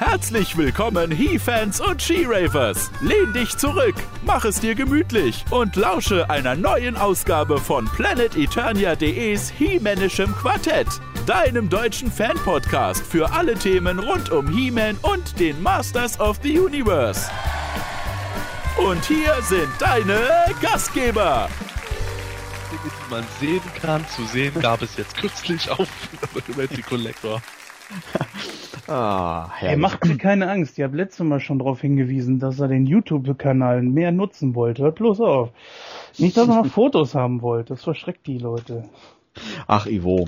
Herzlich willkommen, He-Fans und She-Ravers. Lehn dich zurück, mach es dir gemütlich und lausche einer neuen Ausgabe von PlanetEternia.de's He-Manischem Quartett, deinem deutschen Fan-Podcast für alle Themen rund um He-Man und den Masters of the Universe. Und hier sind deine Gastgeber. Die man sehen kann, zu sehen gab es jetzt kürzlich auf Collector. Ah, Ey, macht mir keine Angst. Ihr habt letztes Mal schon darauf hingewiesen, dass er den YouTube-Kanal mehr nutzen wollte. Hört bloß auf. Nicht, dass er noch Fotos haben wollte. Das verschreckt die Leute. Ach, Ivo.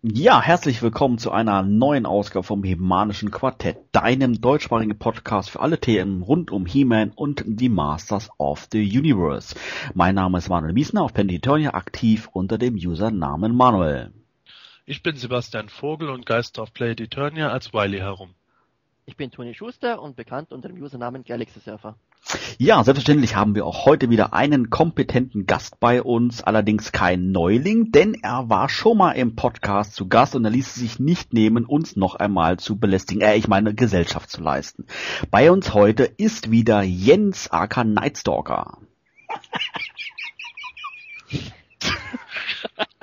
Ja, herzlich willkommen zu einer neuen Ausgabe vom Hemanischen Quartett, deinem deutschsprachigen Podcast für alle Themen rund um He-Man und die Masters of the Universe. Mein Name ist Manuel Wiesner auf Pentitonia aktiv unter dem Usernamen Manuel. Ich bin Sebastian Vogel und geister auf Play Eternia als Wiley herum. Ich bin Toni Schuster und bekannt unter dem Usernamen Galaxy Surfer. Ja, selbstverständlich haben wir auch heute wieder einen kompetenten Gast bei uns, allerdings kein Neuling, denn er war schon mal im Podcast zu Gast und er ließ sich nicht nehmen, uns noch einmal zu belästigen, äh, ich meine Gesellschaft zu leisten. Bei uns heute ist wieder Jens aka Nightstalker.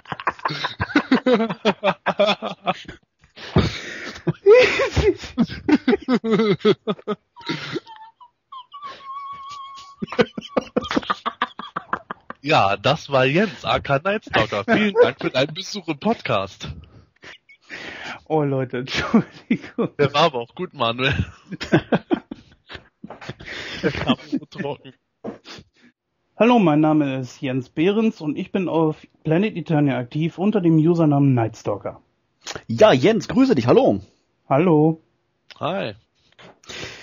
Ja, das war Jens, AK Nightstalker. Vielen Dank für deinen Besuch im Podcast. Oh Leute, Entschuldigung. Der war aber auch gut, Manuel. Der kam so trocken. Hallo, mein Name ist Jens Behrens und ich bin auf Planet Eternia aktiv unter dem Usernamen Nightstalker. Ja, Jens, grüße dich, hallo. Hallo. Hi.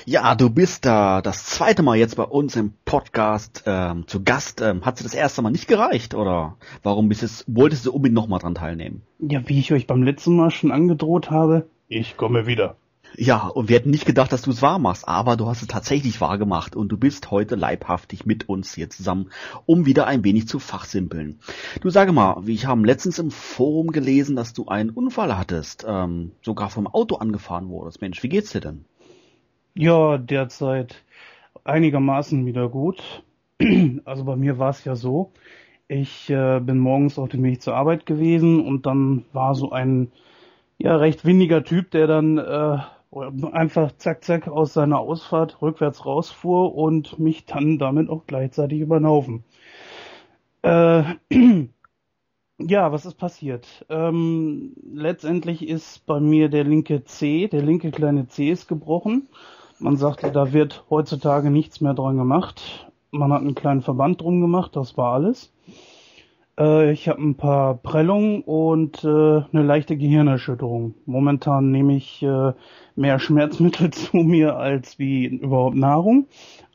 Ja, du bist da das zweite Mal jetzt bei uns im Podcast ähm, zu Gast. Ähm, hat dir das erste Mal nicht gereicht oder warum bist es, wolltest du unbedingt nochmal dran teilnehmen? Ja, wie ich euch beim letzten Mal schon angedroht habe, ich komme wieder. Ja, und wir hätten nicht gedacht, dass du es wahr machst, aber du hast es tatsächlich wahr gemacht und du bist heute leibhaftig mit uns hier zusammen, um wieder ein wenig zu fachsimpeln. Du sage mal, ich habe letztens im Forum gelesen, dass du einen Unfall hattest, ähm, sogar vom Auto angefahren wurdest. Mensch, wie geht's dir denn? Ja, derzeit einigermaßen wieder gut. Also bei mir war es ja so, ich äh, bin morgens auf dem Weg zur Arbeit gewesen und dann war so ein ja recht windiger Typ, der dann äh, einfach zack zack aus seiner Ausfahrt rückwärts rausfuhr und mich dann damit auch gleichzeitig über den Haufen. Äh, ja, was ist passiert? Ähm, letztendlich ist bei mir der linke C, der linke kleine C ist gebrochen. Man sagte, da wird heutzutage nichts mehr dran gemacht. Man hat einen kleinen Verband drum gemacht, das war alles. Äh, ich habe ein paar Prellungen und äh, eine leichte Gehirnerschütterung. Momentan nehme ich äh, mehr Schmerzmittel zu mir als wie überhaupt Nahrung.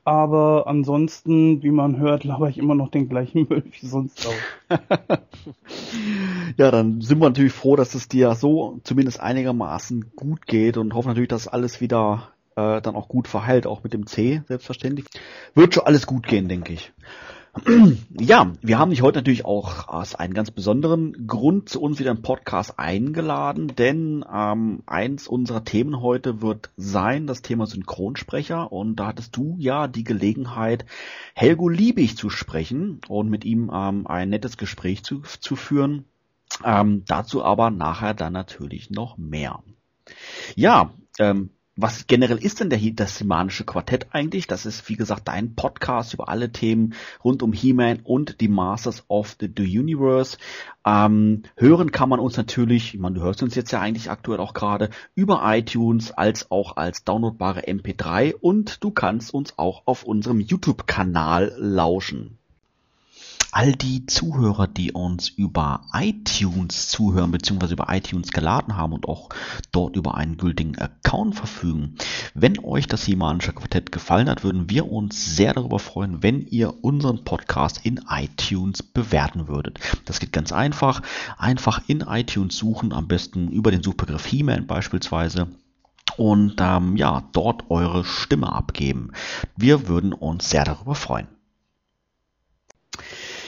Aber ansonsten, wie man hört, laber ich immer noch den gleichen Müll wie sonst auch. ja, dann sind wir natürlich froh, dass es dir so zumindest einigermaßen gut geht und hoffen natürlich, dass alles wieder äh, dann auch gut verheilt, auch mit dem C, selbstverständlich. Wird schon alles gut gehen, denke ich. Ja, wir haben dich heute natürlich auch aus einem ganz besonderen Grund zu uns wieder im Podcast eingeladen, denn ähm, eins unserer Themen heute wird sein das Thema Synchronsprecher und da hattest du ja die Gelegenheit, Helgo Liebig zu sprechen und mit ihm ähm, ein nettes Gespräch zu, zu führen. Ähm, dazu aber nachher dann natürlich noch mehr. Ja, ähm, was generell ist denn der, das Semanische Quartett eigentlich? Das ist, wie gesagt, dein Podcast über alle Themen rund um He-Man und die Masters of the, the Universe. Ähm, hören kann man uns natürlich, ich meine, du hörst uns jetzt ja eigentlich aktuell auch gerade, über iTunes als auch als downloadbare MP3 und du kannst uns auch auf unserem YouTube-Kanal lauschen all die Zuhörer, die uns über iTunes zuhören bzw. über iTunes geladen haben und auch dort über einen gültigen Account verfügen. Wenn euch das Himanische Quartett gefallen hat, würden wir uns sehr darüber freuen, wenn ihr unseren Podcast in iTunes bewerten würdet. Das geht ganz einfach. Einfach in iTunes suchen, am besten über den Suchbegriff He-Man beispielsweise und ähm, ja, dort eure Stimme abgeben. Wir würden uns sehr darüber freuen.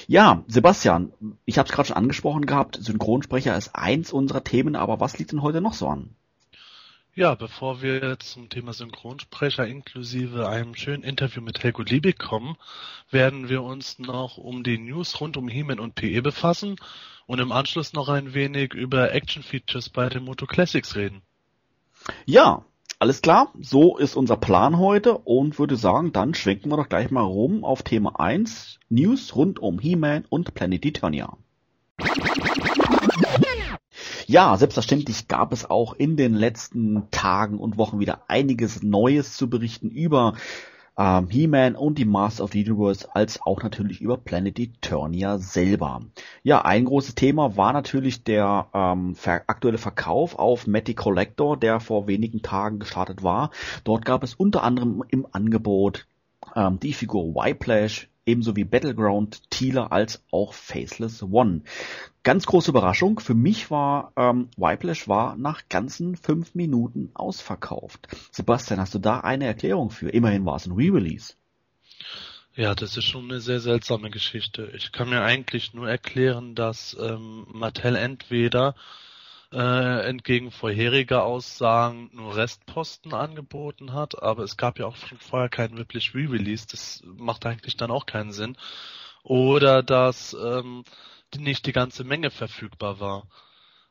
Ja, Sebastian, ich habe es gerade schon angesprochen gehabt, Synchronsprecher ist eins unserer Themen, aber was liegt denn heute noch so an? Ja, bevor wir zum Thema Synchronsprecher inklusive einem schönen Interview mit Helgo Liebig kommen, werden wir uns noch um die News rund um He-Man und PE befassen und im Anschluss noch ein wenig über Action-Features bei den Moto Classics reden. Ja, alles klar, so ist unser Plan heute und würde sagen, dann schwenken wir doch gleich mal rum auf Thema 1, News rund um He-Man und Planet Eternia. Ja, selbstverständlich gab es auch in den letzten Tagen und Wochen wieder einiges Neues zu berichten über ähm, He-Man und die Master of the Universe, als auch natürlich über Planet Eternia selber. Ja, ein großes Thema war natürlich der ähm, ver aktuelle Verkauf auf Matty Collector, der vor wenigen Tagen gestartet war. Dort gab es unter anderem im Angebot ähm, die Figur Whiplash, ebenso wie Battleground, Tealer als auch Faceless One. Ganz große Überraschung, für mich war ähm, Whiplash war nach ganzen fünf Minuten ausverkauft. Sebastian, hast du da eine Erklärung für? Immerhin war es ein Re-Release. Ja, das ist schon eine sehr seltsame Geschichte. Ich kann mir eigentlich nur erklären, dass ähm, Mattel entweder äh, entgegen vorheriger Aussagen nur Restposten angeboten hat, aber es gab ja auch schon vorher keinen wirklich Re-Release, das macht eigentlich dann auch keinen Sinn. Oder dass ähm, nicht die ganze Menge verfügbar war.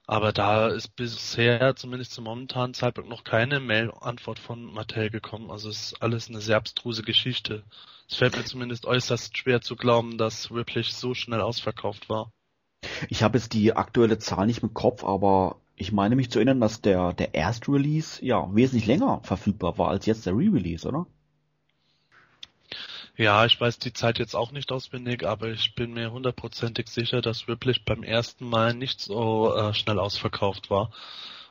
Aber da ist bisher, zumindest zum momentanen Zeitpunkt, noch keine Mail-Antwort von Mattel gekommen. Also es ist alles eine sehr abstruse Geschichte. Es fällt mir zumindest äußerst schwer zu glauben, dass wirklich so schnell ausverkauft war. Ich habe jetzt die aktuelle Zahl nicht im Kopf, aber ich meine mich zu erinnern, dass der, der Erst-Release ja wesentlich länger verfügbar war als jetzt der Re-Release, oder? Ja, ich weiß die Zeit jetzt auch nicht auswendig, aber ich bin mir hundertprozentig sicher, dass Ripley beim ersten Mal nicht so äh, schnell ausverkauft war.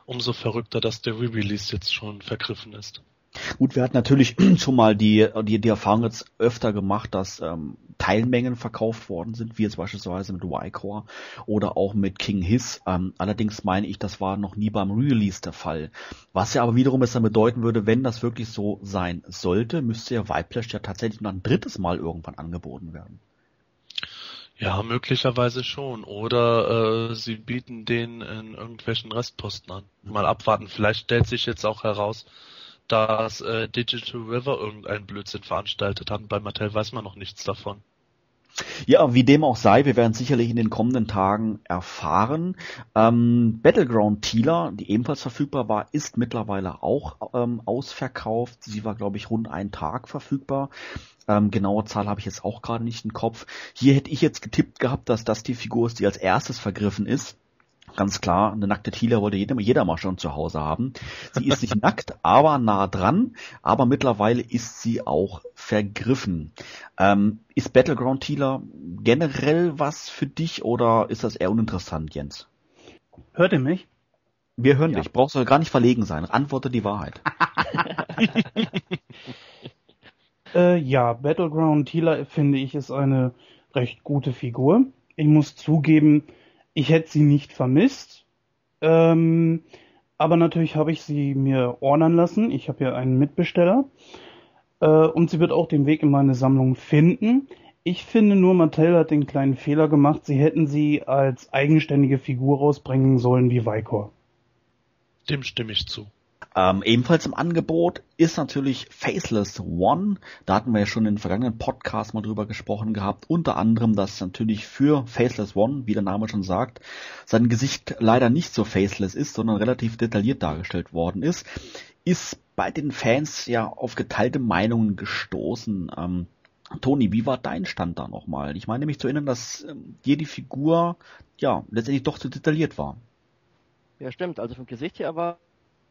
Umso verrückter, dass der Re-Release jetzt schon vergriffen ist. Gut, wir hatten natürlich schon mal die, die, die Erfahrung jetzt öfter gemacht, dass ähm, Teilmengen verkauft worden sind, wie jetzt beispielsweise mit Y-Core oder auch mit King Hiss. Ähm, allerdings meine ich, das war noch nie beim Release der Fall. Was ja aber wiederum es dann bedeuten würde, wenn das wirklich so sein sollte, müsste ja Whiplash ja tatsächlich noch ein drittes Mal irgendwann angeboten werden. Ja, möglicherweise schon. Oder äh, sie bieten den in irgendwelchen Restposten an. Mal abwarten. Vielleicht stellt sich jetzt auch heraus, dass äh, Digital River irgendeinen Blödsinn veranstaltet hat. Bei Mattel weiß man noch nichts davon. Ja, wie dem auch sei, wir werden sicherlich in den kommenden Tagen erfahren. Ähm, Battleground Tealer, die ebenfalls verfügbar war, ist mittlerweile auch ähm, ausverkauft. Sie war, glaube ich, rund einen Tag verfügbar. Ähm, genaue Zahl habe ich jetzt auch gerade nicht im Kopf. Hier hätte ich jetzt getippt gehabt, dass das die Figur ist, die als erstes vergriffen ist. Ganz klar, eine nackte Tila wollte jeder, jeder mal schon zu Hause haben. Sie ist nicht nackt, aber nah dran. Aber mittlerweile ist sie auch vergriffen. Ähm, ist Battleground Tila generell was für dich oder ist das eher uninteressant, Jens? Hört ihr mich? Wir hören ja. dich. Brauchst du gar nicht verlegen sein. Antworte die Wahrheit. äh, ja, Battleground Tila finde ich ist eine recht gute Figur. Ich muss zugeben, ich hätte sie nicht vermisst. Ähm, aber natürlich habe ich sie mir ordern lassen. Ich habe ja einen Mitbesteller. Äh, und sie wird auch den Weg in meine Sammlung finden. Ich finde nur, Mattel hat den kleinen Fehler gemacht. Sie hätten sie als eigenständige Figur rausbringen sollen wie Vicor. Dem stimme ich zu. Ähm, ebenfalls im Angebot ist natürlich Faceless One. Da hatten wir ja schon in den vergangenen Podcasts mal drüber gesprochen gehabt. Unter anderem, dass natürlich für Faceless One, wie der Name schon sagt, sein Gesicht leider nicht so faceless ist, sondern relativ detailliert dargestellt worden ist. Ist bei den Fans ja auf geteilte Meinungen gestoßen. Ähm, Toni, wie war dein Stand da nochmal? Ich meine mich zu erinnern, dass ähm, dir die Figur ja letztendlich doch zu detailliert war. Ja, stimmt. Also vom Gesicht her war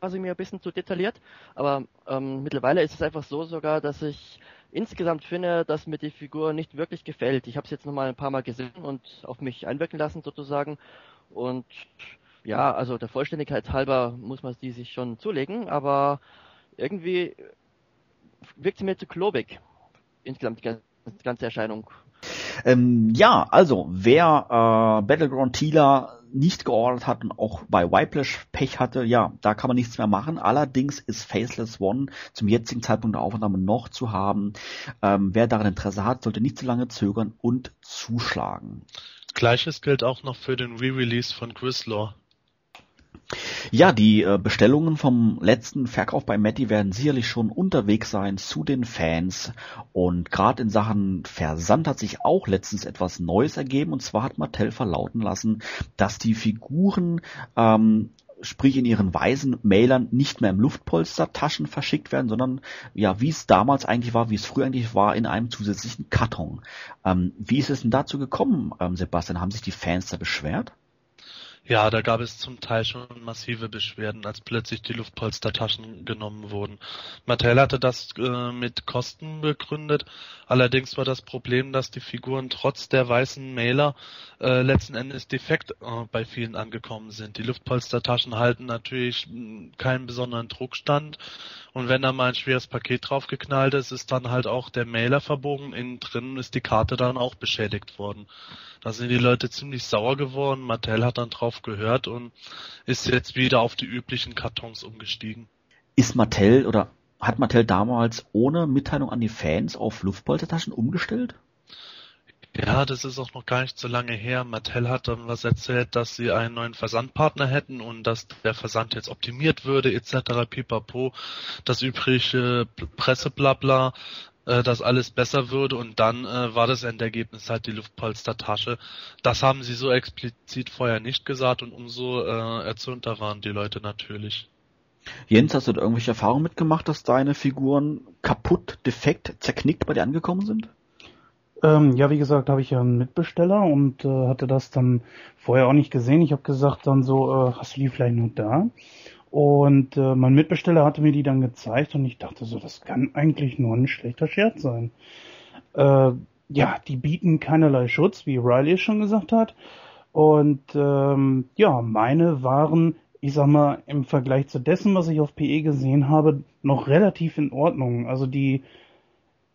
quasi mir ein bisschen zu detailliert, aber ähm, mittlerweile ist es einfach so sogar, dass ich insgesamt finde, dass mir die Figur nicht wirklich gefällt. Ich habe es jetzt nochmal ein paar Mal gesehen und auf mich einwirken lassen sozusagen und ja, also der Vollständigkeit halber muss man die sich schon zulegen, aber irgendwie wirkt sie mir zu klobig. Insgesamt die ganze Erscheinung. Ähm, ja, also wer äh, Battleground Tila nicht geordert hat und auch bei Whiplash Pech hatte, ja, da kann man nichts mehr machen. Allerdings ist Faceless One zum jetzigen Zeitpunkt der Aufnahme noch zu haben. Ähm, wer daran Interesse hat, sollte nicht zu lange zögern und zuschlagen. Gleiches gilt auch noch für den Re-Release von Grislaw. Ja, die äh, Bestellungen vom letzten Verkauf bei Matty werden sicherlich schon unterwegs sein zu den Fans. Und gerade in Sachen Versand hat sich auch letztens etwas Neues ergeben. Und zwar hat Mattel verlauten lassen, dass die Figuren ähm, sprich in ihren weißen Mailern nicht mehr im Luftpolstertaschen verschickt werden, sondern ja, wie es damals eigentlich war, wie es früher eigentlich war, in einem zusätzlichen Karton. Ähm, wie ist es denn dazu gekommen, ähm, Sebastian? Haben sich die Fans da beschwert? Ja, da gab es zum Teil schon massive Beschwerden, als plötzlich die Luftpolstertaschen genommen wurden. Mattel hatte das äh, mit Kosten begründet. Allerdings war das Problem, dass die Figuren trotz der weißen Mailer äh, letzten Endes defekt äh, bei vielen angekommen sind. Die Luftpolstertaschen halten natürlich hm, keinen besonderen Druckstand und wenn da mal ein schweres Paket draufgeknallt ist, ist dann halt auch der Mailer verbogen. Innen drin ist die Karte dann auch beschädigt worden. Da sind die Leute ziemlich sauer geworden. Mattel hat dann drauf gehört und ist jetzt wieder auf die üblichen Kartons umgestiegen. Ist Mattel oder hat Mattel damals ohne Mitteilung an die Fans auf Luftpolstertaschen umgestellt? Ja, das ist auch noch gar nicht so lange her. Mattel hat dann was erzählt, dass sie einen neuen Versandpartner hätten und dass der Versand jetzt optimiert würde, etc. pipapo. Das übrige Presseblabla, äh, dass alles besser würde und dann äh, war das Endergebnis halt die Luftpolstertasche. Das haben sie so explizit vorher nicht gesagt und umso äh, erzürnter waren die Leute natürlich. Jens, hast du da irgendwelche Erfahrungen mitgemacht, dass deine Figuren kaputt, defekt, zerknickt bei dir angekommen sind? Ähm, ja, wie gesagt, habe ich ja einen Mitbesteller und äh, hatte das dann vorher auch nicht gesehen. Ich habe gesagt dann so, äh, hast du die vielleicht noch da? Und äh, mein Mitbesteller hatte mir die dann gezeigt und ich dachte so, das kann eigentlich nur ein schlechter Scherz sein. Äh, ja, die bieten keinerlei Schutz, wie Riley schon gesagt hat. Und ähm, ja, meine waren, ich sag mal, im Vergleich zu dessen, was ich auf PE gesehen habe, noch relativ in Ordnung. Also die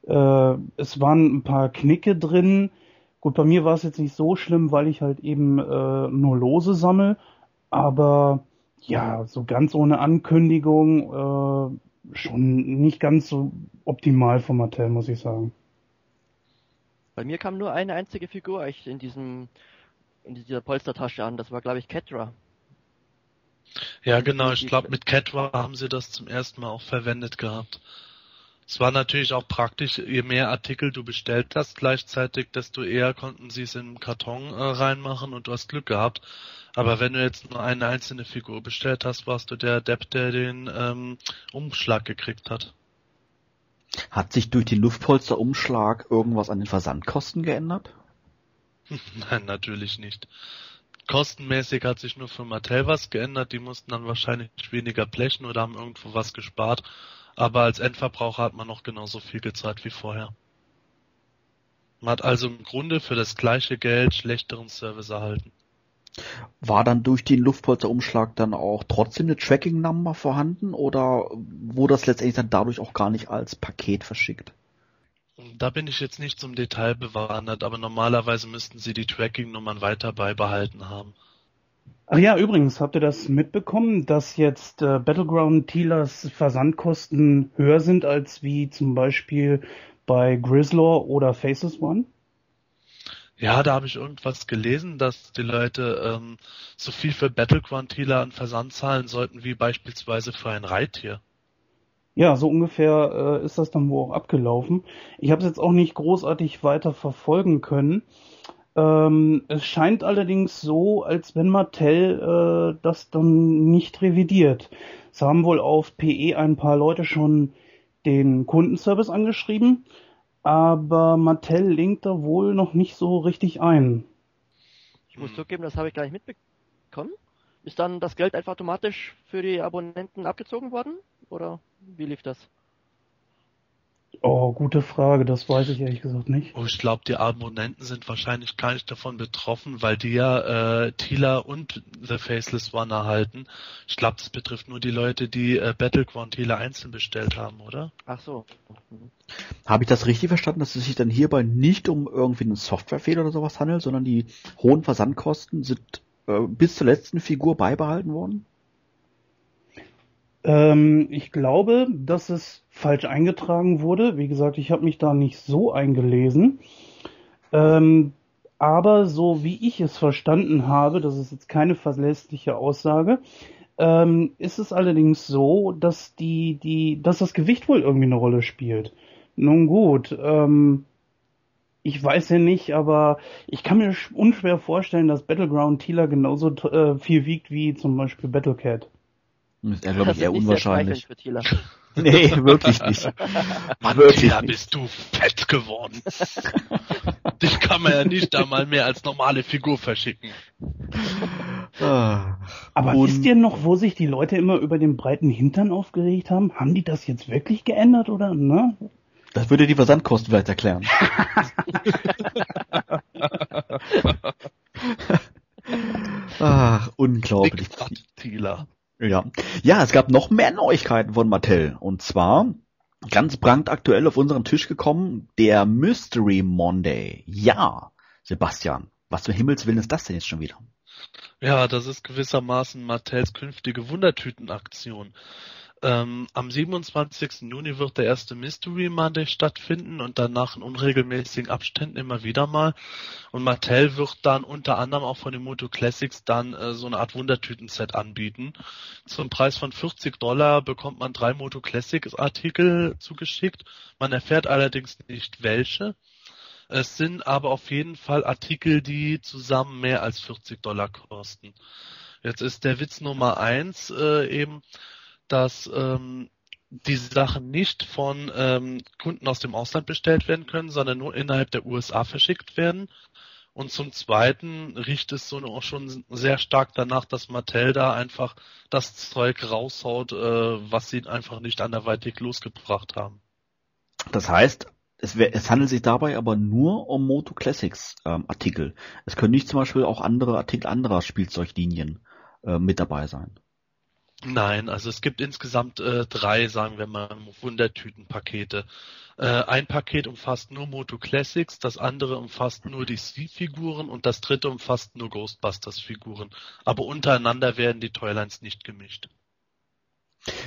äh, es waren ein paar Knicke drin. Gut, bei mir war es jetzt nicht so schlimm, weil ich halt eben äh, nur Lose sammle. Aber ja, so ganz ohne Ankündigung äh, schon nicht ganz so optimal vom Mattel, muss ich sagen. Bei mir kam nur eine einzige Figur echt in diesem in dieser Polstertasche an. Das war, glaube ich, Ketra. Ja, genau. Ich glaube, mit Ketra haben sie das zum ersten Mal auch verwendet gehabt. Es war natürlich auch praktisch, je mehr Artikel du bestellt hast gleichzeitig, desto eher konnten sie es in den Karton äh, reinmachen und du hast Glück gehabt. Aber wenn du jetzt nur eine einzelne Figur bestellt hast, warst du der Depp, der den ähm, Umschlag gekriegt hat. Hat sich durch den Luftpolsterumschlag irgendwas an den Versandkosten geändert? Nein, natürlich nicht. Kostenmäßig hat sich nur für Mattel was geändert. Die mussten dann wahrscheinlich weniger blechen oder haben irgendwo was gespart aber als Endverbraucher hat man noch genauso viel gezahlt wie vorher. Man hat also im Grunde für das gleiche Geld schlechteren Service erhalten. War dann durch den Luftpolsterumschlag dann auch trotzdem eine Tracking-Number vorhanden oder wurde das letztendlich dann dadurch auch gar nicht als Paket verschickt? Da bin ich jetzt nicht zum Detail bewandert, aber normalerweise müssten sie die Tracking-Nummern weiter beibehalten haben. Ach ja, übrigens, habt ihr das mitbekommen, dass jetzt äh, Battleground Tealers Versandkosten höher sind als wie zum Beispiel bei Grizzlor oder Faces One? Ja, da habe ich irgendwas gelesen, dass die Leute ähm, so viel für Battleground Tealer an Versand zahlen sollten wie beispielsweise für ein Reittier. Ja, so ungefähr äh, ist das dann wohl auch abgelaufen. Ich habe es jetzt auch nicht großartig weiter verfolgen können. Ähm, es scheint allerdings so, als wenn Mattel äh, das dann nicht revidiert. Es haben wohl auf PE ein paar Leute schon den Kundenservice angeschrieben, aber Mattel linkt da wohl noch nicht so richtig ein. Ich muss zugeben, das habe ich gar nicht mitbekommen. Ist dann das Geld einfach automatisch für die Abonnenten abgezogen worden? Oder wie lief das? Oh, gute Frage, das weiß ich ehrlich gesagt nicht. Oh, ich glaube, die Abonnenten sind wahrscheinlich gar nicht davon betroffen, weil die ja äh, Tila und The Faceless One erhalten. Ich glaube, das betrifft nur die Leute, die äh, Battleground Tila einzeln bestellt haben, oder? Ach so. Mhm. Habe ich das richtig verstanden, dass es sich dann hierbei nicht um irgendwie einen Softwarefehler oder sowas handelt, sondern die hohen Versandkosten sind äh, bis zur letzten Figur beibehalten worden? Ähm, ich glaube, dass es falsch eingetragen wurde. Wie gesagt, ich habe mich da nicht so eingelesen. Ähm, aber so wie ich es verstanden habe, das ist jetzt keine verlässliche Aussage, ähm, ist es allerdings so, dass die, die, dass das Gewicht wohl irgendwie eine Rolle spielt. Nun gut, ähm, ich weiß ja nicht, aber ich kann mir unschwer vorstellen, dass Battleground Tila genauso äh, viel wiegt wie zum Beispiel Battlecat. Das ist ja, glaube ich, eher unwahrscheinlich. nee, wirklich nicht. Mann, wirklich Tila, nicht. bist du fett geworden. Dich kann man ja nicht einmal mehr als normale Figur verschicken. Ah. Aber Und wisst ihr noch, wo sich die Leute immer über den breiten Hintern aufgeregt haben? Haben die das jetzt wirklich geändert oder, ne? Das würde die Versandkosten vielleicht erklären. Ach, unglaublich. Ja. ja, es gab noch mehr Neuigkeiten von Mattel. Und zwar ganz brandaktuell auf unseren Tisch gekommen, der Mystery Monday. Ja, Sebastian, was zum Himmels Willen ist das denn jetzt schon wieder? Ja, das ist gewissermaßen Mattels künftige Wundertütenaktion. Ähm, am 27. Juni wird der erste Mystery Monday stattfinden und danach in unregelmäßigen Abständen immer wieder mal. Und Mattel wird dann unter anderem auch von den Moto Classics dann äh, so eine Art Wundertüten-Set anbieten. Zum Preis von 40 Dollar bekommt man drei Moto Classics Artikel zugeschickt. Man erfährt allerdings nicht welche. Es sind aber auf jeden Fall Artikel, die zusammen mehr als 40 Dollar kosten. Jetzt ist der Witz Nummer eins äh, eben, dass ähm, die Sachen nicht von ähm, Kunden aus dem Ausland bestellt werden können, sondern nur innerhalb der USA verschickt werden. Und zum Zweiten riecht es so auch schon sehr stark danach, dass Mattel da einfach das Zeug raushaut, äh, was sie einfach nicht anderweitig losgebracht haben. Das heißt, es, wär, es handelt sich dabei aber nur um Moto Classics ähm, Artikel. Es können nicht zum Beispiel auch andere Artikel anderer Spielzeuglinien äh, mit dabei sein. Nein, also es gibt insgesamt äh, drei, sagen wir mal, Wundertütenpakete. Äh, ein Paket umfasst nur Moto Classics, das andere umfasst nur die C-Figuren und das dritte umfasst nur Ghostbusters-Figuren. Aber untereinander werden die Toylines nicht gemischt.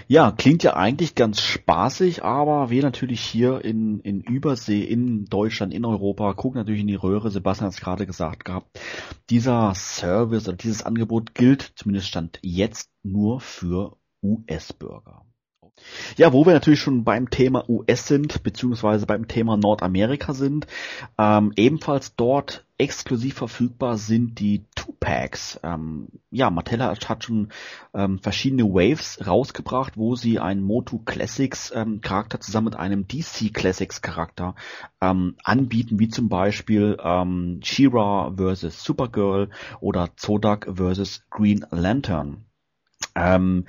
Ja, klingt ja eigentlich ganz spaßig, aber wir natürlich hier in, in Übersee, in Deutschland, in Europa, gucken natürlich in die Röhre. Sebastian hat es gerade gesagt gehabt. Dieser Service oder dieses Angebot gilt, zumindest stand jetzt, nur für US-Bürger. Ja, wo wir natürlich schon beim Thema US sind, beziehungsweise beim Thema Nordamerika sind, ähm, ebenfalls dort exklusiv verfügbar sind die Two-Packs. Ähm, ja, Mattel hat schon ähm, verschiedene Waves rausgebracht, wo sie einen Moto Classics ähm, Charakter zusammen mit einem DC Classics Charakter ähm, anbieten, wie zum Beispiel ähm, She-Ra vs. Supergirl oder Zodak vs. Green Lantern. Ähm,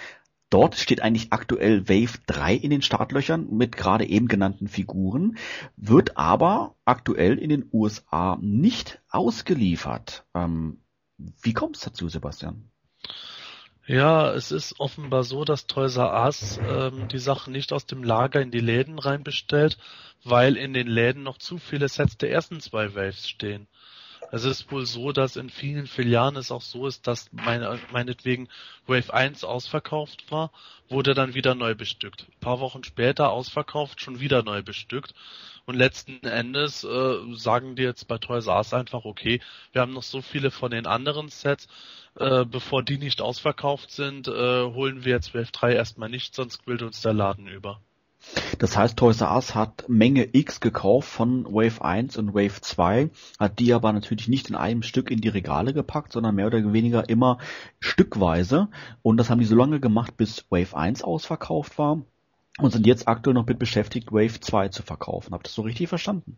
Dort steht eigentlich aktuell Wave 3 in den Startlöchern mit gerade eben genannten Figuren, wird aber aktuell in den USA nicht ausgeliefert. Ähm, wie kommt es dazu, Sebastian? Ja, es ist offenbar so, dass Toys R Us ähm, die Sachen nicht aus dem Lager in die Läden reinbestellt, weil in den Läden noch zu viele Sets der ersten zwei Waves stehen. Es ist wohl so, dass in vielen Filialen es auch so ist, dass meine, meinetwegen Wave 1 ausverkauft war, wurde dann wieder neu bestückt. Ein paar Wochen später ausverkauft, schon wieder neu bestückt. Und letzten Endes äh, sagen die jetzt bei Toys R einfach, okay, wir haben noch so viele von den anderen Sets, äh, bevor die nicht ausverkauft sind, äh, holen wir jetzt Wave 3 erstmal nicht, sonst quillt uns der Laden über. Das heißt, Toys R Us hat Menge X gekauft von Wave 1 und Wave 2, hat die aber natürlich nicht in einem Stück in die Regale gepackt, sondern mehr oder weniger immer stückweise. Und das haben die so lange gemacht, bis Wave 1 ausverkauft war und sind jetzt aktuell noch mit beschäftigt, Wave 2 zu verkaufen. Habt ihr das so richtig verstanden?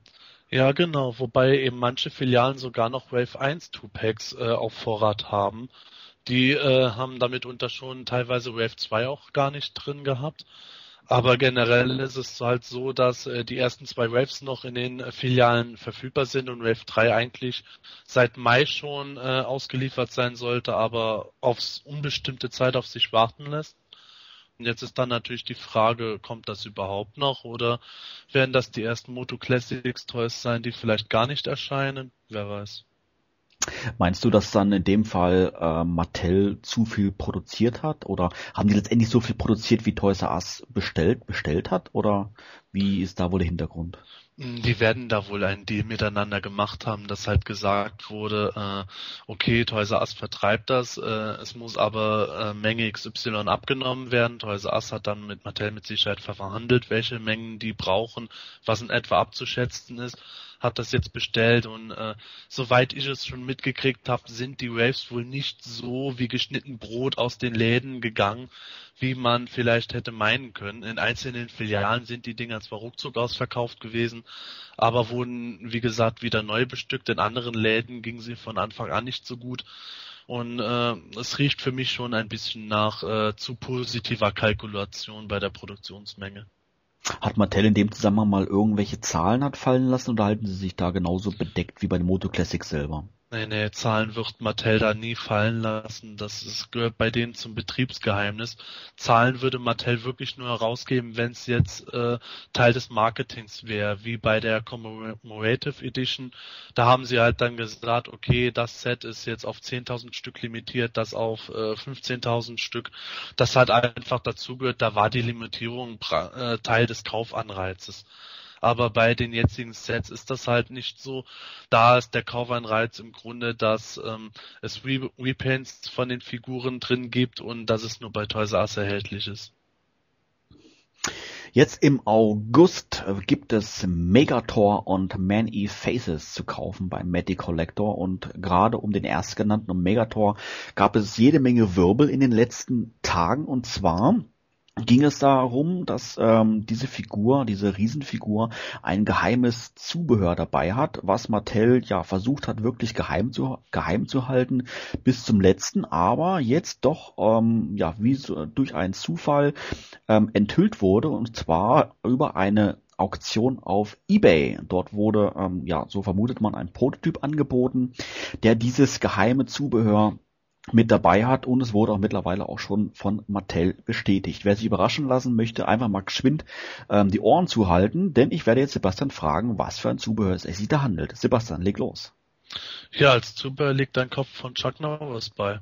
Ja, genau. Wobei eben manche Filialen sogar noch Wave 1 Two-Packs äh, auf Vorrat haben. Die äh, haben damit unter schon teilweise Wave 2 auch gar nicht drin gehabt. Aber generell ist es halt so, dass äh, die ersten zwei Waves noch in den äh, Filialen verfügbar sind und Wave 3 eigentlich seit Mai schon äh, ausgeliefert sein sollte, aber aufs unbestimmte Zeit auf sich warten lässt. Und jetzt ist dann natürlich die Frage, kommt das überhaupt noch oder werden das die ersten Moto Classics Toys sein, die vielleicht gar nicht erscheinen? Wer weiß. Meinst du, dass dann in dem Fall äh, Mattel zu viel produziert hat? Oder haben die letztendlich so viel produziert, wie Toys R Us bestellt, bestellt hat? Oder wie ist da wohl der Hintergrund? Die werden da wohl einen Deal miteinander gemacht haben, dass halt gesagt wurde, äh, okay, Toys R Us vertreibt das, äh, es muss aber äh, Menge XY abgenommen werden. Toys R Us hat dann mit Mattel mit Sicherheit verhandelt, welche Mengen die brauchen, was in etwa abzuschätzen ist hat das jetzt bestellt und äh, soweit ich es schon mitgekriegt habe, sind die Waves wohl nicht so wie geschnitten Brot aus den Läden gegangen, wie man vielleicht hätte meinen können. In einzelnen Filialen sind die Dinger zwar ruckzuck ausverkauft gewesen, aber wurden, wie gesagt, wieder neu bestückt. In anderen Läden gingen sie von Anfang an nicht so gut. Und äh, es riecht für mich schon ein bisschen nach äh, zu positiver Kalkulation bei der Produktionsmenge. Hat Mattel in dem Zusammenhang mal irgendwelche Zahlen hat fallen lassen oder halten sie sich da genauso bedeckt wie bei den Moto Classics selber? Nee, nee, Zahlen wird Mattel da nie fallen lassen. Das ist, gehört bei denen zum Betriebsgeheimnis. Zahlen würde Mattel wirklich nur herausgeben, wenn es jetzt äh, Teil des Marketings wäre, wie bei der Commemorative Edition. Da haben sie halt dann gesagt, okay, das Set ist jetzt auf 10.000 Stück limitiert, das auf äh, 15.000 Stück. Das hat einfach dazugehört, da war die Limitierung äh, Teil des Kaufanreizes aber bei den jetzigen Sets ist das halt nicht so. Da ist der Kaufanreiz im Grunde, dass ähm, es Re Repaints von den Figuren drin gibt und dass es nur bei Toys R Us erhältlich ist. Jetzt im August gibt es Megator und Man-E Faces zu kaufen beim Matty Collector und gerade um den erstgenannten Megator gab es jede Menge Wirbel in den letzten Tagen und zwar ging es darum, dass ähm, diese Figur, diese Riesenfigur, ein geheimes Zubehör dabei hat, was Mattel ja versucht hat, wirklich geheim zu, geheim zu halten bis zum letzten, aber jetzt doch ähm, ja wie so, durch einen Zufall ähm, enthüllt wurde und zwar über eine Auktion auf eBay. Dort wurde, ähm, ja, so vermutet man, ein Prototyp angeboten, der dieses geheime Zubehör mit dabei hat und es wurde auch mittlerweile auch schon von Mattel bestätigt. Wer sich überraschen lassen möchte, einfach mal geschwind ähm, die Ohren zuhalten, denn ich werde jetzt Sebastian fragen, was für ein Zubehör es sich da handelt. Sebastian, leg los. Ja, als Zubehör liegt ein Kopf von Chuck Norris bei.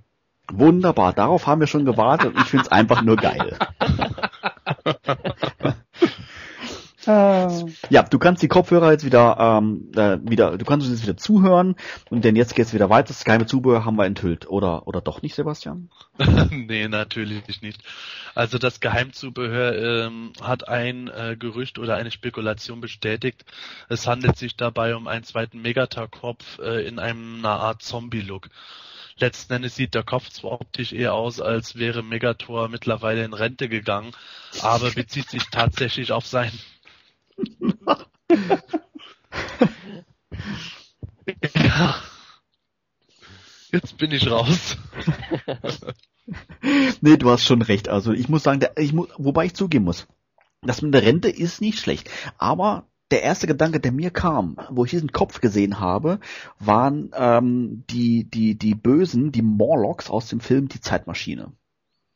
Wunderbar, darauf haben wir schon gewartet und ich finde es einfach nur geil. Äh. Ja, du kannst die Kopfhörer jetzt wieder, ähm, äh, wieder, du kannst uns jetzt wieder zuhören und denn jetzt geht's wieder weiter. Das geheime Zubehör haben wir enthüllt, oder oder doch nicht, Sebastian? nee, natürlich nicht. Also das Geheimzubehör ähm, hat ein äh, Gerücht oder eine Spekulation bestätigt. Es handelt sich dabei um einen zweiten Megatar-Kopf äh, in einem einer Art Zombie-Look. Letzten Endes sieht der Kopf zwar optisch eher aus, als wäre Megator mittlerweile in Rente gegangen, aber bezieht sich tatsächlich auf sein ja. Jetzt bin ich raus. nee, du hast schon recht. Also ich muss sagen, der, ich muss, wobei ich zugeben muss, das mit der Rente ist nicht schlecht. Aber der erste Gedanke, der mir kam, wo ich diesen Kopf gesehen habe, waren ähm, die die die Bösen, die Morlocks aus dem Film Die Zeitmaschine.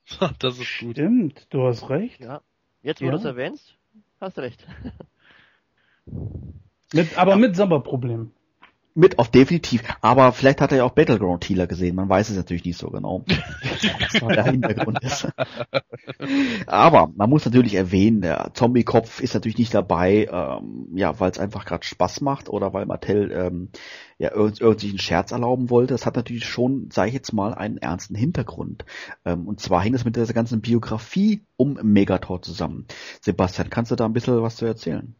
Das ist gut. Stimmt, du hast recht. Ja. Jetzt, wo ja. du es erwähnst, hast recht. Mit, aber ja. mit Sommerproblem. Mit auf definitiv. Aber vielleicht hat er ja auch Battleground Healer gesehen. Man weiß es natürlich nicht so genau. was der Hintergrund ist. Aber man muss natürlich erwähnen, der Zombie-Kopf ist natürlich nicht dabei, ähm, ja, weil es einfach gerade Spaß macht oder weil Mattel ähm, ja irgendwie einen Scherz erlauben wollte. Das hat natürlich schon, sage ich jetzt mal, einen ernsten Hintergrund. Ähm, und zwar hängt es mit dieser ganzen Biografie um Megator zusammen. Sebastian, kannst du da ein bisschen was zu erzählen?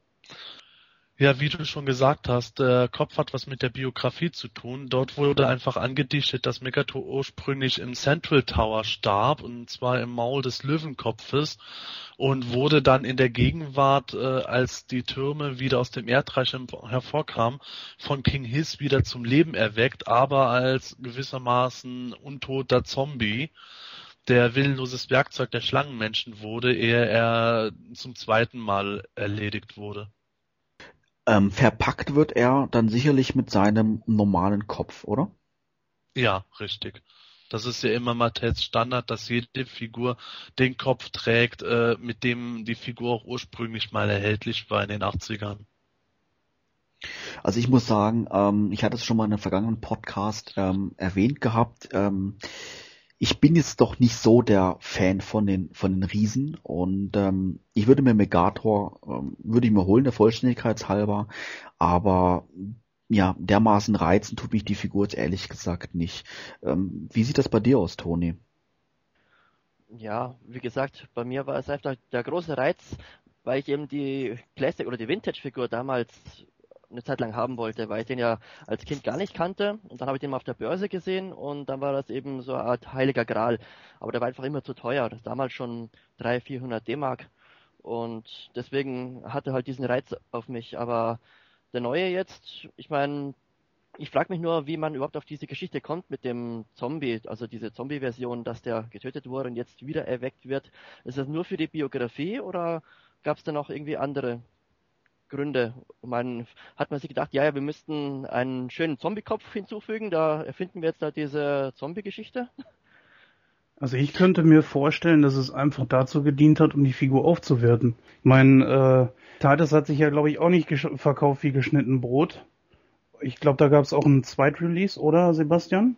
Ja, wie du schon gesagt hast, der Kopf hat was mit der Biografie zu tun. Dort wurde einfach angedichtet, dass Megator ursprünglich im Central Tower starb, und zwar im Maul des Löwenkopfes, und wurde dann in der Gegenwart, äh, als die Türme wieder aus dem Erdreich hervorkamen, von King Hiss wieder zum Leben erweckt, aber als gewissermaßen untoter Zombie der willenloses Werkzeug der Schlangenmenschen wurde, ehe er zum zweiten Mal erledigt wurde. Ähm, verpackt wird er dann sicherlich mit seinem normalen Kopf, oder? Ja, richtig. Das ist ja immer Mattels Standard, dass jede Figur den Kopf trägt, äh, mit dem die Figur auch ursprünglich mal erhältlich war in den 80ern. Also ich muss sagen, ähm, ich hatte es schon mal in einem vergangenen Podcast ähm, erwähnt gehabt, ähm, ich bin jetzt doch nicht so der Fan von den von den Riesen und ähm, ich würde mir Megator ähm, würde ich mir holen der Vollständigkeit halber, aber ja dermaßen reizen tut mich die Figur jetzt ehrlich gesagt nicht. Ähm, wie sieht das bei dir aus, Toni? Ja, wie gesagt, bei mir war es einfach der große Reiz, weil ich eben die Plastic oder die Vintage-Figur damals eine Zeit lang haben wollte, weil ich den ja als Kind gar nicht kannte und dann habe ich den mal auf der Börse gesehen und dann war das eben so eine Art heiliger Gral. Aber der war einfach immer zu teuer. Das damals schon 300, 400 D-Mark und deswegen hatte halt diesen Reiz auf mich. Aber der neue jetzt, ich meine, ich frage mich nur, wie man überhaupt auf diese Geschichte kommt mit dem Zombie, also diese Zombie-Version, dass der getötet wurde und jetzt wieder erweckt wird. Ist das nur für die Biografie oder gab es da noch irgendwie andere Gründe. Man hat man sich gedacht, ja, ja, wir müssten einen schönen Zombie-Kopf hinzufügen, da erfinden wir jetzt da diese Zombie-Geschichte. Also ich könnte mir vorstellen, dass es einfach dazu gedient hat, um die Figur aufzuwerten. Ich meine, äh, Titus hat sich ja, glaube ich, auch nicht verkauft wie geschnitten Brot. Ich glaube, da gab es auch einen Zweitrelease, oder Sebastian?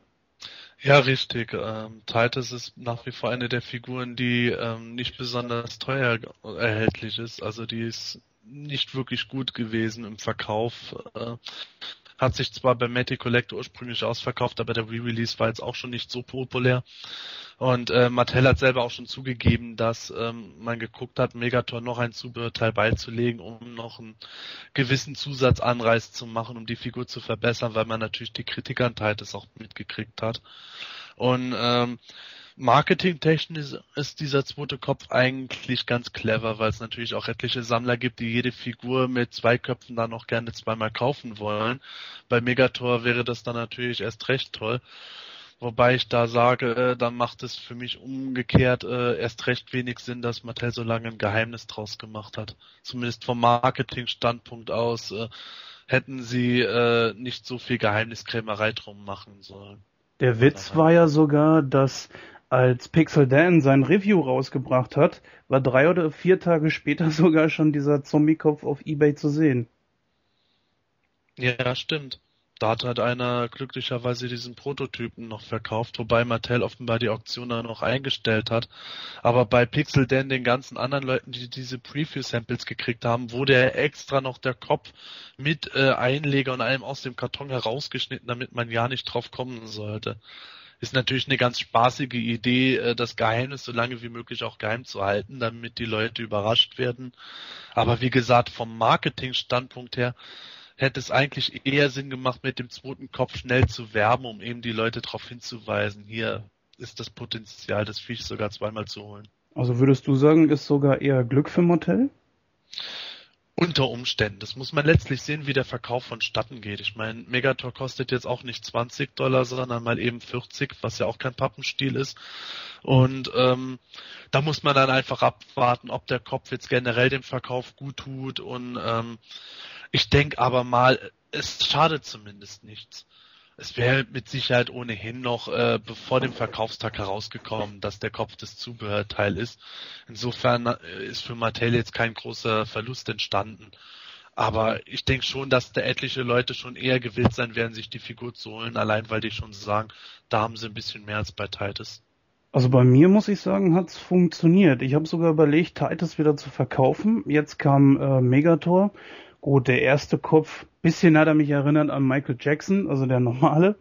Ja, richtig. Ähm, Titus ist nach wie vor eine der Figuren, die ähm, nicht besonders teuer erhältlich ist. Also die ist nicht wirklich gut gewesen im Verkauf. Äh, hat sich zwar bei Matty Collector ursprünglich ausverkauft, aber der Re-Release war jetzt auch schon nicht so populär. Und äh, Mattel hat selber auch schon zugegeben, dass ähm, man geguckt hat, Megator noch ein Zubehörteil beizulegen, um noch einen gewissen Zusatzanreiz zu machen, um die Figur zu verbessern, weil man natürlich die Kritik an Titus auch mitgekriegt hat. Und ähm, Marketingtechnisch ist dieser zweite Kopf eigentlich ganz clever, weil es natürlich auch etliche Sammler gibt, die jede Figur mit zwei Köpfen dann auch gerne zweimal kaufen wollen. Bei Megator wäre das dann natürlich erst recht toll. Wobei ich da sage, äh, dann macht es für mich umgekehrt äh, erst recht wenig Sinn, dass Mattel so lange ein Geheimnis draus gemacht hat. Zumindest vom Marketingstandpunkt aus äh, hätten sie äh, nicht so viel Geheimniskrämerei drum machen sollen. Der Witz war ja sogar, dass als Pixel Dan sein Review rausgebracht hat, war drei oder vier Tage später sogar schon dieser Zombie-Kopf auf Ebay zu sehen. Ja, stimmt. Da hat halt einer glücklicherweise diesen Prototypen noch verkauft, wobei Mattel offenbar die Auktion dann noch eingestellt hat. Aber bei Pixel Dan, den ganzen anderen Leuten, die diese Preview-Samples gekriegt haben, wurde ja extra noch der Kopf mit äh, Einleger und allem aus dem Karton herausgeschnitten, damit man ja nicht drauf kommen sollte ist natürlich eine ganz spaßige Idee, äh, das Geheimnis so lange wie möglich auch geheim zu halten, damit die Leute überrascht werden. Aber wie gesagt, vom Marketing-Standpunkt her hätte es eigentlich eher Sinn gemacht, mit dem zweiten Kopf schnell zu werben, um eben die Leute darauf hinzuweisen, hier ist das Potenzial, das Viech sogar zweimal zu holen. Also würdest du sagen, ist sogar eher Glück für Motel? Unter Umständen. Das muss man letztlich sehen, wie der Verkauf vonstatten geht. Ich meine, Megator kostet jetzt auch nicht 20 Dollar, sondern mal eben 40, was ja auch kein Pappenstiel ist. Und ähm, da muss man dann einfach abwarten, ob der Kopf jetzt generell dem Verkauf gut tut. Und ähm, ich denke aber mal, es schadet zumindest nichts es wäre mit Sicherheit ohnehin noch äh, bevor dem Verkaufstag herausgekommen, dass der Kopf das Zubehörteil ist. Insofern äh, ist für Mattel jetzt kein großer Verlust entstanden. Aber ich denke schon, dass da etliche Leute schon eher gewillt sein werden, sich die Figur zu holen, allein weil die schon sagen, da haben sie ein bisschen mehr als bei Titus. Also bei mir muss ich sagen, hat's funktioniert. Ich habe sogar überlegt, Titus wieder zu verkaufen. Jetzt kam äh, Megator Gut, der erste Kopf, bisschen hat er mich erinnert an Michael Jackson, also der normale.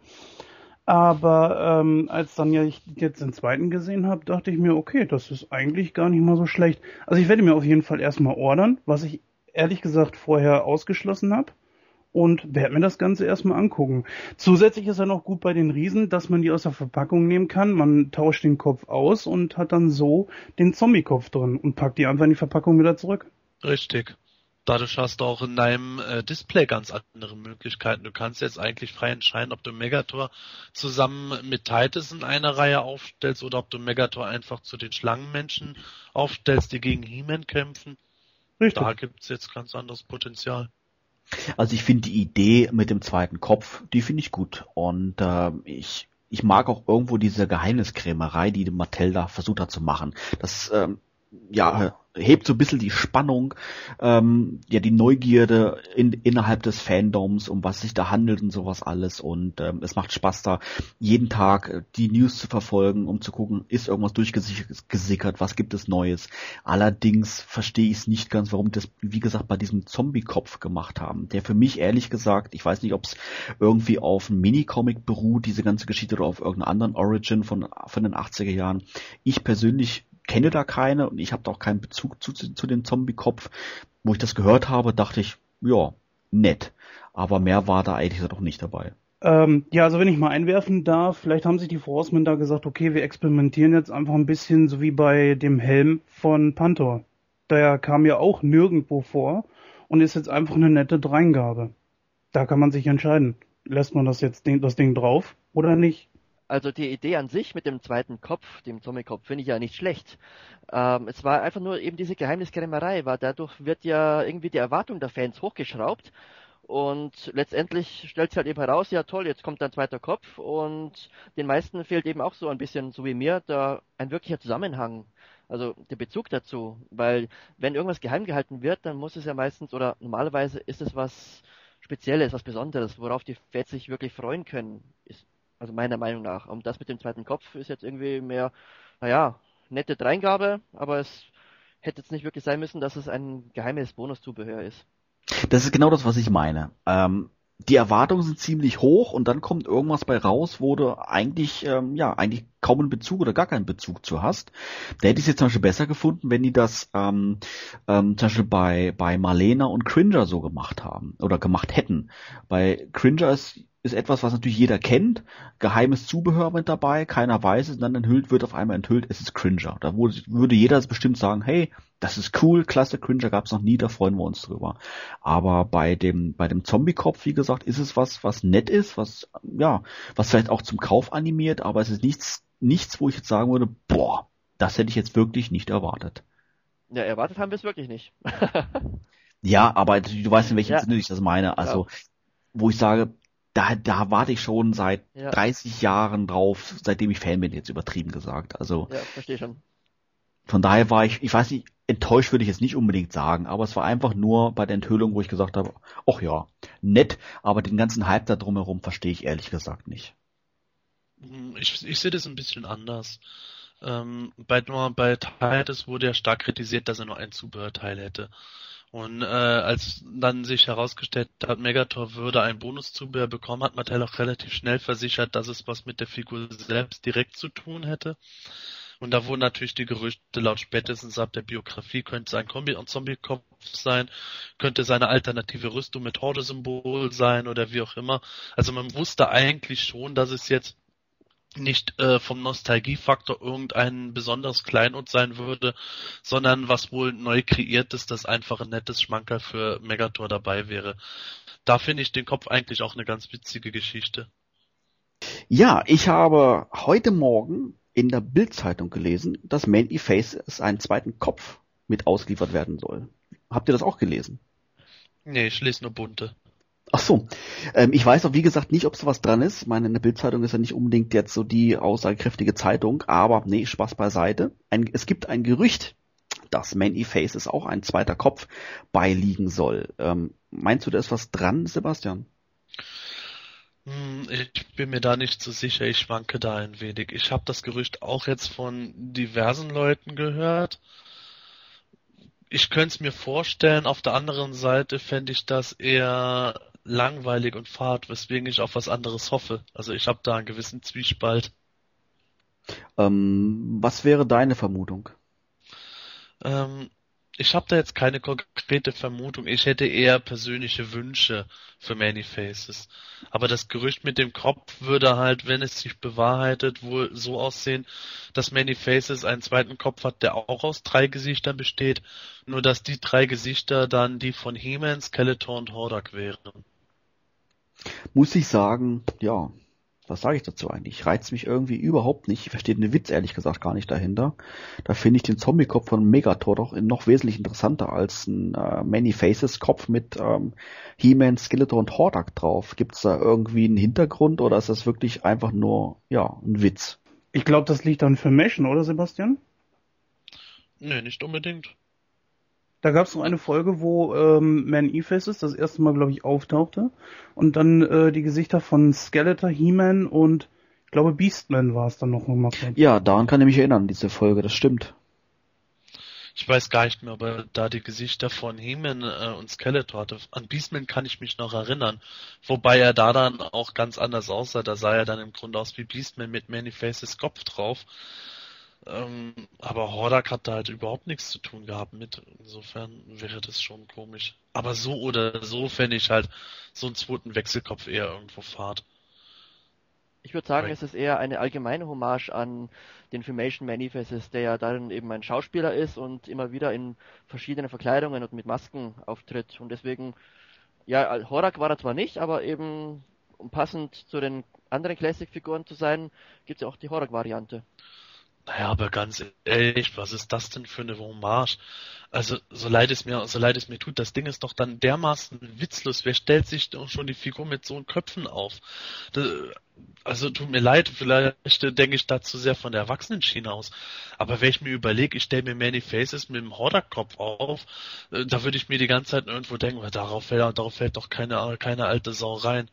Aber ähm, als dann ja ich jetzt den zweiten gesehen habe, dachte ich mir, okay, das ist eigentlich gar nicht mal so schlecht. Also ich werde mir auf jeden Fall erstmal ordern, was ich ehrlich gesagt vorher ausgeschlossen habe. Und werde mir das Ganze erstmal angucken. Zusätzlich ist er noch gut bei den Riesen, dass man die aus der Verpackung nehmen kann. Man tauscht den Kopf aus und hat dann so den Zombie-Kopf drin und packt die einfach in die Verpackung wieder zurück. Richtig dadurch hast du auch in deinem äh, Display ganz andere Möglichkeiten. Du kannst jetzt eigentlich frei entscheiden, ob du Megator zusammen mit Titus in einer Reihe aufstellst oder ob du Megator einfach zu den Schlangenmenschen aufstellst, die gegen He-Man kämpfen. Richtig. Da gibt's jetzt ganz anderes Potenzial. Also ich finde die Idee mit dem zweiten Kopf, die finde ich gut. Und äh, ich, ich mag auch irgendwo diese Geheimniskrämerei, die Mattel da versucht hat zu machen. Das ähm, ja, hebt so ein bisschen die Spannung, ähm, ja, die Neugierde in, innerhalb des Fandoms, um was sich da handelt und sowas alles. Und ähm, es macht Spaß da, jeden Tag äh, die News zu verfolgen, um zu gucken, ist irgendwas durchgesickert, was gibt es Neues. Allerdings verstehe ich es nicht ganz, warum das, wie gesagt, bei diesem Zombie-Kopf gemacht haben. Der für mich ehrlich gesagt, ich weiß nicht, ob es irgendwie auf einem Minicomic beruht, diese ganze Geschichte, oder auf irgendeiner anderen Origin von, von den 80er Jahren. Ich persönlich kenne da keine und ich habe da auch keinen Bezug zu, zu dem Zombie-Kopf. Wo ich das gehört habe, dachte ich, ja, nett. Aber mehr war da eigentlich doch nicht dabei. Ähm, ja, also wenn ich mal einwerfen darf, vielleicht haben sich die Forcemen da gesagt, okay, wir experimentieren jetzt einfach ein bisschen, so wie bei dem Helm von Panther. Der kam ja auch nirgendwo vor und ist jetzt einfach eine nette Dreingabe. Da kann man sich entscheiden. Lässt man das jetzt das Ding drauf oder nicht? Also die Idee an sich mit dem zweiten Kopf, dem Zombie-Kopf, finde ich ja nicht schlecht. Ähm, es war einfach nur eben diese Geheimniskrämerei, weil dadurch wird ja irgendwie die Erwartung der Fans hochgeschraubt und letztendlich stellt sich halt eben heraus, ja toll, jetzt kommt ein zweiter Kopf und den meisten fehlt eben auch so ein bisschen, so wie mir, da ein wirklicher Zusammenhang. Also der Bezug dazu, weil wenn irgendwas geheim gehalten wird, dann muss es ja meistens oder normalerweise ist es was Spezielles, was Besonderes, worauf die Fans sich wirklich freuen können. Ist also meiner Meinung nach. Und das mit dem zweiten Kopf ist jetzt irgendwie mehr, naja, nette Dreingabe, aber es hätte jetzt nicht wirklich sein müssen, dass es ein geheimes Bonuszubehör ist. Das ist genau das, was ich meine. Ähm, die Erwartungen sind ziemlich hoch und dann kommt irgendwas bei raus, wo du eigentlich, ähm, ja, eigentlich kaum einen Bezug oder gar keinen Bezug zu hast. Da hätte ich es jetzt zum Beispiel besser gefunden, wenn die das ähm, ähm, zum Beispiel bei, bei Marlena und Cringer so gemacht haben oder gemacht hätten. Bei Cringer ist ist etwas, was natürlich jeder kennt. Geheimes Zubehör mit dabei, keiner weiß es, und dann enthüllt wird auf einmal enthüllt, es ist Cringer. Da würde, würde jeder bestimmt sagen, hey, das ist cool, klasse, Cringer gab es noch nie, da freuen wir uns drüber. Aber bei dem, bei dem Zombie-Kopf, wie gesagt, ist es was, was nett ist, was, ja, was vielleicht auch zum Kauf animiert, aber es ist nichts, nichts, wo ich jetzt sagen würde, boah, das hätte ich jetzt wirklich nicht erwartet. Ja, erwartet haben wir es wirklich nicht. ja, aber du weißt, in welchem ja. Sinne ich das meine. Also, ja. wo ich sage, da, da warte ich schon seit ja. 30 Jahren drauf, seitdem ich Fan bin, jetzt übertrieben gesagt. Also. Ja, verstehe schon. Von daher war ich, ich weiß nicht, enttäuscht würde ich jetzt nicht unbedingt sagen, aber es war einfach nur bei der Enthüllung, wo ich gesagt habe, ach ja, nett, aber den ganzen Hype da drumherum verstehe ich ehrlich gesagt nicht. Hm, ich, ich sehe das ein bisschen anders. Ähm, bei, bei Titus wurde ja stark kritisiert, dass er nur ein Zubehörteil hätte. Und äh, als dann sich herausgestellt hat, Megator würde ein Bonuszubehör bekommen, hat Mattel auch relativ schnell versichert, dass es was mit der Figur selbst direkt zu tun hätte. Und da wurden natürlich die Gerüchte laut spätestens ab der Biografie, könnte sein Kombi- und Zombie-Kopf sein, könnte seine alternative Rüstung mit Horde-Symbol sein oder wie auch immer. Also man wusste eigentlich schon, dass es jetzt nicht äh, vom Nostalgiefaktor irgendein besonderes Kleinod sein würde, sondern was wohl neu kreiert ist, das einfach ein nettes Schmankerl für Megator dabei wäre. Da finde ich den Kopf eigentlich auch eine ganz witzige Geschichte. Ja, ich habe heute Morgen in der Bildzeitung gelesen, dass Manny Faces einen zweiten Kopf mit ausgeliefert werden soll. Habt ihr das auch gelesen? Nee, ich lese nur bunte. Ach so. Ähm, ich weiß auch, wie gesagt, nicht, ob sowas dran ist. Ich meine, eine Bildzeitung ist ja nicht unbedingt jetzt so die aussagekräftige Zeitung, aber nee, Spaß beiseite. Ein, es gibt ein Gerücht, dass Many Faces auch ein zweiter Kopf beiliegen soll. Ähm, meinst du, da ist was dran, Sebastian? Hm, ich bin mir da nicht so sicher, ich schwanke da ein wenig. Ich habe das Gerücht auch jetzt von diversen Leuten gehört ich könnte es mir vorstellen, auf der anderen Seite fände ich das eher langweilig und fad, weswegen ich auf was anderes hoffe. Also ich habe da einen gewissen Zwiespalt. Ähm, was wäre deine Vermutung? Ähm, ich habe da jetzt keine konkrete Vermutung. Ich hätte eher persönliche Wünsche für Many Faces. Aber das Gerücht mit dem Kopf würde halt, wenn es sich bewahrheitet, wohl so aussehen, dass Many Faces einen zweiten Kopf hat, der auch aus drei Gesichtern besteht. Nur dass die drei Gesichter dann die von He-Man, Skeletor und Hordak wären. Muss ich sagen, ja, was sage ich dazu eigentlich? Reizt mich irgendwie überhaupt nicht. Ich verstehe den Witz ehrlich gesagt gar nicht dahinter. Da finde ich den Zombie-Kopf von Megator doch noch wesentlich interessanter als ein äh, Many Faces-Kopf mit ähm, He-Man, Skeletor und Hordak drauf. Gibt es da irgendwie einen Hintergrund oder ist das wirklich einfach nur ja ein Witz? Ich glaube, das liegt an Vermischen, oder Sebastian? Nee, nicht unbedingt. Da gab es noch eine Folge, wo ähm, Man Ephesus das erste Mal, glaube ich, auftauchte und dann äh, die Gesichter von Skeletor, He-Man und ich glaube Beastman war es dann noch mal. Ja, daran kann ich mich erinnern, diese Folge, das stimmt. Ich weiß gar nicht mehr, aber da die Gesichter von He-Man äh, und Skeletor hatte. An Beastman kann ich mich noch erinnern. Wobei er da dann auch ganz anders aussah. Da sah er dann im Grunde aus wie Beastman mit Many Faces Kopf drauf. Ähm, aber Hordak hat da halt überhaupt nichts zu tun gehabt mit. Insofern wäre das schon komisch. Aber so oder so fände ich halt so einen zweiten Wechselkopf eher irgendwo fahrt. Ich würde sagen, es ist eher eine allgemeine Hommage an den Filmation Manifests, der ja dann eben ein Schauspieler ist und immer wieder in verschiedenen Verkleidungen und mit Masken auftritt. Und deswegen, ja, Horak war er zwar nicht, aber eben, um passend zu den anderen Classic-Figuren zu sein, gibt es ja auch die Horak-Variante. Naja, aber ganz ehrlich, was ist das denn für eine Hommage? Also, so leid es mir, so leid es mir tut, das Ding ist doch dann dermaßen witzlos. Wer stellt sich schon die Figur mit so Köpfen auf? Das, also, tut mir leid, vielleicht denke ich da zu sehr von der Erwachsenenschiene aus. Aber wenn ich mir überlege, ich stelle mir Many Faces mit dem Horderkopf auf, äh, da würde ich mir die ganze Zeit irgendwo denken, darauf fällt, darauf fällt doch keine, keine alte Sau rein.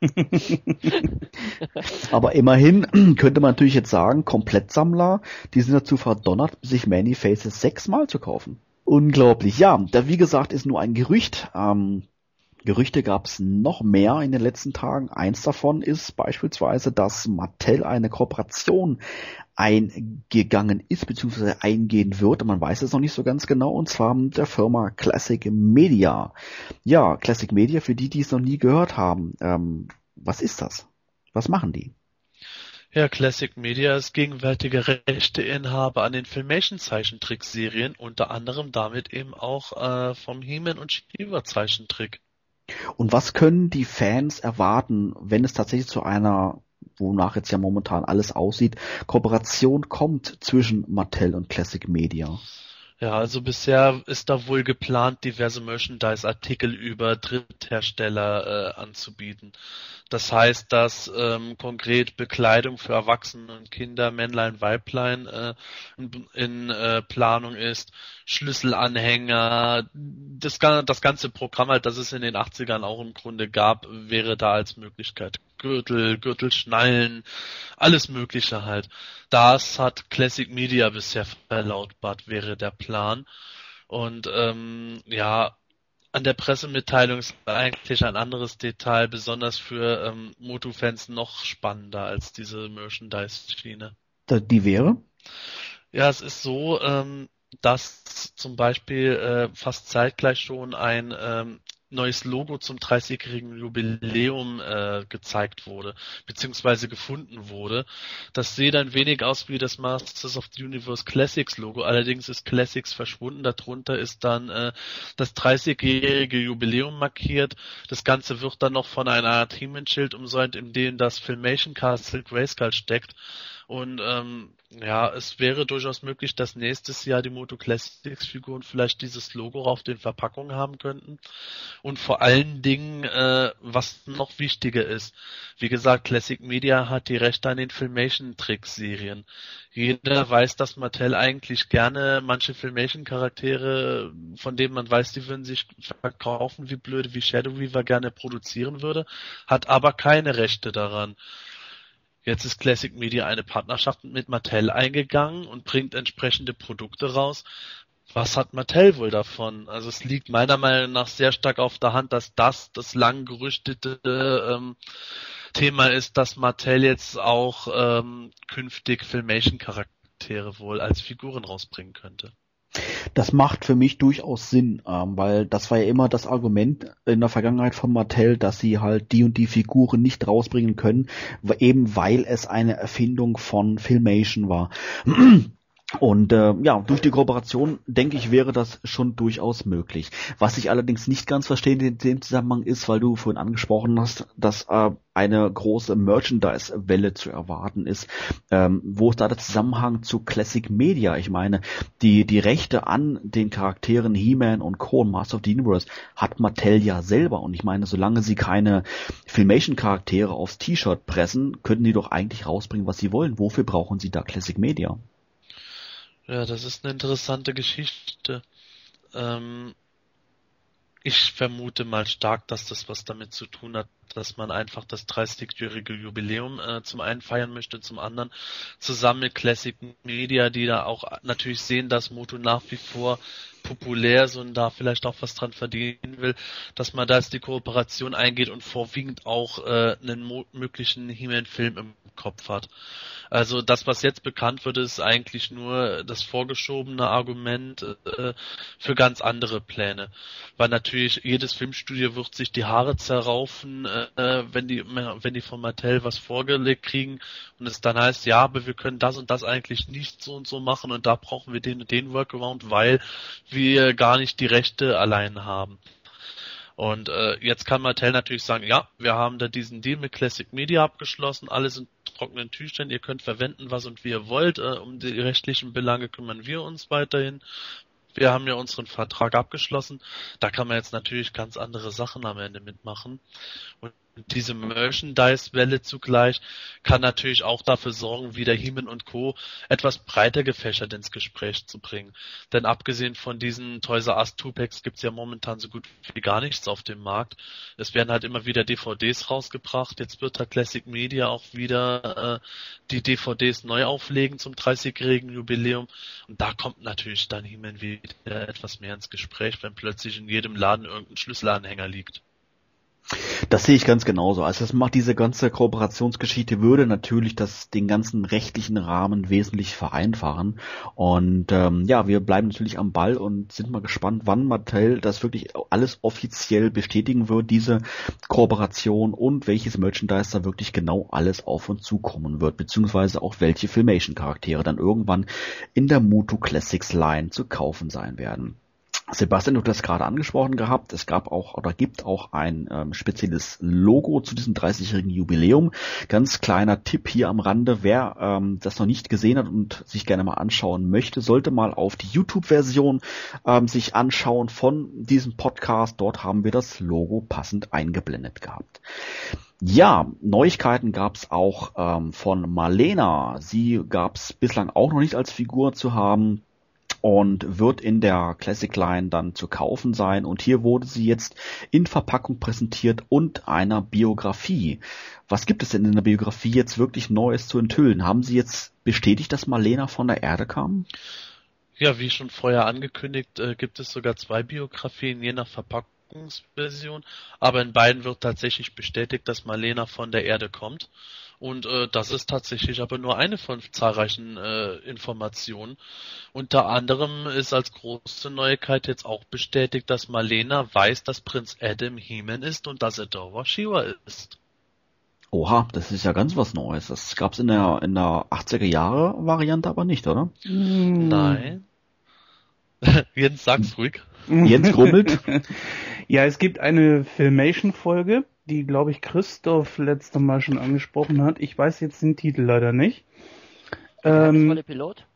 Aber immerhin könnte man natürlich jetzt sagen, Komplettsammler, die sind dazu verdonnert, sich Many Faces sechsmal zu kaufen. Unglaublich. Ja, da wie gesagt ist nur ein Gerücht. Ähm, Gerüchte gab es noch mehr in den letzten Tagen. Eins davon ist beispielsweise, dass Mattel eine Kooperation eingegangen ist bzw. eingehen wird. Man weiß es noch nicht so ganz genau und zwar mit der Firma Classic Media. Ja, Classic Media, für die, die es noch nie gehört haben, ähm, was ist das? Was machen die? Ja, Classic Media ist gegenwärtiger Rechteinhaber an den Filmation-Zeichentrickserien, unter anderem damit eben auch äh, vom He-Man und Shiva Zeichentrick. Und was können die Fans erwarten, wenn es tatsächlich zu einer, wonach jetzt ja momentan alles aussieht, Kooperation kommt zwischen Mattel und Classic Media? Ja, also bisher ist da wohl geplant, diverse Merchandise-Artikel über Dritthersteller äh, anzubieten. Das heißt, dass ähm, konkret Bekleidung für Erwachsene und Kinder, Männlein, Weiblein äh, in, in äh, Planung ist, Schlüsselanhänger, das, das ganze Programm halt, das es in den 80ern auch im Grunde gab, wäre da als Möglichkeit. Gürtel, Gürtelschnallen, alles Mögliche halt. Das hat Classic Media bisher verlautbart, wäre der Plan. Und ähm, ja, an der Pressemitteilung ist eigentlich ein anderes Detail, besonders für ähm, Moto-Fans noch spannender als diese Merchandise-Schiene. Die wäre? Ja, es ist so, ähm, dass zum Beispiel äh, fast zeitgleich schon ein ähm, neues Logo zum 30-jährigen Jubiläum äh, gezeigt wurde, beziehungsweise gefunden wurde. Das sieht ein wenig aus wie das Masters of the Universe Classics Logo, allerdings ist Classics verschwunden, darunter ist dann äh, das 30-jährige Jubiläum markiert. Das Ganze wird dann noch von einer Art Himmelschild umsäumt, in dem das Filmation Castle Grayskull steckt. Und ähm, ja, es wäre durchaus möglich, dass nächstes Jahr die Moto Classics Figuren vielleicht dieses Logo auf den Verpackungen haben könnten. Und vor allen Dingen, äh, was noch wichtiger ist, wie gesagt, Classic Media hat die Rechte an den Filmation Tricks Serien. Jeder weiß, dass Mattel eigentlich gerne manche Filmation Charaktere, von denen man weiß, die würden sich verkaufen wie blöde, wie Shadow Weaver gerne produzieren würde, hat aber keine Rechte daran. Jetzt ist Classic Media eine Partnerschaft mit Mattel eingegangen und bringt entsprechende Produkte raus. Was hat Mattel wohl davon? Also es liegt meiner Meinung nach sehr stark auf der Hand, dass das das lang gerüchtete ähm, Thema ist, dass Mattel jetzt auch ähm, künftig Filmation-Charaktere wohl als Figuren rausbringen könnte. Das macht für mich durchaus Sinn, ähm, weil das war ja immer das Argument in der Vergangenheit von Mattel, dass sie halt die und die Figuren nicht rausbringen können, eben weil es eine Erfindung von Filmation war. Und äh, ja, durch die Kooperation, denke ich, wäre das schon durchaus möglich. Was ich allerdings nicht ganz verstehe in dem Zusammenhang ist, weil du vorhin angesprochen hast, dass äh, eine große Merchandise-Welle zu erwarten ist. Ähm, wo ist da der Zusammenhang zu Classic Media? Ich meine, die, die Rechte an den Charakteren He-Man und Co. und Master of the Universe hat Mattel ja selber. Und ich meine, solange sie keine Filmation-Charaktere aufs T-Shirt pressen, könnten die doch eigentlich rausbringen, was sie wollen. Wofür brauchen sie da Classic Media? Ja, das ist eine interessante Geschichte. Ähm, ich vermute mal stark, dass das was damit zu tun hat, dass man einfach das 30-jährige Jubiläum äh, zum einen feiern möchte, zum anderen zusammen mit Classic Media, die da auch natürlich sehen, dass Moto nach wie vor populär ist und da vielleicht auch was dran verdienen will, dass man da jetzt die Kooperation eingeht und vorwiegend auch äh, einen möglichen He-Man-Film im Kopf hat. Also das, was jetzt bekannt wird, ist eigentlich nur das vorgeschobene Argument äh, für ganz andere Pläne. Weil natürlich jedes Filmstudio wird sich die Haare zerraufen, äh, wenn die wenn die von Mattel was vorgelegt kriegen und es dann heißt, ja, aber wir können das und das eigentlich nicht so und so machen und da brauchen wir den und den Workaround, weil wir gar nicht die Rechte allein haben. Und äh, jetzt kann Mattel natürlich sagen, ja, wir haben da diesen Deal mit Classic Media abgeschlossen, alles in trockenen Tüchern, ihr könnt verwenden, was und wie ihr wollt, äh, um die rechtlichen Belange kümmern wir uns weiterhin. Wir haben ja unseren Vertrag abgeschlossen. Da kann man jetzt natürlich ganz andere Sachen am Ende mitmachen. Und diese Merchandise-Welle zugleich kann natürlich auch dafür sorgen, wieder Heeman und Co. etwas breiter gefächert ins Gespräch zu bringen. Denn abgesehen von diesen Toys R Us Two-Packs gibt's ja momentan so gut wie gar nichts auf dem Markt. Es werden halt immer wieder DVDs rausgebracht. Jetzt wird halt Classic Media auch wieder äh, die DVDs neu auflegen zum 30-jährigen Jubiläum. Und da kommt natürlich dann Heeman wieder etwas mehr ins Gespräch, wenn plötzlich in jedem Laden irgendein Schlüsselanhänger liegt. Das sehe ich ganz genauso. Also das macht diese ganze Kooperationsgeschichte würde natürlich das den ganzen rechtlichen Rahmen wesentlich vereinfachen. Und ähm, ja, wir bleiben natürlich am Ball und sind mal gespannt, wann Mattel das wirklich alles offiziell bestätigen wird, diese Kooperation und welches Merchandise da wirklich genau alles auf uns zukommen wird, beziehungsweise auch welche Filmation-Charaktere dann irgendwann in der Mutu Classics Line zu kaufen sein werden. Sebastian, du hast das gerade angesprochen gehabt. Es gab auch oder gibt auch ein ähm, spezielles Logo zu diesem 30-jährigen Jubiläum. Ganz kleiner Tipp hier am Rande. Wer ähm, das noch nicht gesehen hat und sich gerne mal anschauen möchte, sollte mal auf die YouTube-Version ähm, sich anschauen von diesem Podcast. Dort haben wir das Logo passend eingeblendet gehabt. Ja, Neuigkeiten gab's auch ähm, von Marlena. Sie gab's bislang auch noch nicht als Figur zu haben und wird in der Classic Line dann zu kaufen sein. Und hier wurde sie jetzt in Verpackung präsentiert und einer Biografie. Was gibt es denn in der Biografie jetzt wirklich Neues zu enthüllen? Haben Sie jetzt bestätigt, dass Marlena von der Erde kam? Ja, wie schon vorher angekündigt, äh, gibt es sogar zwei Biografien, je nach Verpackungsversion. Aber in beiden wird tatsächlich bestätigt, dass Marlena von der Erde kommt. Und äh, das ist tatsächlich aber nur eine von zahlreichen äh, Informationen. Unter anderem ist als große Neuigkeit jetzt auch bestätigt, dass Marlena weiß, dass Prinz Adam He-Man ist und dass er Dora Shiva ist. Oha, das ist ja ganz was Neues. Das gab's in der in der 80er Jahre Variante aber nicht, oder? Hm. Nein. Jens, sag's ruhig. Jens grummelt. ja, es gibt eine Filmation-Folge, die, glaube ich, Christoph letzte Mal schon angesprochen hat. Ich weiß jetzt den Titel leider nicht. Ähm, war der Pilot?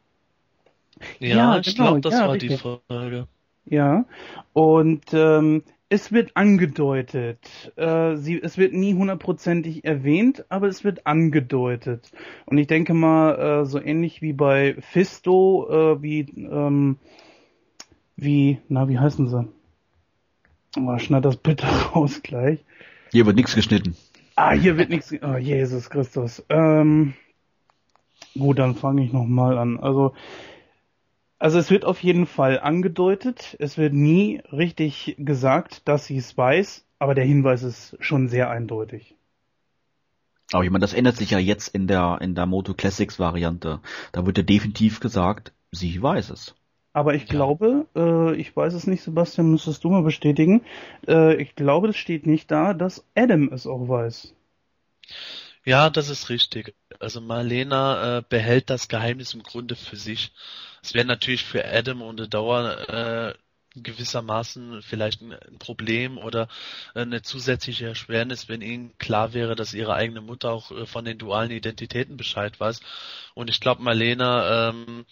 Ja, ja ich genau, glaube, das ja, war richtig. die Folge. Ja, und ähm, es wird angedeutet. Äh, sie, es wird nie hundertprozentig erwähnt, aber es wird angedeutet. Und ich denke mal, äh, so ähnlich wie bei Fisto, äh, wie, ähm, wie, na, wie heißen sie? Oh, schneid das bitte raus gleich. Hier wird nichts geschnitten. Ah, hier wird nichts. Oh, Jesus Christus. Ähm, gut, dann fange ich nochmal an. Also, also es wird auf jeden Fall angedeutet. Es wird nie richtig gesagt, dass sie es weiß, aber der Hinweis ist schon sehr eindeutig. Aber ich meine, das ändert sich ja jetzt in der in der Moto Classics Variante. Da wird ja definitiv gesagt, sie weiß es. Aber ich ja. glaube, äh, ich weiß es nicht, Sebastian, müsstest du mal bestätigen. Äh, ich glaube, es steht nicht da, dass Adam es auch weiß. Ja, das ist richtig. Also Marlena äh, behält das Geheimnis im Grunde für sich. Es wäre natürlich für Adam und Dauer äh, gewissermaßen vielleicht ein Problem oder eine zusätzliche Erschwernis, wenn ihnen klar wäre, dass ihre eigene Mutter auch äh, von den dualen Identitäten Bescheid weiß. Und ich glaube, Marlena ähm,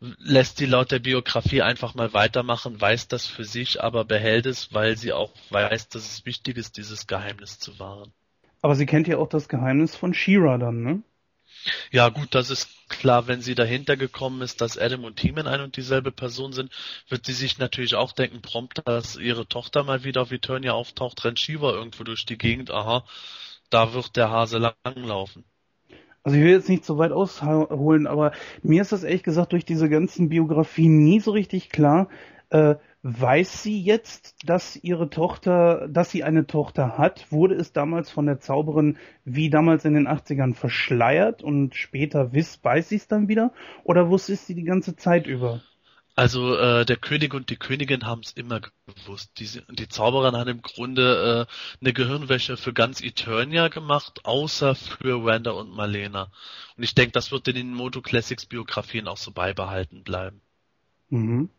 lässt sie laut der Biografie einfach mal weitermachen, weiß das für sich, aber behält es, weil sie auch weiß, dass es wichtig ist, dieses Geheimnis zu wahren. Aber sie kennt ja auch das Geheimnis von Shira dann, ne? Ja gut, das ist klar, wenn sie dahinter gekommen ist, dass Adam und Teeman ein und dieselbe Person sind, wird sie sich natürlich auch denken, prompt, dass ihre Tochter mal wieder auf Eternia auftaucht, rennt Shiva irgendwo durch die Gegend, aha, da wird der Hase langlaufen. Also ich will jetzt nicht so weit ausholen, aber mir ist das ehrlich gesagt durch diese ganzen Biografien nie so richtig klar. Äh, weiß sie jetzt, dass ihre Tochter, dass sie eine Tochter hat? Wurde es damals von der Zauberin wie damals in den 80ern verschleiert und später wiss, weiß sie es dann wieder? Oder wusste sie die ganze Zeit über? Also äh, der König und die Königin haben es immer gewusst. Die, die Zauberin hat im Grunde äh, eine Gehirnwäsche für ganz Eternia gemacht, außer für Wanda und Marlena. Und ich denke, das wird in den Moto Classics Biografien auch so beibehalten bleiben. Mhm.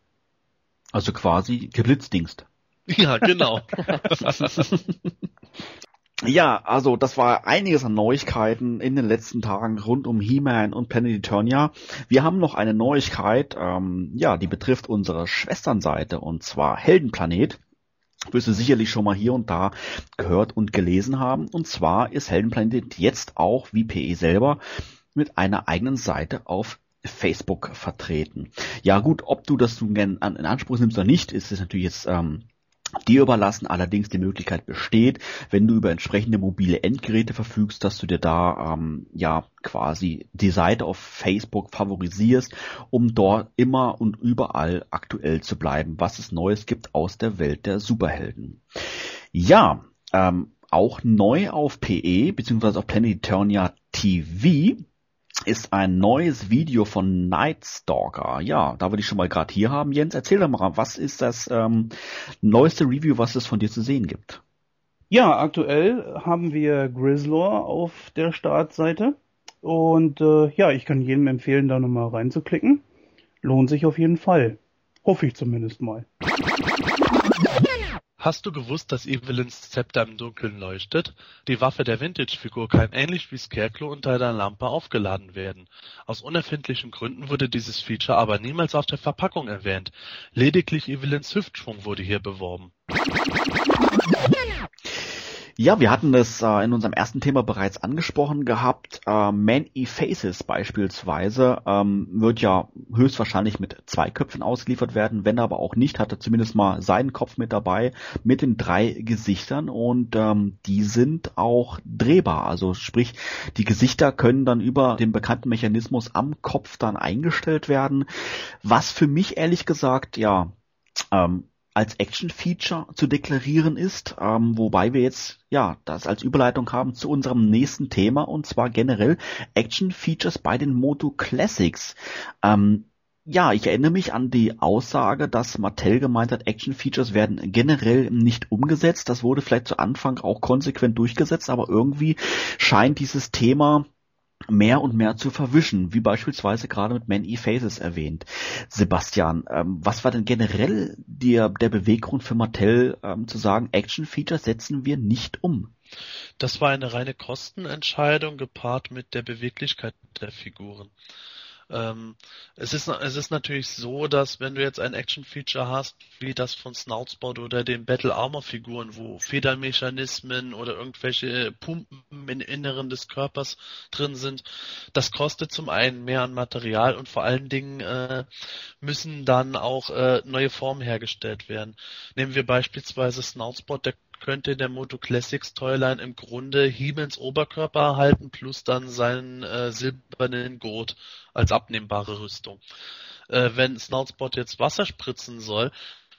Also quasi Geblitzdingst. Ja, genau. Ja, also das war einiges an Neuigkeiten in den letzten Tagen rund um He-Man und Planet Eternia. Wir haben noch eine Neuigkeit, ähm, ja, die betrifft unsere Schwesternseite und zwar Heldenplanet. Wirst du sicherlich schon mal hier und da gehört und gelesen haben. Und zwar ist Heldenplanet jetzt auch, wie PE selber, mit einer eigenen Seite auf Facebook vertreten. Ja gut, ob du das nun in Anspruch nimmst oder nicht, ist es natürlich jetzt ähm, dir überlassen. Allerdings die Möglichkeit besteht, wenn du über entsprechende mobile Endgeräte verfügst, dass du dir da ähm, ja quasi die Seite auf Facebook favorisierst, um dort immer und überall aktuell zu bleiben, was es Neues gibt aus der Welt der Superhelden. Ja, ähm, auch neu auf PE bzw. auf Planet Eternia TV ist ein neues Video von Nightstalker. Ja, da würde ich schon mal gerade hier haben. Jens, erzähl doch mal, was ist das ähm, neueste Review, was es von dir zu sehen gibt? Ja, aktuell haben wir Grizzlor auf der Startseite. Und äh, ja, ich kann jedem empfehlen, da nochmal reinzuklicken. Lohnt sich auf jeden Fall. Hoffe ich zumindest mal. Hast du gewusst, dass Evelyns Zepter im Dunkeln leuchtet? Die Waffe der Vintage-Figur kann ähnlich wie Scarecrow unter einer Lampe aufgeladen werden. Aus unerfindlichen Gründen wurde dieses Feature aber niemals auf der Verpackung erwähnt. Lediglich Evelyns Hüftschwung wurde hier beworben. Ja, wir hatten das äh, in unserem ersten Thema bereits angesprochen gehabt. Äh, Man-E Faces beispielsweise ähm, wird ja höchstwahrscheinlich mit zwei Köpfen ausgeliefert werden. Wenn aber auch nicht, hat er zumindest mal seinen Kopf mit dabei mit den drei Gesichtern und ähm, die sind auch drehbar. Also sprich, die Gesichter können dann über den bekannten Mechanismus am Kopf dann eingestellt werden. Was für mich ehrlich gesagt ja ähm, als Action-Feature zu deklarieren ist, ähm, wobei wir jetzt ja das als Überleitung haben zu unserem nächsten Thema und zwar generell Action-Features bei den Moto Classics. Ähm, ja, ich erinnere mich an die Aussage, dass Mattel gemeint hat, Action-Features werden generell nicht umgesetzt. Das wurde vielleicht zu Anfang auch konsequent durchgesetzt, aber irgendwie scheint dieses Thema mehr und mehr zu verwischen, wie beispielsweise gerade mit Many Faces erwähnt. Sebastian, ähm, was war denn generell der, der Beweggrund für Mattel ähm, zu sagen, Action Features setzen wir nicht um? Das war eine reine Kostenentscheidung gepaart mit der Beweglichkeit der Figuren. Ähm, es, ist, es ist natürlich so, dass wenn du jetzt ein Action-Feature hast, wie das von Snoutspot oder den Battle Armor-Figuren, wo Federmechanismen oder irgendwelche Pumpen im Inneren des Körpers drin sind, das kostet zum einen mehr an Material und vor allen Dingen äh, müssen dann auch äh, neue Formen hergestellt werden. Nehmen wir beispielsweise Snoutspot, der könnte der Moto Classics Toyline im Grunde Hiemens Oberkörper erhalten plus dann seinen äh, silbernen Gurt als abnehmbare Rüstung. Äh, wenn Snoutspot jetzt Wasser spritzen soll,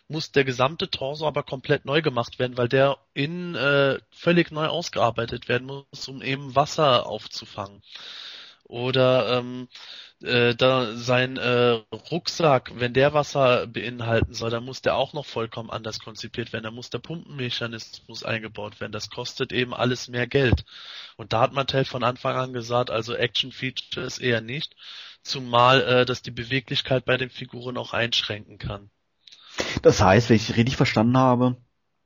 muss der gesamte Torso aber komplett neu gemacht werden, weil der innen äh, völlig neu ausgearbeitet werden muss, um eben Wasser aufzufangen. Oder ähm, äh, da sein äh, Rucksack, wenn der Wasser beinhalten soll, dann muss der auch noch vollkommen anders konzipiert werden. Da muss der Pumpenmechanismus eingebaut werden. Das kostet eben alles mehr Geld. Und da hat Mattel von Anfang an gesagt, also Action Features eher nicht, zumal äh, das die Beweglichkeit bei den Figuren auch einschränken kann. Das heißt, wenn ich richtig verstanden habe,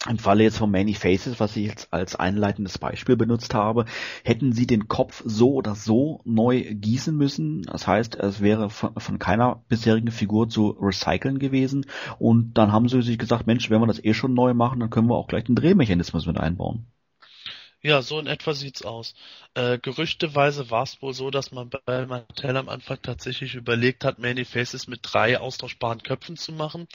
im Falle jetzt von Many Faces, was ich jetzt als einleitendes Beispiel benutzt habe, hätten sie den Kopf so oder so neu gießen müssen. Das heißt, es wäre von, von, keiner bisherigen Figur zu recyceln gewesen. Und dann haben sie sich gesagt, Mensch, wenn wir das eh schon neu machen, dann können wir auch gleich den Drehmechanismus mit einbauen. Ja, so in etwa sieht's aus. Äh, gerüchteweise war es wohl so, dass man bei Mattel am Anfang tatsächlich überlegt hat, Many Faces mit drei austauschbaren Köpfen zu machen,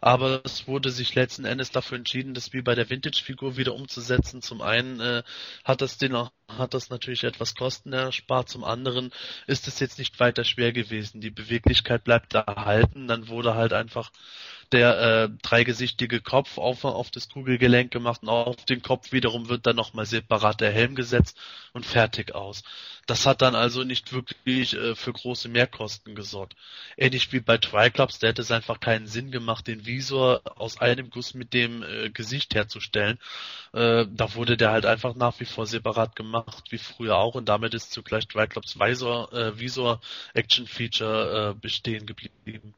aber es wurde sich letzten Endes dafür entschieden, das wie bei der Vintage-Figur wieder umzusetzen. Zum einen äh, hat das den hat das natürlich etwas Kosten erspart, zum anderen ist es jetzt nicht weiter schwer gewesen. Die Beweglichkeit bleibt erhalten, dann wurde halt einfach der äh, dreigesichtige Kopf auf, auf das Kugelgelenk gemacht und auf den Kopf wiederum wird dann nochmal separat der Helm gesetzt und fertig aus. Das hat dann also nicht wirklich äh, für große Mehrkosten gesorgt. Ähnlich wie bei Triclops, da hätte es einfach keinen Sinn gemacht, den Visor aus einem Guss mit dem äh, Gesicht herzustellen. Äh, da wurde der halt einfach nach wie vor separat gemacht, wie früher auch, und damit ist zugleich Triclops Visor, äh, Visor Action Feature äh, bestehen geblieben.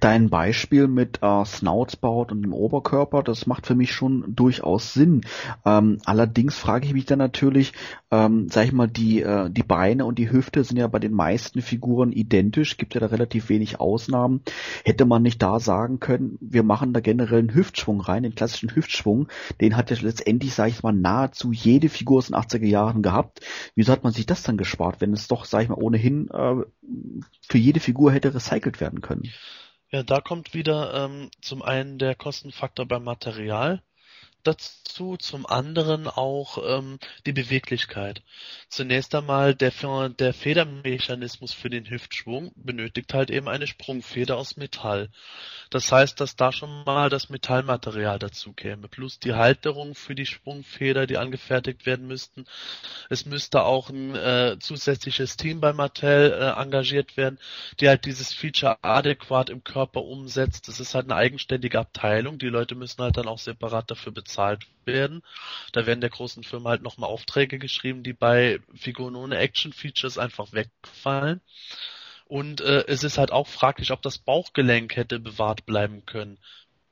Dein Beispiel mit äh, Snoutspout und dem Oberkörper, das macht für mich schon durchaus Sinn. Ähm, allerdings frage ich mich dann natürlich, ähm, sag ich mal, die, äh, die Beine und die Hüfte sind ja bei den meisten Figuren identisch, gibt ja da relativ wenig Ausnahmen. Hätte man nicht da sagen können, wir machen da generell einen Hüftschwung rein, den klassischen Hüftschwung, den hat ja letztendlich, sag ich mal, nahezu jede Figur aus den 80er Jahren gehabt. Wieso hat man sich das dann gespart, wenn es doch, sag ich mal, ohnehin äh, für jede Figur hätte recycelt werden können? Ja, da kommt wieder ähm, zum einen der Kostenfaktor beim Material dazu, zum anderen auch ähm, die Beweglichkeit. Zunächst einmal der, der Federmechanismus für den Hüftschwung benötigt halt eben eine Sprungfeder aus Metall. Das heißt, dass da schon mal das Metallmaterial dazu käme, plus die Halterung für die Sprungfeder, die angefertigt werden müssten. Es müsste auch ein äh, zusätzliches Team bei Mattel äh, engagiert werden, die halt dieses Feature adäquat im Körper umsetzt. Das ist halt eine eigenständige Abteilung. Die Leute müssen halt dann auch separat dafür bezahlt werden. Da werden der großen Firma halt nochmal Aufträge geschrieben, die bei Figuren ohne Action-Features einfach wegfallen. Und äh, es ist halt auch fraglich, ob das Bauchgelenk hätte bewahrt bleiben können,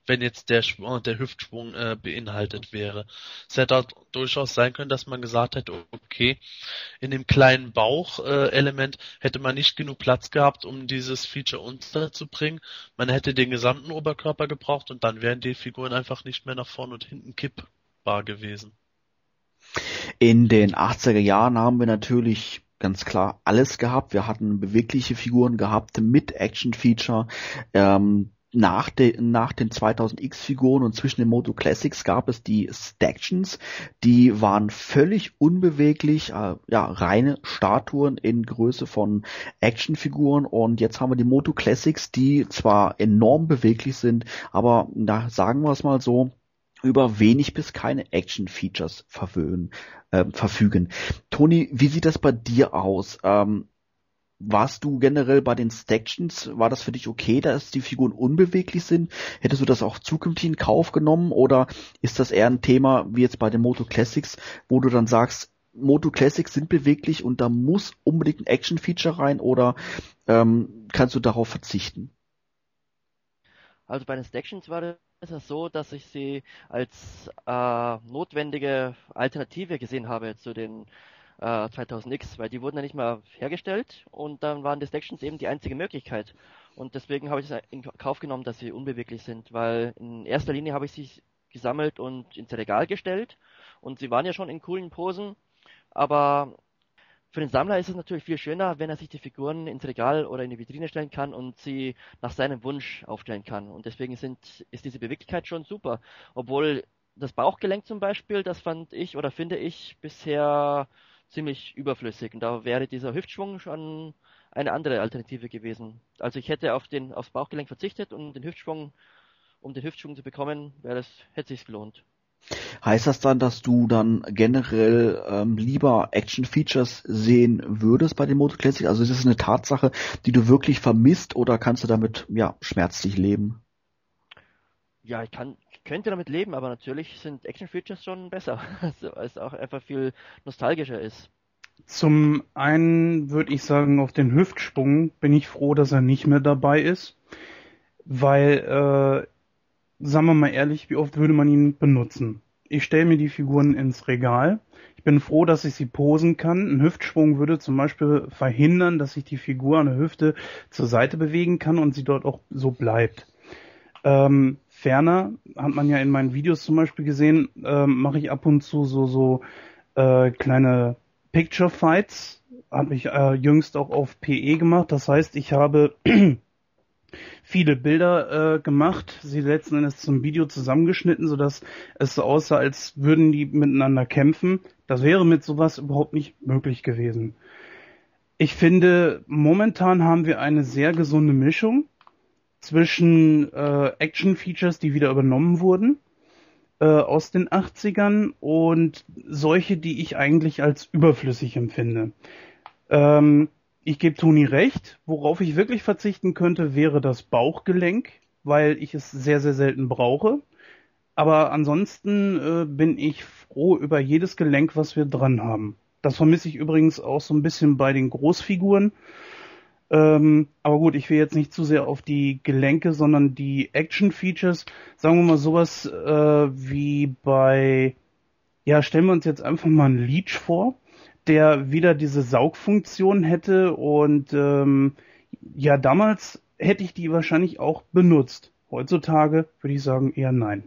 wenn jetzt der, Schwung, der Hüftschwung äh, beinhaltet wäre. Es hätte durchaus sein können, dass man gesagt hätte, okay, in dem kleinen Bauchelement äh, hätte man nicht genug Platz gehabt, um dieses Feature unterzubringen. Man hätte den gesamten Oberkörper gebraucht und dann wären die Figuren einfach nicht mehr nach vorne und hinten kippbar gewesen. In den 80er Jahren haben wir natürlich ganz klar alles gehabt. Wir hatten bewegliche Figuren gehabt mit Action-Feature. Ähm, nach, de, nach den 2000X-Figuren und zwischen den Moto Classics gab es die Stactions, die waren völlig unbeweglich, äh, ja, reine Statuen in Größe von Actionfiguren und jetzt haben wir die Moto Classics, die zwar enorm beweglich sind, aber na, sagen wir es mal so, über wenig bis keine Action-Features äh, verfügen. Toni, wie sieht das bei dir aus? Ähm, warst du generell bei den Stactions, war das für dich okay, dass die Figuren unbeweglich sind? Hättest du das auch zukünftig in Kauf genommen oder ist das eher ein Thema wie jetzt bei den Moto Classics, wo du dann sagst, Moto Classics sind beweglich und da muss unbedingt ein Action-Feature rein oder ähm, kannst du darauf verzichten? Also bei den Stactions war es so, dass ich sie als äh, notwendige Alternative gesehen habe zu den äh, 2000X, weil die wurden ja nicht mehr hergestellt und dann waren die Stactions eben die einzige Möglichkeit. Und deswegen habe ich es in Kauf genommen, dass sie unbeweglich sind, weil in erster Linie habe ich sie gesammelt und ins Regal gestellt und sie waren ja schon in coolen Posen, aber für den Sammler ist es natürlich viel schöner, wenn er sich die Figuren ins Regal oder in die Vitrine stellen kann und sie nach seinem Wunsch aufstellen kann. Und deswegen sind, ist diese Beweglichkeit schon super. Obwohl das Bauchgelenk zum Beispiel, das fand ich oder finde ich bisher ziemlich überflüssig. Und da wäre dieser Hüftschwung schon eine andere Alternative gewesen. Also ich hätte auf den, aufs Bauchgelenk verzichtet und den Hüftschwung, um den Hüftschwung zu bekommen, wäre das, hätte sich gelohnt. Heißt das dann, dass du dann generell ähm, lieber Action-Features sehen würdest bei den Moto Classic? Also ist es eine Tatsache, die du wirklich vermisst oder kannst du damit ja schmerzlich leben? Ja, ich kann, könnte damit leben, aber natürlich sind Action-Features schon besser, also, weil es auch einfach viel nostalgischer ist. Zum einen würde ich sagen, auf den Hüftsprung bin ich froh, dass er nicht mehr dabei ist, weil äh, sagen wir mal ehrlich, wie oft würde man ihn benutzen? Ich stelle mir die Figuren ins Regal. Ich bin froh, dass ich sie posen kann. Ein Hüftschwung würde zum Beispiel verhindern, dass ich die Figur an der Hüfte zur Seite bewegen kann und sie dort auch so bleibt. Ähm, ferner hat man ja in meinen Videos zum Beispiel gesehen, ähm, mache ich ab und zu so so äh, kleine Picture Fights, habe ich äh, jüngst auch auf PE gemacht. Das heißt, ich habe viele Bilder äh, gemacht, sie letzten Endes zum Video zusammengeschnitten, sodass es so aussah, als würden die miteinander kämpfen. Das wäre mit sowas überhaupt nicht möglich gewesen. Ich finde, momentan haben wir eine sehr gesunde Mischung zwischen äh, Action-Features, die wieder übernommen wurden äh, aus den 80ern und solche, die ich eigentlich als überflüssig empfinde. Ähm, ich gebe Toni recht. Worauf ich wirklich verzichten könnte, wäre das Bauchgelenk, weil ich es sehr, sehr selten brauche. Aber ansonsten äh, bin ich froh über jedes Gelenk, was wir dran haben. Das vermisse ich übrigens auch so ein bisschen bei den Großfiguren. Ähm, aber gut, ich will jetzt nicht zu sehr auf die Gelenke, sondern die Action-Features. Sagen wir mal sowas äh, wie bei, ja, stellen wir uns jetzt einfach mal einen Leech vor der wieder diese Saugfunktion hätte und ähm, ja, damals hätte ich die wahrscheinlich auch benutzt. Heutzutage würde ich sagen eher nein.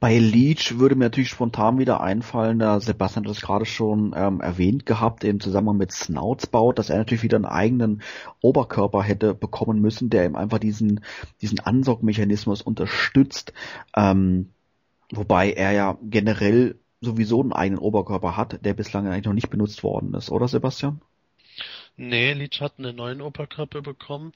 Bei Leech würde mir natürlich spontan wieder einfallen, da Sebastian hat das gerade schon ähm, erwähnt gehabt, im Zusammenhang mit Snoutsbout, dass er natürlich wieder einen eigenen Oberkörper hätte bekommen müssen, der ihm einfach diesen, diesen Ansaugmechanismus unterstützt. Ähm, wobei er ja generell sowieso einen eigenen Oberkörper hat, der bislang eigentlich noch nicht benutzt worden ist, oder Sebastian? Nee, Leech hat einen neuen Oberkörper bekommen.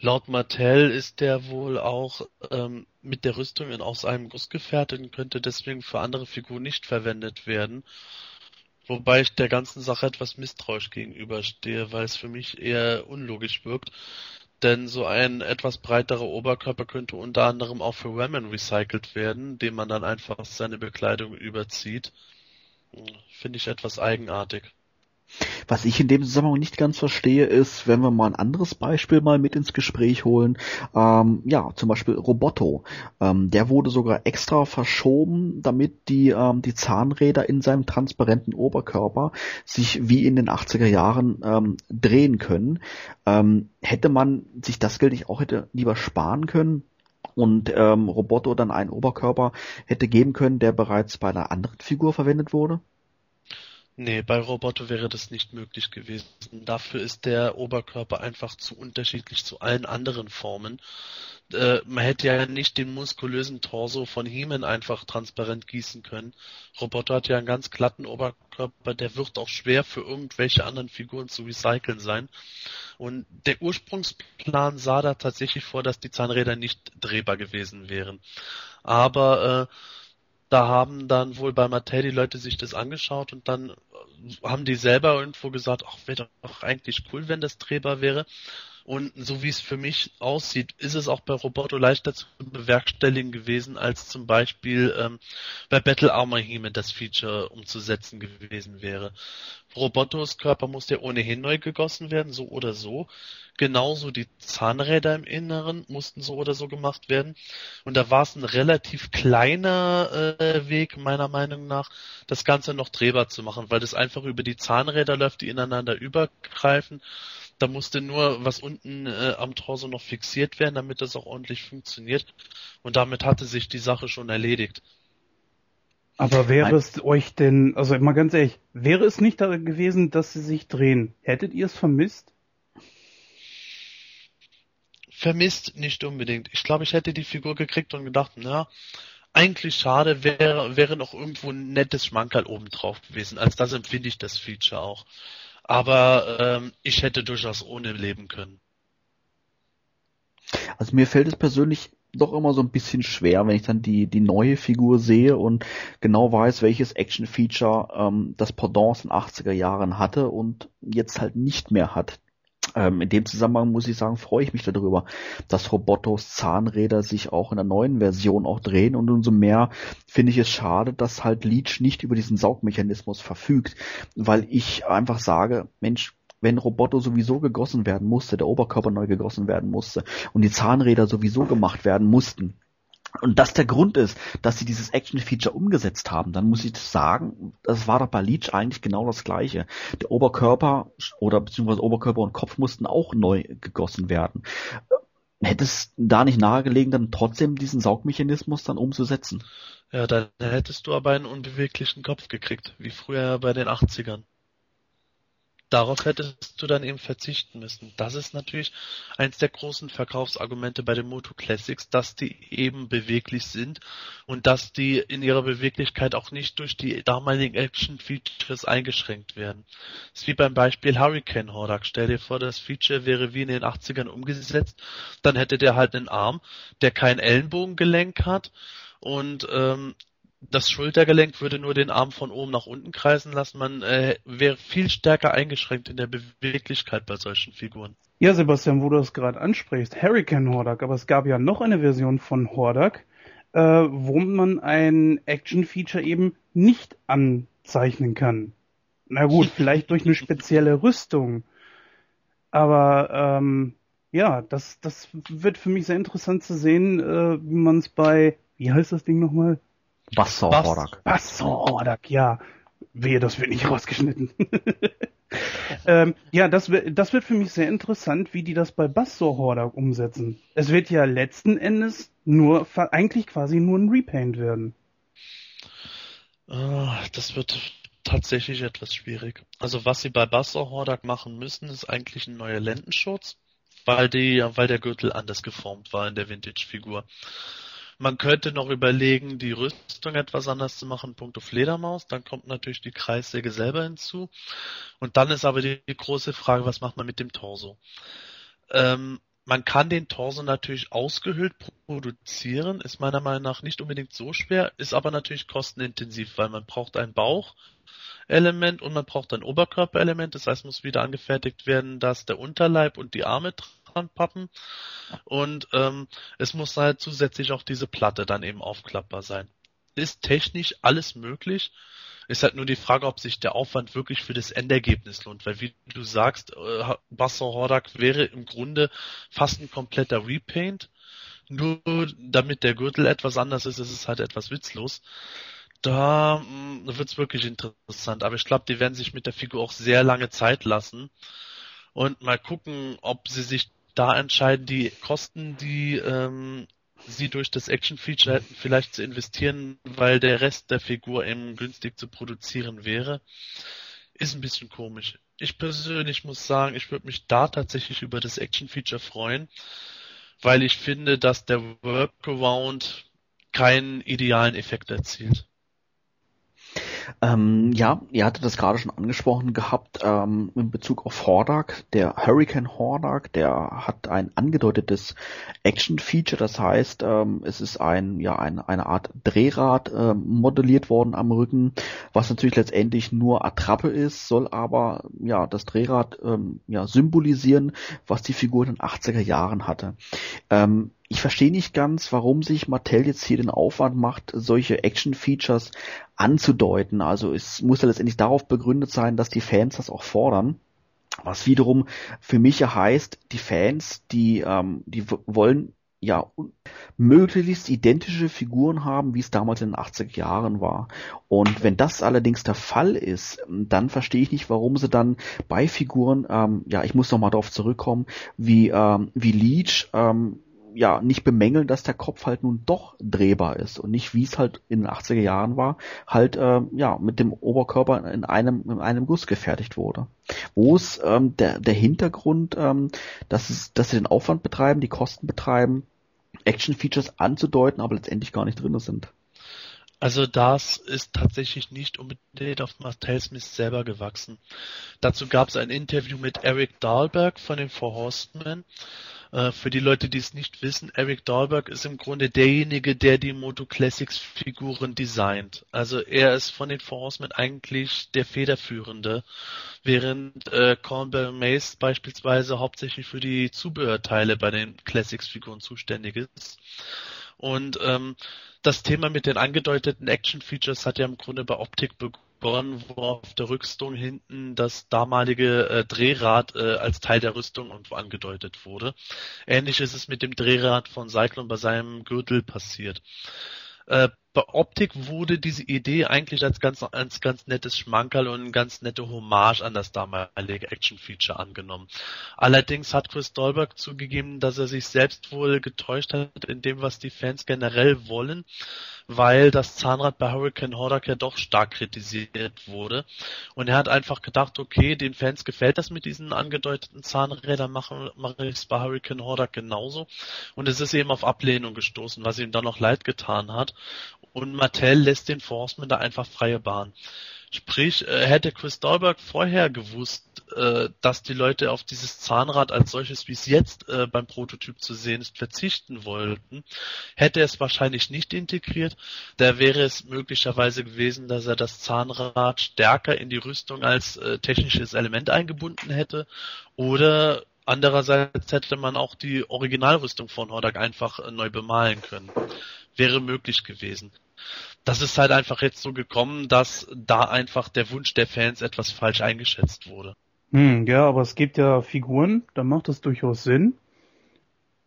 Laut Mattel ist der wohl auch ähm, mit der Rüstung aus einem Guss gefertigt und könnte deswegen für andere Figuren nicht verwendet werden. Wobei ich der ganzen Sache etwas misstrauisch gegenüberstehe, weil es für mich eher unlogisch wirkt. Denn so ein etwas breiterer Oberkörper könnte unter anderem auch für Women recycelt werden, dem man dann einfach seine Bekleidung überzieht. Finde ich etwas eigenartig. Was ich in dem Zusammenhang nicht ganz verstehe, ist, wenn wir mal ein anderes Beispiel mal mit ins Gespräch holen, ähm, ja, zum Beispiel Roboto. Ähm, der wurde sogar extra verschoben, damit die, ähm, die Zahnräder in seinem transparenten Oberkörper sich wie in den 80er Jahren ähm, drehen können. Ähm, hätte man sich das Geld nicht auch hätte lieber sparen können? und ähm, Roboto dann einen Oberkörper hätte geben können, der bereits bei einer anderen Figur verwendet wurde? Nee, bei Roboter wäre das nicht möglich gewesen. Dafür ist der Oberkörper einfach zu unterschiedlich zu allen anderen Formen. Äh, man hätte ja nicht den muskulösen Torso von Heeman einfach transparent gießen können. Roboter hat ja einen ganz glatten Oberkörper, der wird auch schwer für irgendwelche anderen Figuren zu recyceln sein. Und der Ursprungsplan sah da tatsächlich vor, dass die Zahnräder nicht drehbar gewesen wären. Aber äh, da haben dann wohl bei Mattel die Leute sich das angeschaut und dann äh, haben die selber irgendwo gesagt, ach, wäre doch eigentlich cool, wenn das drehbar wäre. Und so wie es für mich aussieht, ist es auch bei Roboto leichter zu bewerkstelligen gewesen, als zum Beispiel ähm, bei Battle Armor He-Man das Feature umzusetzen gewesen wäre. Robotos Körper muss ja ohnehin neu gegossen werden, so oder so. Genauso die Zahnräder im Inneren mussten so oder so gemacht werden. Und da war es ein relativ kleiner äh, Weg, meiner Meinung nach, das Ganze noch drehbar zu machen, weil das einfach über die Zahnräder läuft, die ineinander übergreifen. Da musste nur was unten äh, am Torso noch fixiert werden, damit das auch ordentlich funktioniert. Und damit hatte sich die Sache schon erledigt. Aber wäre Nein. es euch denn, also mal ganz ehrlich, wäre es nicht da gewesen, dass sie sich drehen? Hättet ihr es vermisst? Vermisst nicht unbedingt. Ich glaube, ich hätte die Figur gekriegt und gedacht, na, eigentlich schade, wäre, wäre noch irgendwo ein nettes Schmankerl obendrauf gewesen. Als das empfinde ich das Feature auch. Aber ähm, ich hätte durchaus ohne leben können. Also mir fällt es persönlich doch immer so ein bisschen schwer, wenn ich dann die, die neue Figur sehe und genau weiß, welches Action-Feature ähm, das Pendant in 80er Jahren hatte und jetzt halt nicht mehr hat. Ähm, in dem Zusammenhang muss ich sagen, freue ich mich darüber, dass Robotos Zahnräder sich auch in der neuen Version auch drehen. Und umso mehr finde ich es schade, dass halt Leech nicht über diesen Saugmechanismus verfügt, weil ich einfach sage, Mensch, wenn Roboto sowieso gegossen werden musste, der Oberkörper neu gegossen werden musste und die Zahnräder sowieso gemacht werden mussten, und das der Grund ist, dass sie dieses Action-Feature umgesetzt haben, dann muss ich sagen, das war doch bei Leech eigentlich genau das gleiche. Der Oberkörper oder beziehungsweise Oberkörper und Kopf mussten auch neu gegossen werden. hätte es da nicht nahegelegen, dann trotzdem diesen Saugmechanismus dann umzusetzen? Ja, dann hättest du aber einen unbeweglichen Kopf gekriegt, wie früher bei den 80ern. Darauf hättest du dann eben verzichten müssen. Das ist natürlich eins der großen Verkaufsargumente bei den Moto Classics, dass die eben beweglich sind und dass die in ihrer Beweglichkeit auch nicht durch die damaligen Action Features eingeschränkt werden. Das ist wie beim Beispiel Hurricane Hordak. Stell dir vor, das Feature wäre wie in den 80ern umgesetzt, dann hätte der halt einen Arm, der kein Ellenbogengelenk hat und ähm, das Schultergelenk würde nur den Arm von oben nach unten kreisen lassen. Man äh, wäre viel stärker eingeschränkt in der Beweglichkeit bei solchen Figuren. Ja, Sebastian, wo du das gerade ansprichst, Hurricane Hordak, aber es gab ja noch eine Version von Hordak, äh, wo man ein Action-Feature eben nicht anzeichnen kann. Na gut, vielleicht durch eine spezielle Rüstung. Aber ähm, ja, das, das wird für mich sehr interessant zu sehen, äh, wie man es bei, wie heißt das Ding nochmal? Bassor Hordak. Bassor Hordak, ja. Wehe, das wird nicht rausgeschnitten. ähm, ja, das, das wird für mich sehr interessant, wie die das bei Bassor Hordak umsetzen. Es wird ja letzten Endes nur, eigentlich quasi nur ein Repaint werden. Ah, das wird tatsächlich etwas schwierig. Also was sie bei Bassor Hordak machen müssen, ist eigentlich ein neuer Lendenschutz, weil die, weil der Gürtel anders geformt war in der Vintage-Figur. Man könnte noch überlegen, die Rüstung etwas anders zu machen, punkto Fledermaus. Dann kommt natürlich die Kreissäge selber hinzu. Und dann ist aber die, die große Frage, was macht man mit dem Torso? Ähm, man kann den Torso natürlich ausgehöhlt produzieren, ist meiner Meinung nach nicht unbedingt so schwer, ist aber natürlich kostenintensiv, weil man braucht ein Bauchelement und man braucht ein Oberkörperelement. Das heißt, muss wieder angefertigt werden, dass der Unterleib und die Arme pappen. Und ähm, es muss halt zusätzlich auch diese Platte dann eben aufklappbar sein. Ist technisch alles möglich. Ist halt nur die Frage, ob sich der Aufwand wirklich für das Endergebnis lohnt. Weil wie du sagst, äh, Basser Hordak wäre im Grunde fast ein kompletter Repaint. Nur damit der Gürtel etwas anders ist, ist es halt etwas witzlos. Da hm, wird's wirklich interessant. Aber ich glaube, die werden sich mit der Figur auch sehr lange Zeit lassen. Und mal gucken, ob sie sich da entscheiden die Kosten, die ähm, sie durch das Action-Feature hätten vielleicht zu investieren, weil der Rest der Figur eben günstig zu produzieren wäre, ist ein bisschen komisch. Ich persönlich muss sagen, ich würde mich da tatsächlich über das Action-Feature freuen, weil ich finde, dass der Workaround keinen idealen Effekt erzielt. Ähm, ja, ihr hattet das gerade schon angesprochen gehabt ähm, in Bezug auf Hordak. Der Hurricane Hordak, der hat ein angedeutetes Action-Feature. Das heißt, ähm, es ist ein ja ein, eine Art Drehrad äh, modelliert worden am Rücken, was natürlich letztendlich nur Attrappe ist, soll aber ja das Drehrad ähm, ja symbolisieren, was die Figur in den 80er Jahren hatte. Ähm, ich verstehe nicht ganz, warum sich Mattel jetzt hier den Aufwand macht, solche Action-Features anzudeuten. Also es muss ja letztendlich darauf begründet sein, dass die Fans das auch fordern. Was wiederum für mich ja heißt, die Fans, die, ähm, die wollen ja möglichst identische Figuren haben, wie es damals in den 80er Jahren war. Und wenn das allerdings der Fall ist, dann verstehe ich nicht, warum sie dann bei Figuren, ähm, ja, ich muss noch mal darauf zurückkommen, wie ähm, wie Leech ähm, ja nicht bemängeln, dass der Kopf halt nun doch drehbar ist und nicht wie es halt in den 80er Jahren war, halt äh, ja mit dem Oberkörper in einem in einem Guss gefertigt wurde. Wo ist ähm, der der Hintergrund, ähm, dass es dass sie den Aufwand betreiben, die Kosten betreiben, Action Features anzudeuten, aber letztendlich gar nicht drin sind. Also das ist tatsächlich nicht unbedingt auf Martell Smith selber gewachsen. Dazu gab es ein Interview mit Eric Dahlberg von den Four Horsemen für die Leute, die es nicht wissen, Eric Dahlberg ist im Grunde derjenige, der die Moto Classics Figuren designt. Also er ist von den Four Horsemen eigentlich der Federführende, während äh, Cornbell Mace beispielsweise hauptsächlich für die Zubehörteile bei den Classics Figuren zuständig ist. Und ähm, das Thema mit den angedeuteten Action Features hat ja im Grunde bei Optik begonnen Wo auf der Rüstung hinten das damalige äh, Drehrad äh, als Teil der Rüstung angedeutet wurde. Ähnlich ist es mit dem Drehrad von Cyclone bei seinem Gürtel passiert. Äh, bei Optik wurde diese Idee eigentlich als ganz, als ganz nettes Schmankerl und eine ganz nette Hommage an das damalige Action-Feature angenommen. Allerdings hat Chris Dolberg zugegeben, dass er sich selbst wohl getäuscht hat in dem, was die Fans generell wollen weil das Zahnrad bei Hurricane Hordak ja doch stark kritisiert wurde. Und er hat einfach gedacht, okay, den Fans gefällt das mit diesen angedeuteten Zahnrädern, mache mach ich es bei Hurricane Hordak genauso. Und es ist eben auf Ablehnung gestoßen, was ihm dann noch leid getan hat. Und Mattel lässt den Forceman da einfach freie Bahn. Sprich, äh, hätte Chris Dahlberg vorher gewusst, äh, dass die Leute auf dieses Zahnrad als solches, wie es jetzt äh, beim Prototyp zu sehen ist, verzichten wollten, hätte es wahrscheinlich nicht integriert. Da wäre es möglicherweise gewesen, dass er das Zahnrad stärker in die Rüstung als technisches Element eingebunden hätte. Oder andererseits hätte man auch die Originalrüstung von Hordak einfach neu bemalen können. Wäre möglich gewesen das ist halt einfach jetzt so gekommen, dass da einfach der Wunsch der Fans etwas falsch eingeschätzt wurde. Hm, ja, aber es gibt ja Figuren, da macht das durchaus Sinn.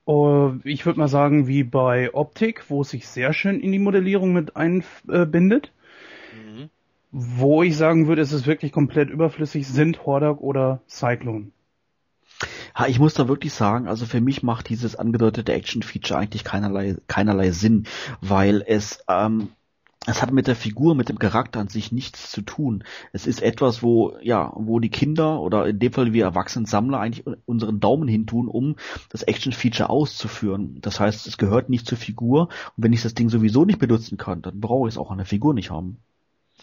Uh, ich würde mal sagen, wie bei Optik, wo es sich sehr schön in die Modellierung mit einbindet. Mhm. Wo ich sagen würde, es ist wirklich komplett überflüssig, sind Hordak oder Cyclone. Ha, ich muss da wirklich sagen, also für mich macht dieses angedeutete Action-Feature eigentlich keinerlei, keinerlei Sinn, weil es ähm, es hat mit der Figur, mit dem Charakter an sich nichts zu tun. Es ist etwas, wo, ja, wo die Kinder oder in dem Fall wir erwachsenen Sammler eigentlich unseren Daumen hin tun, um das Action-Feature auszuführen. Das heißt, es gehört nicht zur Figur und wenn ich das Ding sowieso nicht benutzen kann, dann brauche ich es auch an der Figur nicht haben.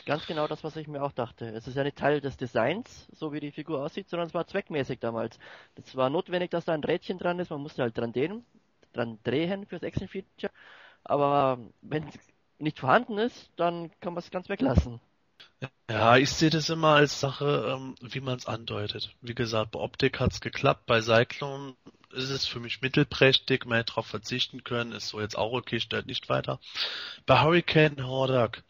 Ganz genau das, was ich mir auch dachte. Es ist ja nicht Teil des Designs, so wie die Figur aussieht, sondern es war zweckmäßig damals. Es war notwendig, dass da ein Rädchen dran ist, man musste halt dran drehen, dran drehen fürs Action-Feature. Aber wenn nicht vorhanden ist, dann kann man es ganz weglassen. Ja, ich sehe das immer als Sache, ähm, wie man es andeutet. Wie gesagt, bei Optik hat es geklappt, bei Cyclone ist es für mich mittelprächtig, man hätte darauf verzichten können, ist so jetzt auch okay, stört nicht weiter. Bei Hurricane Hordak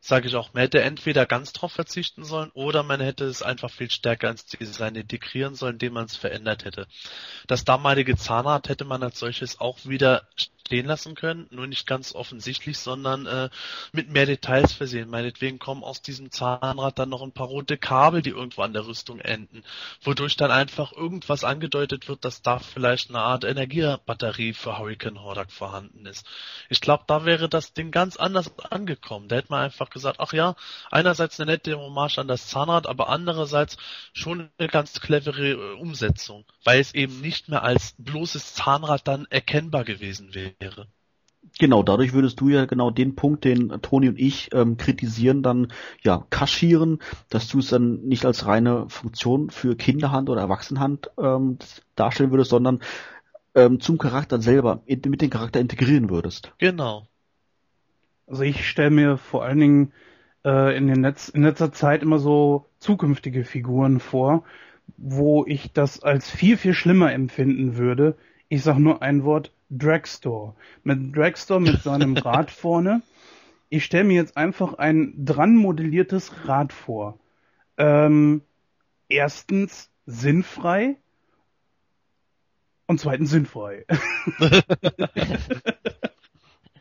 sage ich auch, man hätte entweder ganz drauf verzichten sollen oder man hätte es einfach viel stärker ins Design integrieren sollen, indem man es verändert hätte. Das damalige Zahnrad hätte man als solches auch wieder stehen lassen können, nur nicht ganz offensichtlich, sondern äh, mit mehr Details versehen. Meinetwegen kommen aus diesem Zahnrad dann noch ein paar rote Kabel, die irgendwo an der Rüstung enden, wodurch dann einfach irgendwas angedeutet wird, dass da vielleicht eine Art Energiebatterie für Hurricane Hordak vorhanden ist. Ich glaube, da wäre das Ding ganz anders angekommen. Da hätte man einfach gesagt, ach ja, einerseits eine nette Hommage an das Zahnrad, aber andererseits schon eine ganz clevere äh, Umsetzung, weil es eben nicht mehr als bloßes Zahnrad dann erkennbar gewesen wäre. Genau, dadurch würdest du ja genau den Punkt, den Toni und ich ähm, kritisieren, dann ja kaschieren, dass du es dann nicht als reine Funktion für Kinderhand oder Erwachsenenhand ähm, darstellen würdest, sondern ähm, zum Charakter selber mit dem Charakter integrieren würdest. Genau. Also ich stelle mir vor allen Dingen äh, in, den Netz, in letzter Zeit immer so zukünftige Figuren vor, wo ich das als viel, viel schlimmer empfinden würde. Ich sag nur ein Wort, Dragstore. Mit Dragstore mit seinem Rad vorne. Ich stelle mir jetzt einfach ein dran modelliertes Rad vor. Ähm, erstens sinnfrei und zweitens sinnfrei.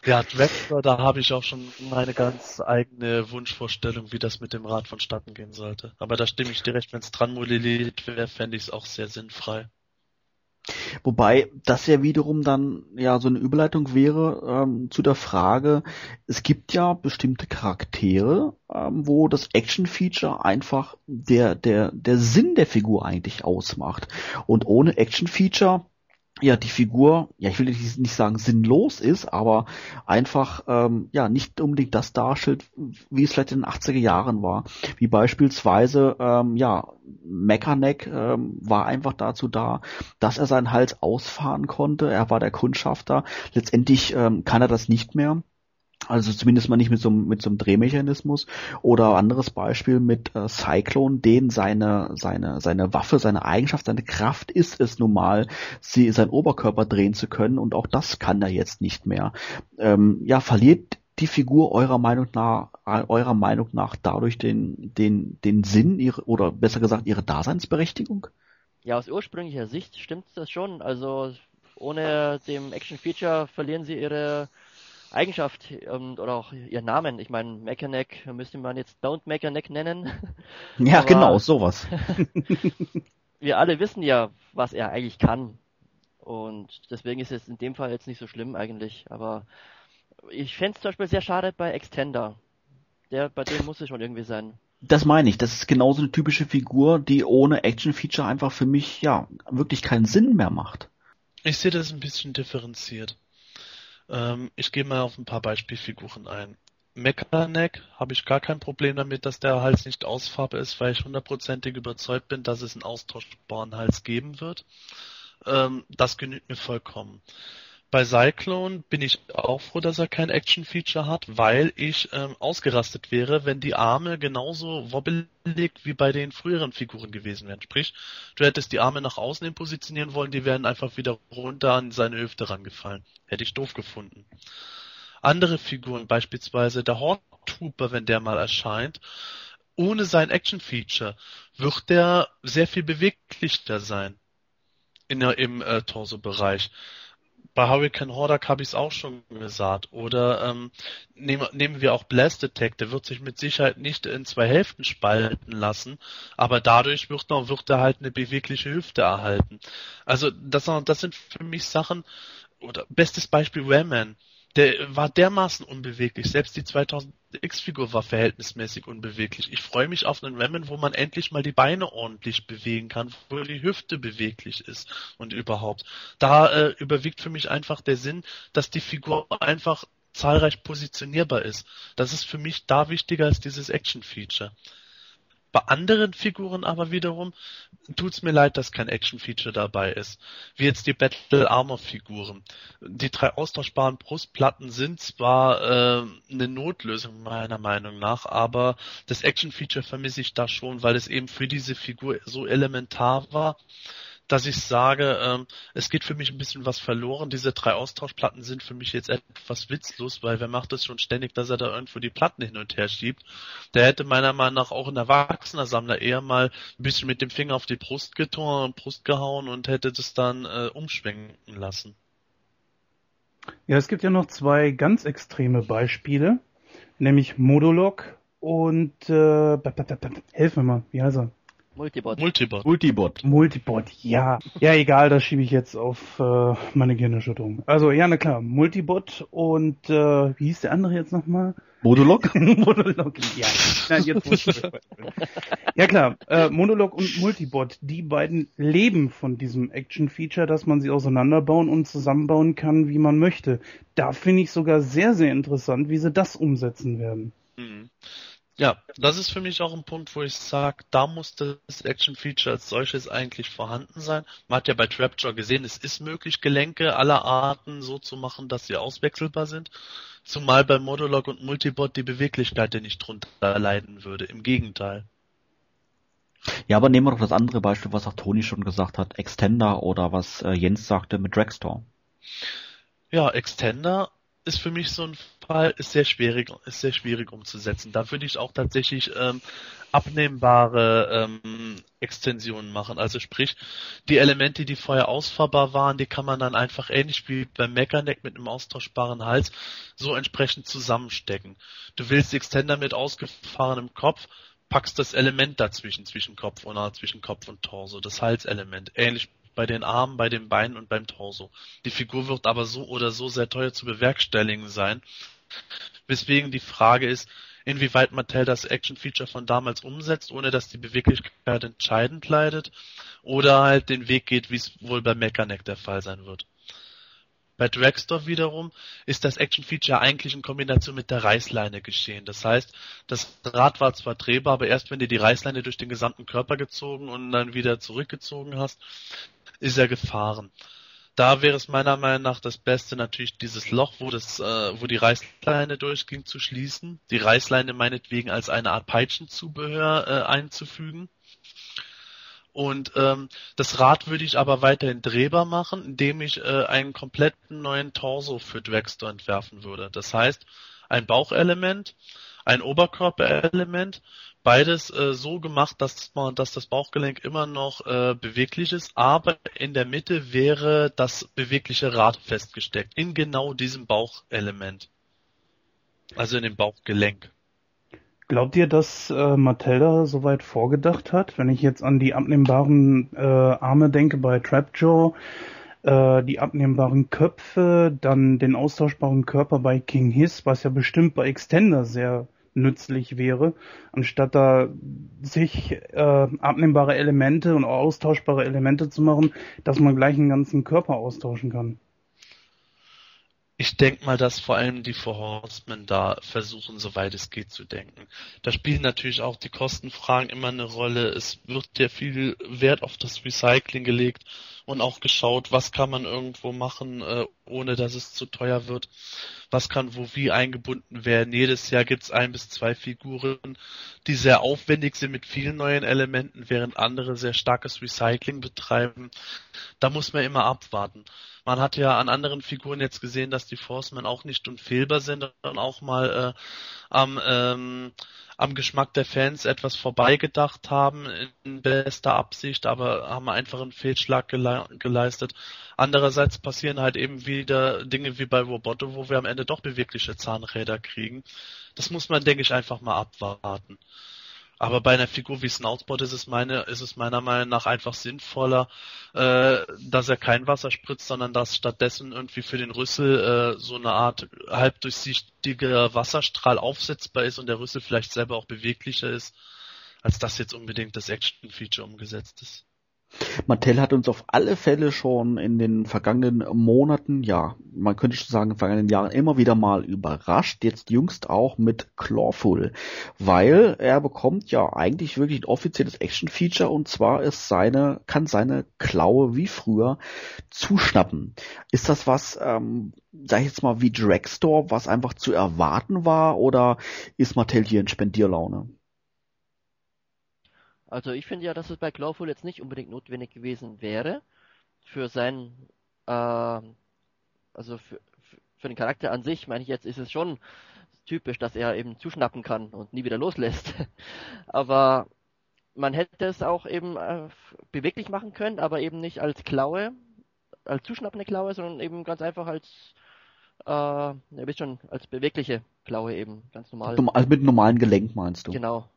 ja, Dragstore, da habe ich auch schon meine ganz eigene Wunschvorstellung, wie das mit dem Rad vonstatten gehen sollte. Aber da stimme ich direkt, wenn es dran modelliert wäre, fände ich es auch sehr sinnfrei. Wobei das ja wiederum dann ja so eine Überleitung wäre ähm, zu der Frage, es gibt ja bestimmte Charaktere, ähm, wo das Action-Feature einfach der, der, der Sinn der Figur eigentlich ausmacht. Und ohne Action-Feature ja die Figur, ja ich will nicht sagen sinnlos ist, aber einfach ähm, ja nicht unbedingt das darstellt, wie es vielleicht in den 80er Jahren war. Wie beispielsweise ähm, ja Mechaneck ähm, war einfach dazu da, dass er seinen Hals ausfahren konnte. Er war der Kundschafter. Letztendlich ähm, kann er das nicht mehr. Also zumindest mal nicht mit so, mit so einem Drehmechanismus. Oder anderes Beispiel mit äh, Cyclone, den seine, seine, seine Waffe, seine Eigenschaft, seine Kraft ist es nun mal, sie, seinen Oberkörper drehen zu können und auch das kann er jetzt nicht mehr. Ähm, ja, verliert die Figur eurer Meinung nach, eurer Meinung nach dadurch den, den, den Sinn ihre, oder besser gesagt ihre Daseinsberechtigung? Ja, aus ursprünglicher Sicht stimmt das schon. Also ohne dem Action Feature verlieren sie ihre Eigenschaft ähm, oder auch ihren Namen. Ich meine, Mechanic müsste man jetzt Don't Mechanic nennen. Ja, Aber- genau, sowas. Wir alle wissen ja, was er eigentlich kann. Und deswegen ist es in dem Fall jetzt nicht so schlimm eigentlich. Aber ich fände es zum Beispiel sehr schade bei Extender. Der, bei dem muss es schon irgendwie sein. Das meine ich. Das ist genauso eine typische Figur, die ohne Action-Feature einfach für mich, ja, wirklich keinen Sinn mehr macht. Ich sehe das ein bisschen differenziert. Ähm, ich gehe mal auf ein paar Beispielfiguren ein. Mechaneck habe ich gar kein Problem damit, dass der Hals nicht aus Farbe ist, weil ich hundertprozentig überzeugt bin, dass es einen austauschbaren Hals geben wird. Ähm, das genügt mir vollkommen. Bei Cyclone bin ich auch froh, dass er kein Action-Feature hat, weil ich ähm, ausgerastet wäre, wenn die Arme genauso wobbelig wie bei den früheren Figuren gewesen wären. Sprich, du hättest die Arme nach außen hin positionieren wollen, die wären einfach wieder runter an seine Hüfte rangefallen. Hätte ich doof gefunden. Andere Figuren, beispielsweise der Horde Trooper, wenn der mal erscheint, ohne sein Action-Feature wird der sehr viel beweglicher sein in der, im äh, Torso-Bereich. Bei Hurricane Hordak habe ich es auch schon gesagt. Oder ähm, nehmen, nehmen wir auch Blast Attack, der wird sich mit Sicherheit nicht in zwei Hälften spalten lassen, aber dadurch wird, noch, wird er halt eine bewegliche Hüfte erhalten. Also das, das sind für mich Sachen, oder bestes Beispiel Rayman. Der war dermaßen unbeweglich. Selbst die 2000X-Figur war verhältnismäßig unbeweglich. Ich freue mich auf einen Rayman, wo man endlich mal die Beine ordentlich bewegen kann, wo die Hüfte beweglich ist und überhaupt. Da äh, überwiegt für mich einfach der Sinn, dass die Figur einfach zahlreich positionierbar ist. Das ist für mich da wichtiger als dieses Action-Feature. Bei anderen Figuren aber wiederum tut's mir leid, dass kein Action-Feature dabei ist. Wie jetzt die Battle Armor Figuren. Die drei austauschbaren Brustplatten sind zwar äh, eine Notlösung meiner Meinung nach, aber das Action-Feature vermisse ich da schon, weil es eben für diese Figur so elementar war, dass ich sage, ähm, es geht für mich ein bisschen was verloren. Diese drei Austauschplatten sind für mich jetzt etwas witzlos, weil wer macht das schon ständig, dass er da irgendwo die Platten hin und her schiebt. Der hätte meiner Meinung nach auch ein erwachsener Sammler eher mal ein bisschen mit dem Finger auf die Brust getan, Brust gehauen und hätte das dann äh, umschwenken lassen. Ja, es gibt ja noch zwei ganz extreme Beispiele, nämlich Modulok und äh, b- b- b- b- helf mir mal, wie heißt er? Multibot. Multibot. Multibot. Multibot, ja. Ja, egal, das schiebe ich jetzt auf äh, meine Gehirnerschütterung. Also, ja, na klar, Multibot und äh, wie hieß der andere jetzt nochmal? Modulok? Monolog, ja. Nein, jetzt muss ich Ja klar, äh, Monolog und Multibot, die beiden leben von diesem Action-Feature, dass man sie auseinanderbauen und zusammenbauen kann, wie man möchte. Da finde ich sogar sehr, sehr interessant, wie sie das umsetzen werden. Mhm. Ja, das ist für mich auch ein Punkt, wo ich sage, da muss das Action-Feature als solches eigentlich vorhanden sein. Man hat ja bei Trapjaw gesehen, es ist möglich, Gelenke aller Arten so zu machen, dass sie auswechselbar sind. Zumal bei Modulog und Multibot die Beweglichkeit ja nicht drunter leiden würde. Im Gegenteil. Ja, aber nehmen wir doch das andere Beispiel, was auch Toni schon gesagt hat, Extender oder was äh, Jens sagte mit Dragstore. Ja, Extender ist für mich so ein Fall, ist sehr schwierig, ist sehr schwierig umzusetzen. Da würde ich auch tatsächlich ähm, abnehmbare ähm, Extensionen machen. Also sprich, die Elemente, die vorher ausfahrbar waren, die kann man dann einfach ähnlich wie beim Mechaneck mit einem austauschbaren Hals so entsprechend zusammenstecken. Du willst Extender mit ausgefahrenem Kopf, packst das Element dazwischen, zwischen Kopf und äh, zwischen Kopf und Torso, das Halselement. Ähnlich bei den Armen, bei den Beinen und beim Torso. Die Figur wird aber so oder so sehr teuer zu bewerkstelligen sein. Weswegen die Frage ist, inwieweit Mattel das Action-Feature von damals umsetzt, ohne dass die Beweglichkeit entscheidend leidet, oder halt den Weg geht, wie es wohl bei Mechaneck der Fall sein wird. Bei Dragstore wiederum ist das Action-Feature eigentlich in Kombination mit der Reißleine geschehen. Das heißt, das Rad war zwar drehbar, aber erst wenn du die Reißleine durch den gesamten Körper gezogen und dann wieder zurückgezogen hast, ist er gefahren. Da wäre es meiner Meinung nach das Beste natürlich dieses Loch, wo das, äh, wo die Reißleine durchging, zu schließen. Die Reißleine meinetwegen als eine Art Peitschenzubehör äh, einzufügen. Und ähm, das Rad würde ich aber weiterhin drehbar machen, indem ich äh, einen kompletten neuen Torso für Dragster entwerfen würde. Das heißt, ein Bauchelement, ein Oberkörperelement, beides äh, so gemacht, dass man, dass das Bauchgelenk immer noch äh, beweglich ist, aber in der Mitte wäre das bewegliche Rad festgesteckt, in genau diesem Bauchelement. Also in dem Bauchgelenk. Glaubt ihr, dass äh, Mattel soweit vorgedacht hat? Wenn ich jetzt an die abnehmbaren äh, Arme denke bei Trapjaw, äh, die abnehmbaren Köpfe, dann den austauschbaren Körper bei King Hiss, was ja bestimmt bei Extender sehr nützlich wäre, anstatt da sich äh, abnehmbare Elemente und austauschbare Elemente zu machen, dass man gleich einen ganzen Körper austauschen kann. Ich denke mal, dass vor allem die Four Horsemen da versuchen, soweit es geht, zu denken. Da spielen natürlich auch die Kostenfragen immer eine Rolle. Es wird ja viel Wert auf das Recycling gelegt und auch geschaut, was kann man irgendwo machen, äh, ohne dass es zu teuer wird. Was kann wo wie eingebunden werden. Jedes Jahr gibt's ein bis zwei Figuren, die sehr aufwendig sind mit vielen neuen Elementen, während andere sehr starkes Recycling betreiben. Da muss man immer abwarten. Man hat ja an anderen Figuren jetzt gesehen, dass die Forcemen auch nicht unfehlbar sind und auch mal äh, am, ähm, am Geschmack der Fans etwas vorbeigedacht haben, in bester Absicht, aber haben einfach einen Fehlschlag gele geleistet. Andererseits passieren halt eben wieder Dinge wie bei Roboto, wo wir am Ende doch bewegliche Zahnräder kriegen. Das muss man, denke ich, einfach mal abwarten. Aber bei einer Figur wie Snoutspot ist es meine, ist es meiner Meinung nach einfach sinnvoller, äh, dass er kein Wasser spritzt, sondern dass stattdessen irgendwie für den Rüssel äh, so eine Art halbdurchsichtiger Wasserstrahl aufsetzbar ist und der Rüssel vielleicht selber auch beweglicher ist, als dass jetzt unbedingt das Action-Feature umgesetzt ist. Mattel hat uns auf alle Fälle schon in den vergangenen Monaten, ja, man könnte schon sagen, in den vergangenen Jahren immer wieder mal überrascht, jetzt jüngst auch mit Clawful, weil er bekommt ja eigentlich wirklich ein offizielles Action-Feature und zwar ist seine, kann seine Klaue wie früher zuschnappen. Ist das was, ähm, sag ich jetzt mal, wie Dragstore, was einfach zu erwarten war oder ist Mattel hier in Spendierlaune? Also ich finde ja, dass es bei Clawful jetzt nicht unbedingt notwendig gewesen wäre. Für seinen, äh, also für, für den Charakter an sich, meine ich jetzt, ist es schon typisch, dass er eben zuschnappen kann und nie wieder loslässt. aber man hätte es auch eben äh, beweglich machen können, aber eben nicht als Klaue, als zuschnappende Klaue, sondern eben ganz einfach als, äh, ihr wisst schon, als bewegliche Klaue eben, ganz normal. Also mit normalen Gelenk meinst du? Genau.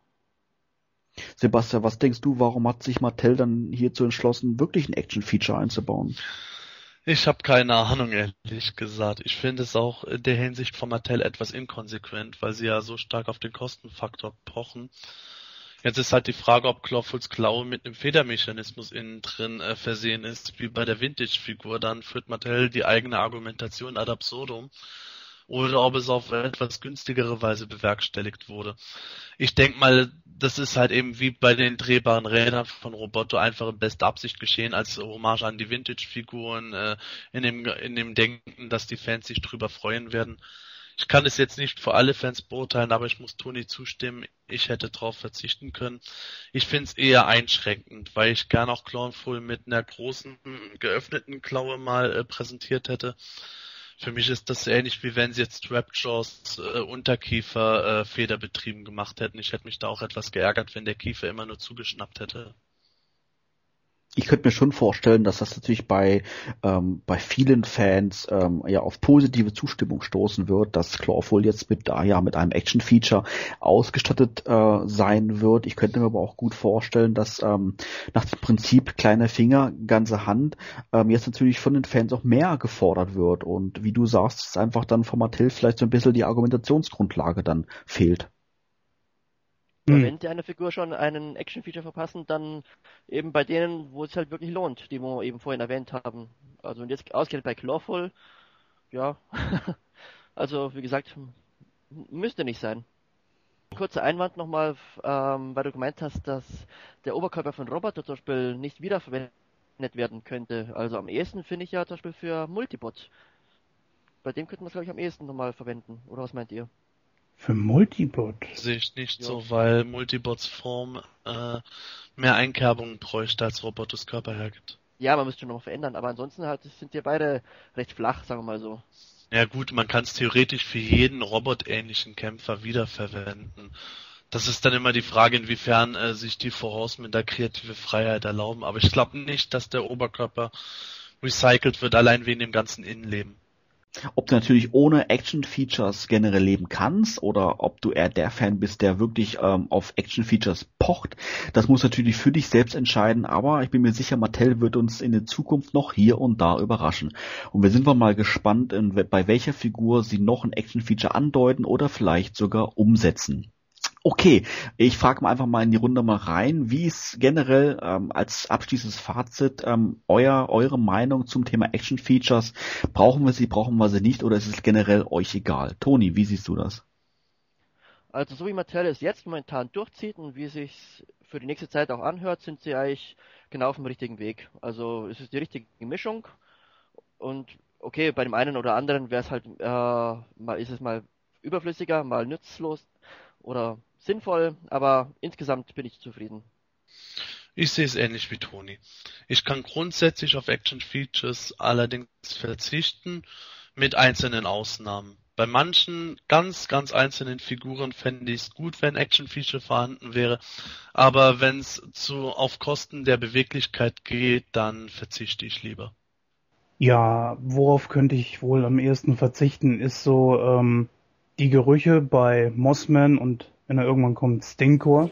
Sebastian, was denkst du, warum hat sich Mattel dann hierzu entschlossen, wirklich ein Action-Feature einzubauen? Ich habe keine Ahnung, ehrlich gesagt. Ich finde es auch in der Hinsicht von Mattel etwas inkonsequent, weil sie ja so stark auf den Kostenfaktor pochen. Jetzt ist halt die Frage, ob Clawfuls Klaue mit einem Federmechanismus innen drin äh, versehen ist, wie bei der Vintage-Figur. Dann führt Mattel die eigene Argumentation ad absurdum oder ob es auf etwas günstigere Weise bewerkstelligt wurde. Ich denke mal, das ist halt eben wie bei den drehbaren Rädern von Roboto einfach in bester Absicht geschehen, als Hommage an die Vintage-Figuren, äh, in, dem, in dem Denken, dass die Fans sich drüber freuen werden. Ich kann es jetzt nicht für alle Fans beurteilen, aber ich muss Toni zustimmen, ich hätte darauf verzichten können. Ich finde es eher einschränkend, weil ich gern auch Clownful mit einer großen, geöffneten Klaue mal äh, präsentiert hätte. Für mich ist das ähnlich wie wenn sie jetzt Trapjaws äh, Unterkiefer äh, federbetrieben gemacht hätten. Ich hätte mich da auch etwas geärgert, wenn der Kiefer immer nur zugeschnappt hätte ich könnte mir schon vorstellen, dass das natürlich bei ähm, bei vielen Fans ähm, ja auf positive Zustimmung stoßen wird, dass Clawful jetzt mit ah, ja mit einem Action Feature ausgestattet äh, sein wird. Ich könnte mir aber auch gut vorstellen, dass ähm, nach dem Prinzip kleiner Finger ganze Hand ähm, jetzt natürlich von den Fans auch mehr gefordert wird und wie du sagst, ist einfach dann von Mattel vielleicht so ein bisschen die Argumentationsgrundlage dann fehlt. Hm. Wenn die einer Figur schon einen Action-Feature verpassen, dann eben bei denen, wo es halt wirklich lohnt, die wir eben vorhin erwähnt haben. Also und jetzt ausgerechnet bei Clawful, ja, also wie gesagt, müsste nicht sein. Kurzer Einwand nochmal, ähm, weil du gemeint hast, dass der Oberkörper von Roboter zum Beispiel nicht wiederverwendet werden könnte. Also am ehesten finde ich ja zum Beispiel für Multibot. Bei dem könnten wir es glaube ich am ehesten nochmal verwenden. Oder was meint ihr? Für Multibot? Sehe ich nicht ja. so, weil Multibots Form äh, mehr Einkerbungen bräuchte, als Robotus Körper hergibt. Ja, man müsste noch verändern, aber ansonsten halt sind die beide recht flach, sagen wir mal so. Ja gut, man kann es theoretisch für jeden robotähnlichen Kämpfer wiederverwenden. Das ist dann immer die Frage, inwiefern äh, sich die Vorausmen da kreative Freiheit erlauben. Aber ich glaube nicht, dass der Oberkörper recycelt wird, allein wegen dem ganzen Innenleben. Ob du natürlich ohne Action-Features generell leben kannst oder ob du eher der Fan bist, der wirklich ähm, auf Action-Features pocht, das muss natürlich für dich selbst entscheiden, aber ich bin mir sicher, Mattel wird uns in der Zukunft noch hier und da überraschen. Und wir sind mal gespannt, in, bei welcher Figur sie noch ein Action-Feature andeuten oder vielleicht sogar umsetzen. Okay, ich frage mal einfach mal in die Runde mal rein, wie ist generell ähm, als abschließendes Fazit ähm, euer eure Meinung zum Thema Action Features? Brauchen wir sie, brauchen wir sie nicht oder ist es generell euch egal? Toni, wie siehst du das? Also so wie Mattel es jetzt momentan durchzieht und wie es sich für die nächste Zeit auch anhört, sind sie eigentlich genau auf dem richtigen Weg. Also es ist die richtige Mischung und okay, bei dem einen oder anderen wäre es halt äh, mal ist es mal überflüssiger, mal nützlos oder sinnvoll, aber insgesamt bin ich zufrieden. Ich sehe es ähnlich wie Toni. Ich kann grundsätzlich auf Action Features allerdings verzichten, mit einzelnen Ausnahmen. Bei manchen ganz, ganz einzelnen Figuren fände ich es gut, wenn Action Feature vorhanden wäre, aber wenn es zu auf Kosten der Beweglichkeit geht, dann verzichte ich lieber. Ja, worauf könnte ich wohl am ehesten verzichten, ist so ähm, die Gerüche bei Mossman und wenn er irgendwann kommt, Stinkor.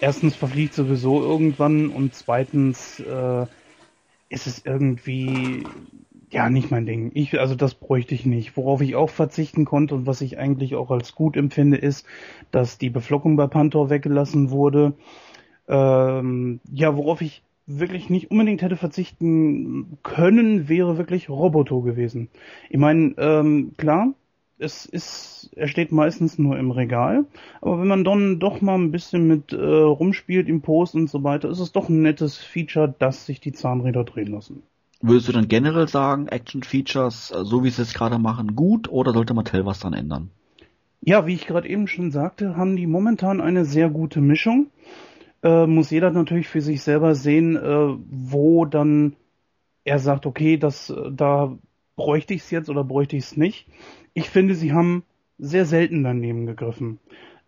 Erstens verfliegt sowieso irgendwann und zweitens äh, ist es irgendwie ja nicht mein Ding. Ich also das bräuchte ich nicht. Worauf ich auch verzichten konnte und was ich eigentlich auch als gut empfinde, ist, dass die Beflockung bei Pantor weggelassen wurde. Ähm, ja, worauf ich wirklich nicht unbedingt hätte verzichten können, wäre wirklich Roboto gewesen. Ich meine, ähm, klar, es ist, er steht meistens nur im Regal, aber wenn man dann doch mal ein bisschen mit äh, rumspielt im Post und so weiter, ist es doch ein nettes Feature, dass sich die Zahnräder drehen lassen. Würdest du dann generell sagen, Action Features, äh, so wie sie es gerade machen, gut oder sollte Mattel was dran ändern? Ja, wie ich gerade eben schon sagte, haben die momentan eine sehr gute Mischung. Äh, muss jeder natürlich für sich selber sehen, äh, wo dann er sagt, okay, das, äh, da bräuchte ich es jetzt oder bräuchte ich es nicht ich finde, sie haben sehr selten daneben gegriffen.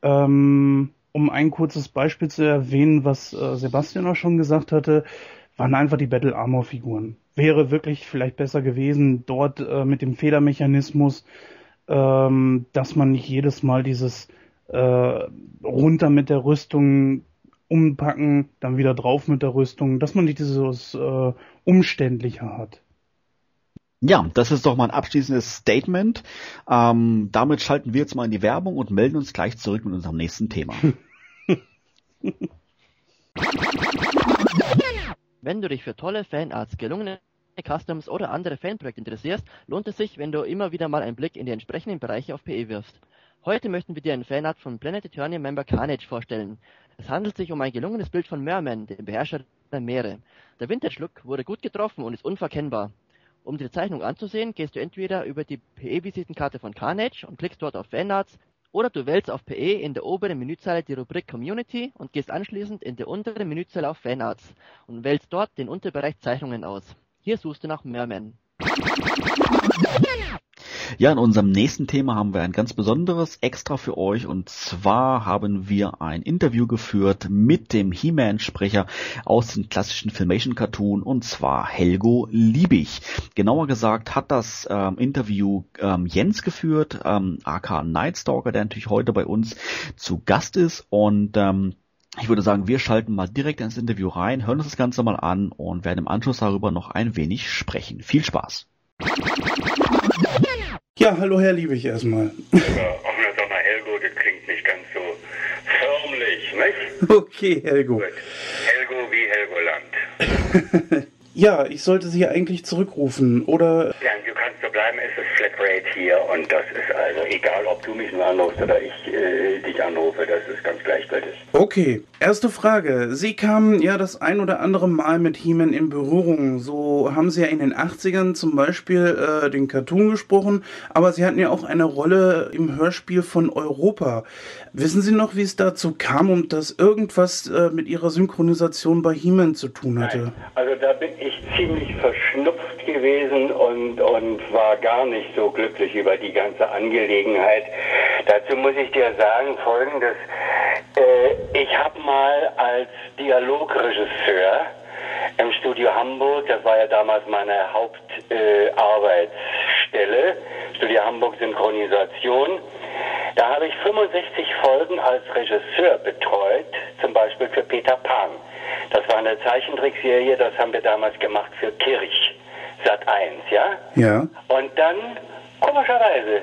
Ähm, um ein kurzes Beispiel zu erwähnen, was äh, Sebastian auch schon gesagt hatte, waren einfach die Battle Armor Figuren. Wäre wirklich vielleicht besser gewesen, dort äh, mit dem Federmechanismus, ähm, dass man nicht jedes Mal dieses äh, runter mit der Rüstung umpacken, dann wieder drauf mit der Rüstung, dass man nicht dieses äh, umständlicher hat. Ja, das ist doch mal ein abschließendes Statement. Ähm, damit schalten wir jetzt mal in die Werbung und melden uns gleich zurück mit unserem nächsten Thema. Wenn du dich für tolle Fanarts, gelungene Customs oder andere Fanprojekte interessierst, lohnt es sich, wenn du immer wieder mal einen Blick in die entsprechenden Bereiche auf PE wirfst. Heute möchten wir dir ein Fanart von Planet Eternia Member Carnage vorstellen. Es handelt sich um ein gelungenes Bild von Merman, dem Beherrscher der Meere. Der Vintage Look wurde gut getroffen und ist unverkennbar. Um die Zeichnung anzusehen, gehst du entweder über die PE-Visitenkarte von Carnage und klickst dort auf Fanarts, oder du wählst auf PE in der oberen Menüzeile die Rubrik Community und gehst anschließend in der unteren Menüzeile auf Fanarts und wählst dort den Unterbereich Zeichnungen aus. Hier suchst du nach Merman. Ja, in unserem nächsten Thema haben wir ein ganz besonderes extra für euch und zwar haben wir ein Interview geführt mit dem He-Man-Sprecher aus dem klassischen Filmation-Cartoon und zwar Helgo Liebig. Genauer gesagt hat das ähm, Interview ähm, Jens geführt, ähm, aka Nightstalker, der natürlich heute bei uns zu Gast ist und ähm, ich würde sagen, wir schalten mal direkt ins Interview rein, hören uns das Ganze mal an und werden im Anschluss darüber noch ein wenig sprechen. Viel Spaß! Ja, hallo Herr Liebig erstmal. Ach na sag mal, Helgo, das klingt nicht ganz so förmlich, nicht? Okay, Helgo. Gut. Helgo wie Helgoland. ja, ich sollte Sie eigentlich zurückrufen, oder? Ja, du kannst so bleiben, es ist Flatrate hier und das ist also egal, ob du mich nur anrufst oder ich äh, dich anrufe, das ist ganz gleichgültig. Okay, erste Frage. Sie kamen ja das ein oder andere Mal mit He-Man in Berührung. So haben Sie ja in den 80ern zum Beispiel äh, den Cartoon gesprochen, aber Sie hatten ja auch eine Rolle im Hörspiel von Europa. Wissen Sie noch, wie es dazu kam und dass irgendwas äh, mit Ihrer Synchronisation bei He-Man zu tun hatte? Nein. Also da bin ich ziemlich verschnupft gewesen und, und war gar nicht so glücklich über die ganze Angelegenheit. Dazu muss ich dir sagen Folgendes. Äh, ich habe mal als Dialogregisseur im Studio Hamburg, das war ja damals meine Hauptarbeitsstelle, Stelle, Studio Hamburg Synchronisation. Da habe ich 65 Folgen als Regisseur betreut, zum Beispiel für Peter Pan. Das war eine Zeichentrickserie, das haben wir damals gemacht für Kirch, Sat 1, ja? Ja. Und dann, komischerweise,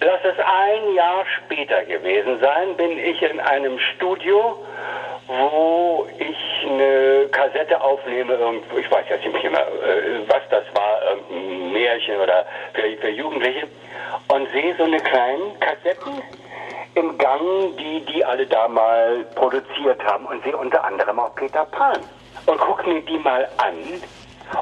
lass es ein Jahr später gewesen sein, bin ich in einem Studio, wo ich eine Kassette aufnehme, irgendwo, ich weiß jetzt nicht mehr, äh, was das war, irgendein Märchen oder für, für Jugendliche, und sehe so eine kleinen Kassetten im Gang, die die alle da mal produziert haben und sehe unter anderem auch Peter Pan und gucke mir die mal an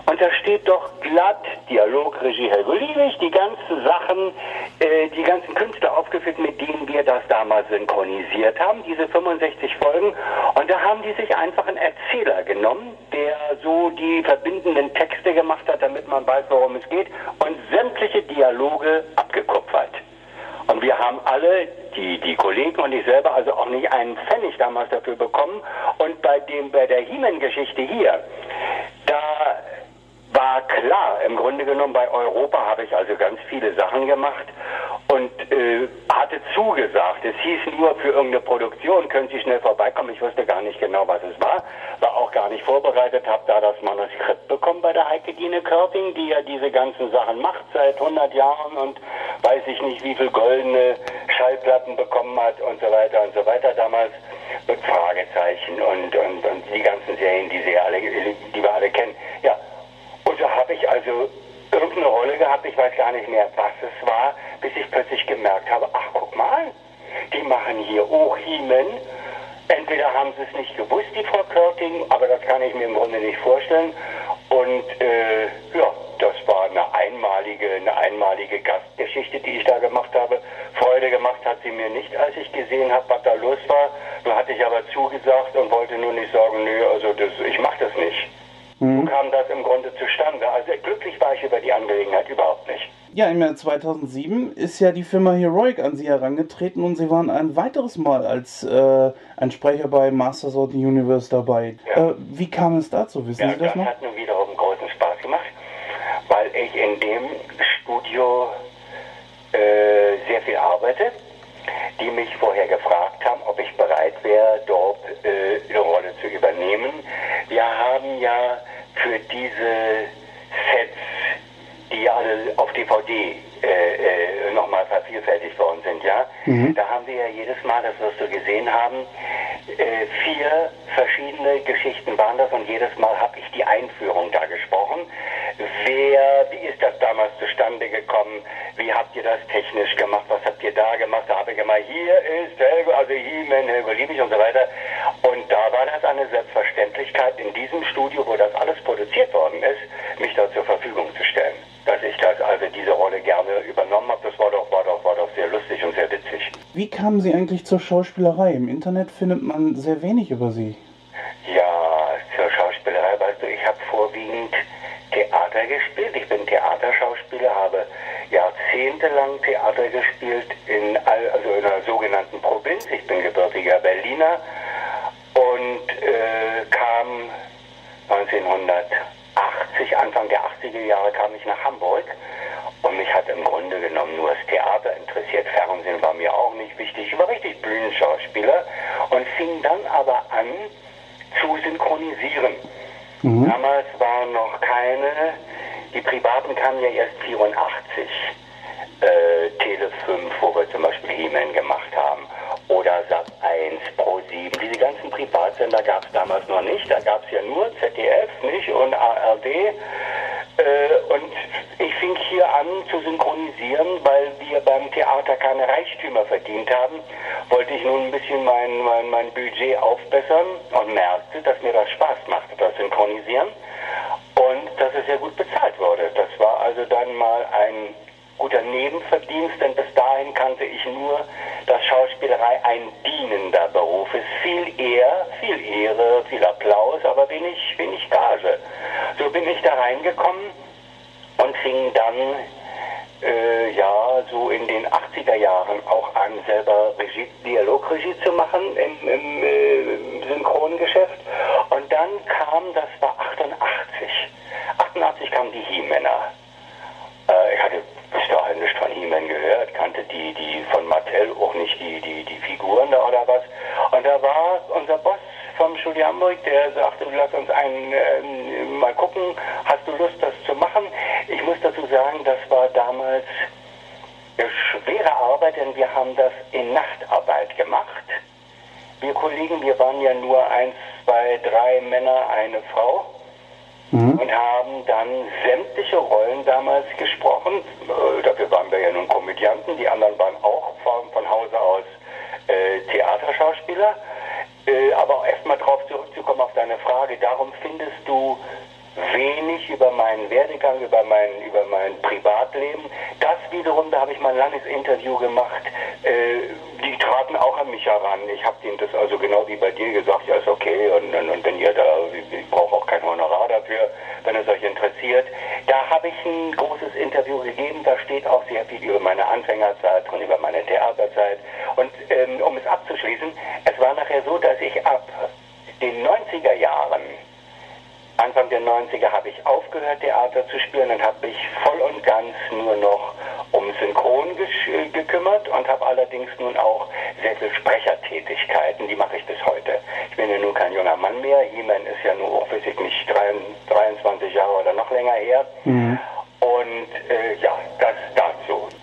und da steht doch glatt Dialogregie Helgo Liebig, die ganzen Sachen, äh, die ganzen Künstler aufgeführt, mit denen wir das damals synchronisiert haben, diese 65 Folgen. Und da haben die sich einfach einen Erzähler genommen, der so die verbindenden Texte gemacht hat, damit man weiß, worum es geht, und sämtliche Dialoge abgekupfert. Und wir haben alle, die, die Kollegen und ich selber, also auch nicht einen Pfennig damals dafür bekommen. Und bei dem, bei der He-Man-Geschichte hier, da war klar, im Grunde genommen bei Europa habe ich also ganz viele Sachen gemacht und äh, hatte zugesagt, es hieß nur für irgendeine Produktion, können Sie schnell vorbeikommen. Ich wusste gar nicht genau, was es war, war auch gar nicht vorbereitet, habe da das Manuskript bekommen bei der Heike Dine Körting, die ja diese ganzen Sachen macht seit 100 Jahren und weiß ich nicht, wie viel goldene Schallplatten bekommen hat und so weiter und so weiter damals mit Fragezeichen und, und, und die ganzen Serien, die Sie alle, die wir alle kennen. Ja, und da habe ich also irgendeine Rolle gehabt, ich weiß gar nicht mehr, was es war, bis ich plötzlich gemerkt habe, ach guck mal die machen hier He-Man. Entweder haben sie es nicht gewusst, die Frau Körting, aber das kann ich mir im Grunde nicht vorstellen. Und äh, ja, das war eine einmalige, eine einmalige Gastgeschichte, die ich da gemacht habe. Freude gemacht hat sie mir nicht, als ich gesehen habe, was da los war. Nur hatte ich aber zugesagt und wollte nur nicht sagen, nö, also das, ich mache das nicht. Mhm. So kam das im Grunde zustande. Also glücklich war ich über die Angelegenheit überhaupt nicht. Ja, im Jahr 2007 ist ja die Firma Heroic an Sie herangetreten und Sie waren ein weiteres Mal als äh, ein Sprecher bei Masters of the Universe dabei. Ja. Äh, wie kam es dazu? Wissen ja, Sie das, das noch? Das hat nun wiederum großen Spaß gemacht, weil ich in dem Studio äh, sehr viel arbeite, die mich vorher gefragt haben, ob ich bereit wäre, dort äh, eine Rolle zu übernehmen. Wir haben ja für diese Sets, die alle auf DVD äh, äh, nochmal vervielfältigt worden sind, ja, mhm. da haben wir ja jedes Mal, das wirst du gesehen haben, äh, vier verschiedene Geschichten waren das und jedes Mal habe ich die Einführung da gesprochen. Wer, wie ist das damals zustande gekommen? Wie habt ihr das technisch gemacht? Was habt ihr da gemacht? Da habe ich immer, hier ist Helgo, also He-Man, Helgo Liebig und so weiter. Und da war das eine Selbstverständlichkeit in diesem Studio, wo das alles produziert worden ist, mich da zur Verfügung zu stellen. Dass ich das, also diese Rolle gerne übernommen habe, das war doch, war doch, war doch sehr lustig und sehr witzig. Wie kamen Sie eigentlich zur Schauspielerei? Im Internet findet man sehr wenig über Sie. Ja, zur Schauspielerei, weißt du, ich habe vorwiegend Theater gespielt. Ich bin Theaterschauspieler, habe jahrzehntelang Theater gespielt in, also in einer sogenannten Provinz. Ich bin gebürtiger Berliner und äh, kam 1980, Anfang der 80er Jahre kam ich nach Hamburg und mich hat im Grunde genommen nur das Theater interessiert. Fernsehen war mir auch nicht wichtig. Ich war richtig Bühnenschauspieler und fing dann aber an zu synchronisieren. Mhm. Damals waren noch keine, die Privaten kamen ja erst 84. Äh, Tele 5, wo wir zum Beispiel He-Man gemacht haben. Oder Sat 1, Pro 7. Diese ganzen Privatsender gab es damals noch nicht. Da gab es ja nur ZDF, nicht? Und ARD. Äh, und ich fing hier an zu synchronisieren, weil wir beim Theater keine Reichtümer verdient haben. Wollte ich nun ein bisschen mein, mein, mein Budget aufbessern und merkte, dass mir das Spaß machte, das Synchronisieren. Und dass es sehr gut bezahlt wurde. Das war also dann mal ein guter Nebenverdienst, denn bis dahin kannte ich nur, dass Schauspielerei ein dienender Beruf ist. Viel Ehr, viel Ehre, viel Applaus, aber wenig, wenig Gage. So bin ich da reingekommen und fing dann äh, ja so in den 80er Jahren auch an, selber Regie, Dialogregie zu machen im, im äh, Synchrongeschäft. Und dann kam, das war 88, 88 kamen die He-Männer. Äh, ich hatte Hamburg, der sagte, lass uns einen äh, mal gucken, hast du Lust, das zu machen? Ich muss dazu sagen, das war damals schwere Arbeit, denn wir haben das in Nachtarbeit gemacht. Wir Kollegen, wir waren ja nur eins, zwei, drei Männer, eine Frau mhm. und haben dann sämtliche Rollen damals gesprochen. Äh, dafür waren wir ja nun Komödianten, die anderen waren auch von, von Hause aus äh, Theaterschauspieler. Äh, aber erstmal darauf zurückzukommen auf deine Frage, darum findest du wenig über meinen Werdegang, über mein, über mein Privatleben. Das wiederum, da habe ich mal ein langes Interview gemacht. Äh, die traten auch an mich heran. Ich habe denen das also genau wie bei dir gesagt, ja ist okay und, und, und wenn ihr da, ich brauche auch kein Honorar dafür, wenn es euch interessiert. Da habe ich ein großes Interview gegeben, da steht auch sehr viel über meine Anfängerzeit und über meine Theaterzeit. Und ähm, um es abzuschließen, es war nachher so, dass ich ab den 90er Jahren Anfang der 90er habe ich aufgehört, Theater zu spielen und habe mich voll und ganz nur noch um Synchron gekümmert und habe allerdings nun auch sehr viel Sprechertätigkeiten, die mache ich bis heute. Ich bin ja nun kein junger Mann mehr, He-Man ist ja nur, oh, weiß ich nicht, 23 Jahre oder noch länger her. Mhm. Und äh, ja, das dazu.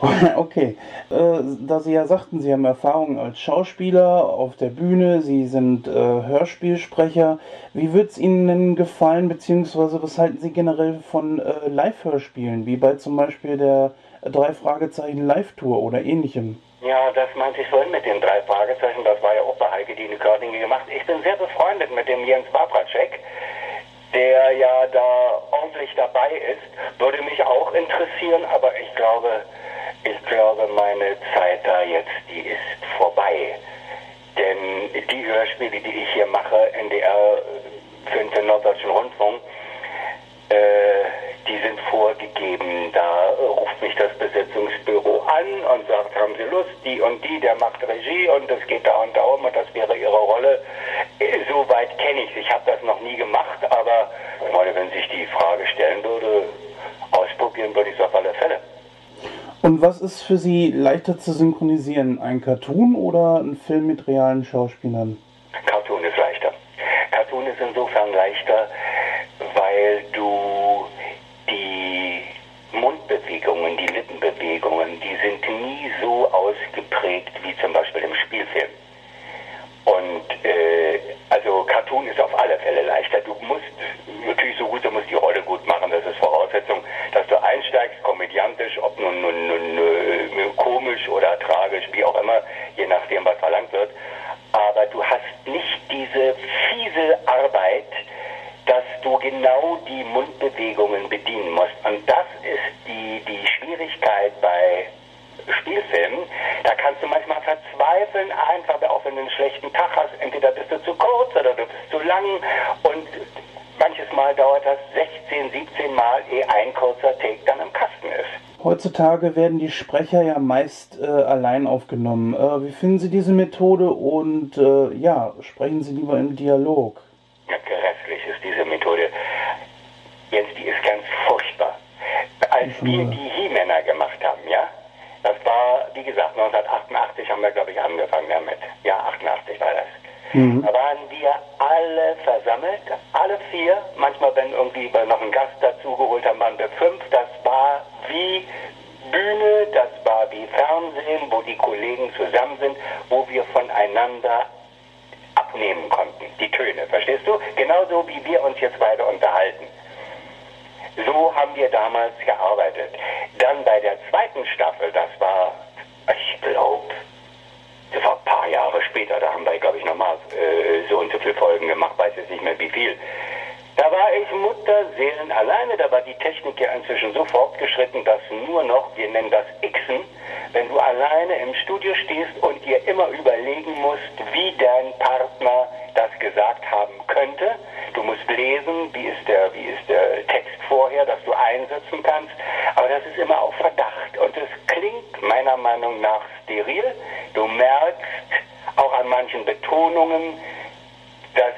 okay. Äh, da Sie ja sagten, Sie haben Erfahrung als Schauspieler auf der Bühne, Sie sind äh, Hörspielsprecher. Wie wird es Ihnen denn gefallen, beziehungsweise was halten Sie generell von äh, Live-Hörspielen, wie bei zum Beispiel der drei Fragezeichen Live-Tour oder ähnlichem? Ja, das meinte ich vorhin mit den drei Fragezeichen. Das war ja auch bei Heike Dine Körtinge gemacht. Ich bin sehr befreundet mit dem Jens Babracek der ja da ordentlich dabei ist, würde mich auch interessieren, aber ich glaube, ich glaube, meine Zeit da jetzt, die ist vorbei. Denn die Hörspiele, die ich hier mache, NDR für den Norddeutschen Rundfunk, äh, die sind vorgegeben. Da ruft mich das Besetzungsbüro an und sagt, haben Sie Lust, die und die, der macht Regie und das geht da und da um und das wäre Ihre Rolle. Äh, Soweit kenne ich es. Ich habe das noch nie gemacht, aber meine, wenn sich die Frage stellen würde, ausprobieren würde ich es auf alle Fälle. Und was ist für Sie leichter zu synchronisieren? Ein Cartoon oder ein Film mit realen Schauspielern? Cartoon ist leichter. Cartoon ist insofern leichter, weil du die Mundbewegungen, die Lippenbewegungen, die sind nie so ausgeprägt wie zum Beispiel im Spielfilm. Und äh, also Cartoon ist auf alle Fälle leichter. Du musst natürlich so gut, du musst die Rolle gut machen. Das ist Voraussetzung, dass du einsteigst, komödiantisch, ob äh, komisch oder tragisch, wie auch immer, je nachdem, was verlangt wird. Aber du hast nicht diese fiese Arbeit, dass du genau die Mundbewegungen bedienen musst. Und das ist die, die Schwierigkeit bei Spielfilmen. Da kannst du manchmal verzweifeln, einfach auch wenn du einen schlechten Tag hast. Entweder bist du zu kurz oder du bist zu lang. Und manches Mal dauert das 16, 17 Mal, ehe ein kurzer Take dann im Kasten ist. Heutzutage werden die Sprecher ja meist äh, allein aufgenommen. Äh, wie finden Sie diese Methode und äh, ja, sprechen Sie lieber im Dialog? Ja, grässlich ist diese Methode. Jens, die ist ganz furchtbar. Als wir die He-Männer gemacht haben, ja, das war, wie gesagt, 1988 haben wir, glaube ich, angefangen damit. Ja, 88 war das. Mhm. Da waren wir alle versammelt, alle vier. Manchmal, wenn irgendwie wir noch einen Gast dazugeholt haben, waren wir fünf. Das war wie Bühne, das war wie Fernsehen, wo die Kollegen zusammen sind, wo wir voneinander abnehmen konnten, die Töne, verstehst du? Genauso wie wir uns jetzt beide unterhalten. So haben wir damals gearbeitet. Dann bei der zweiten Staffel, das war, ich glaube, das war ein paar Jahre später, da haben wir, glaube ich, nochmal äh, so und so viele Folgen gemacht, weiß jetzt nicht mehr wie viel. Da war ich Mutterseelen alleine, da war die Technik ja inzwischen so fortgeschritten, dass nur noch, wir nennen das Xen, wenn du alleine im Studio stehst und dir immer überlegen musst, wie dein Partner das gesagt haben könnte. Du musst lesen, wie ist der, wie ist der Text vorher, dass du einsetzen kannst. Aber das ist immer auf Verdacht. Und es klingt meiner Meinung nach steril. Du merkst auch an manchen Betonungen, dass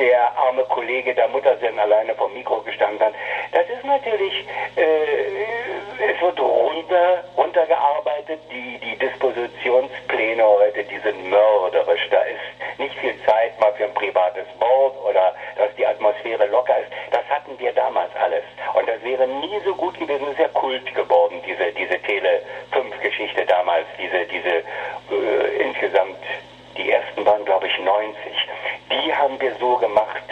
der arme Kollege der Mutter Muttersinn alleine vom Mikro gestanden hat. Das ist natürlich, äh, es wird runter, runtergearbeitet, die, die Dispositionspläne heute, die sind mörderisch. Da ist nicht viel Zeit mal für ein privates Wort oder dass die Atmosphäre locker ist. Das hatten wir damals alles. Und das wäre nie so gut gewesen. das ist ja Kult geworden, diese, diese Tele-5-Geschichte damals, diese, diese äh, insgesamt die ersten waren, glaube ich, 90 die haben wir so gemacht,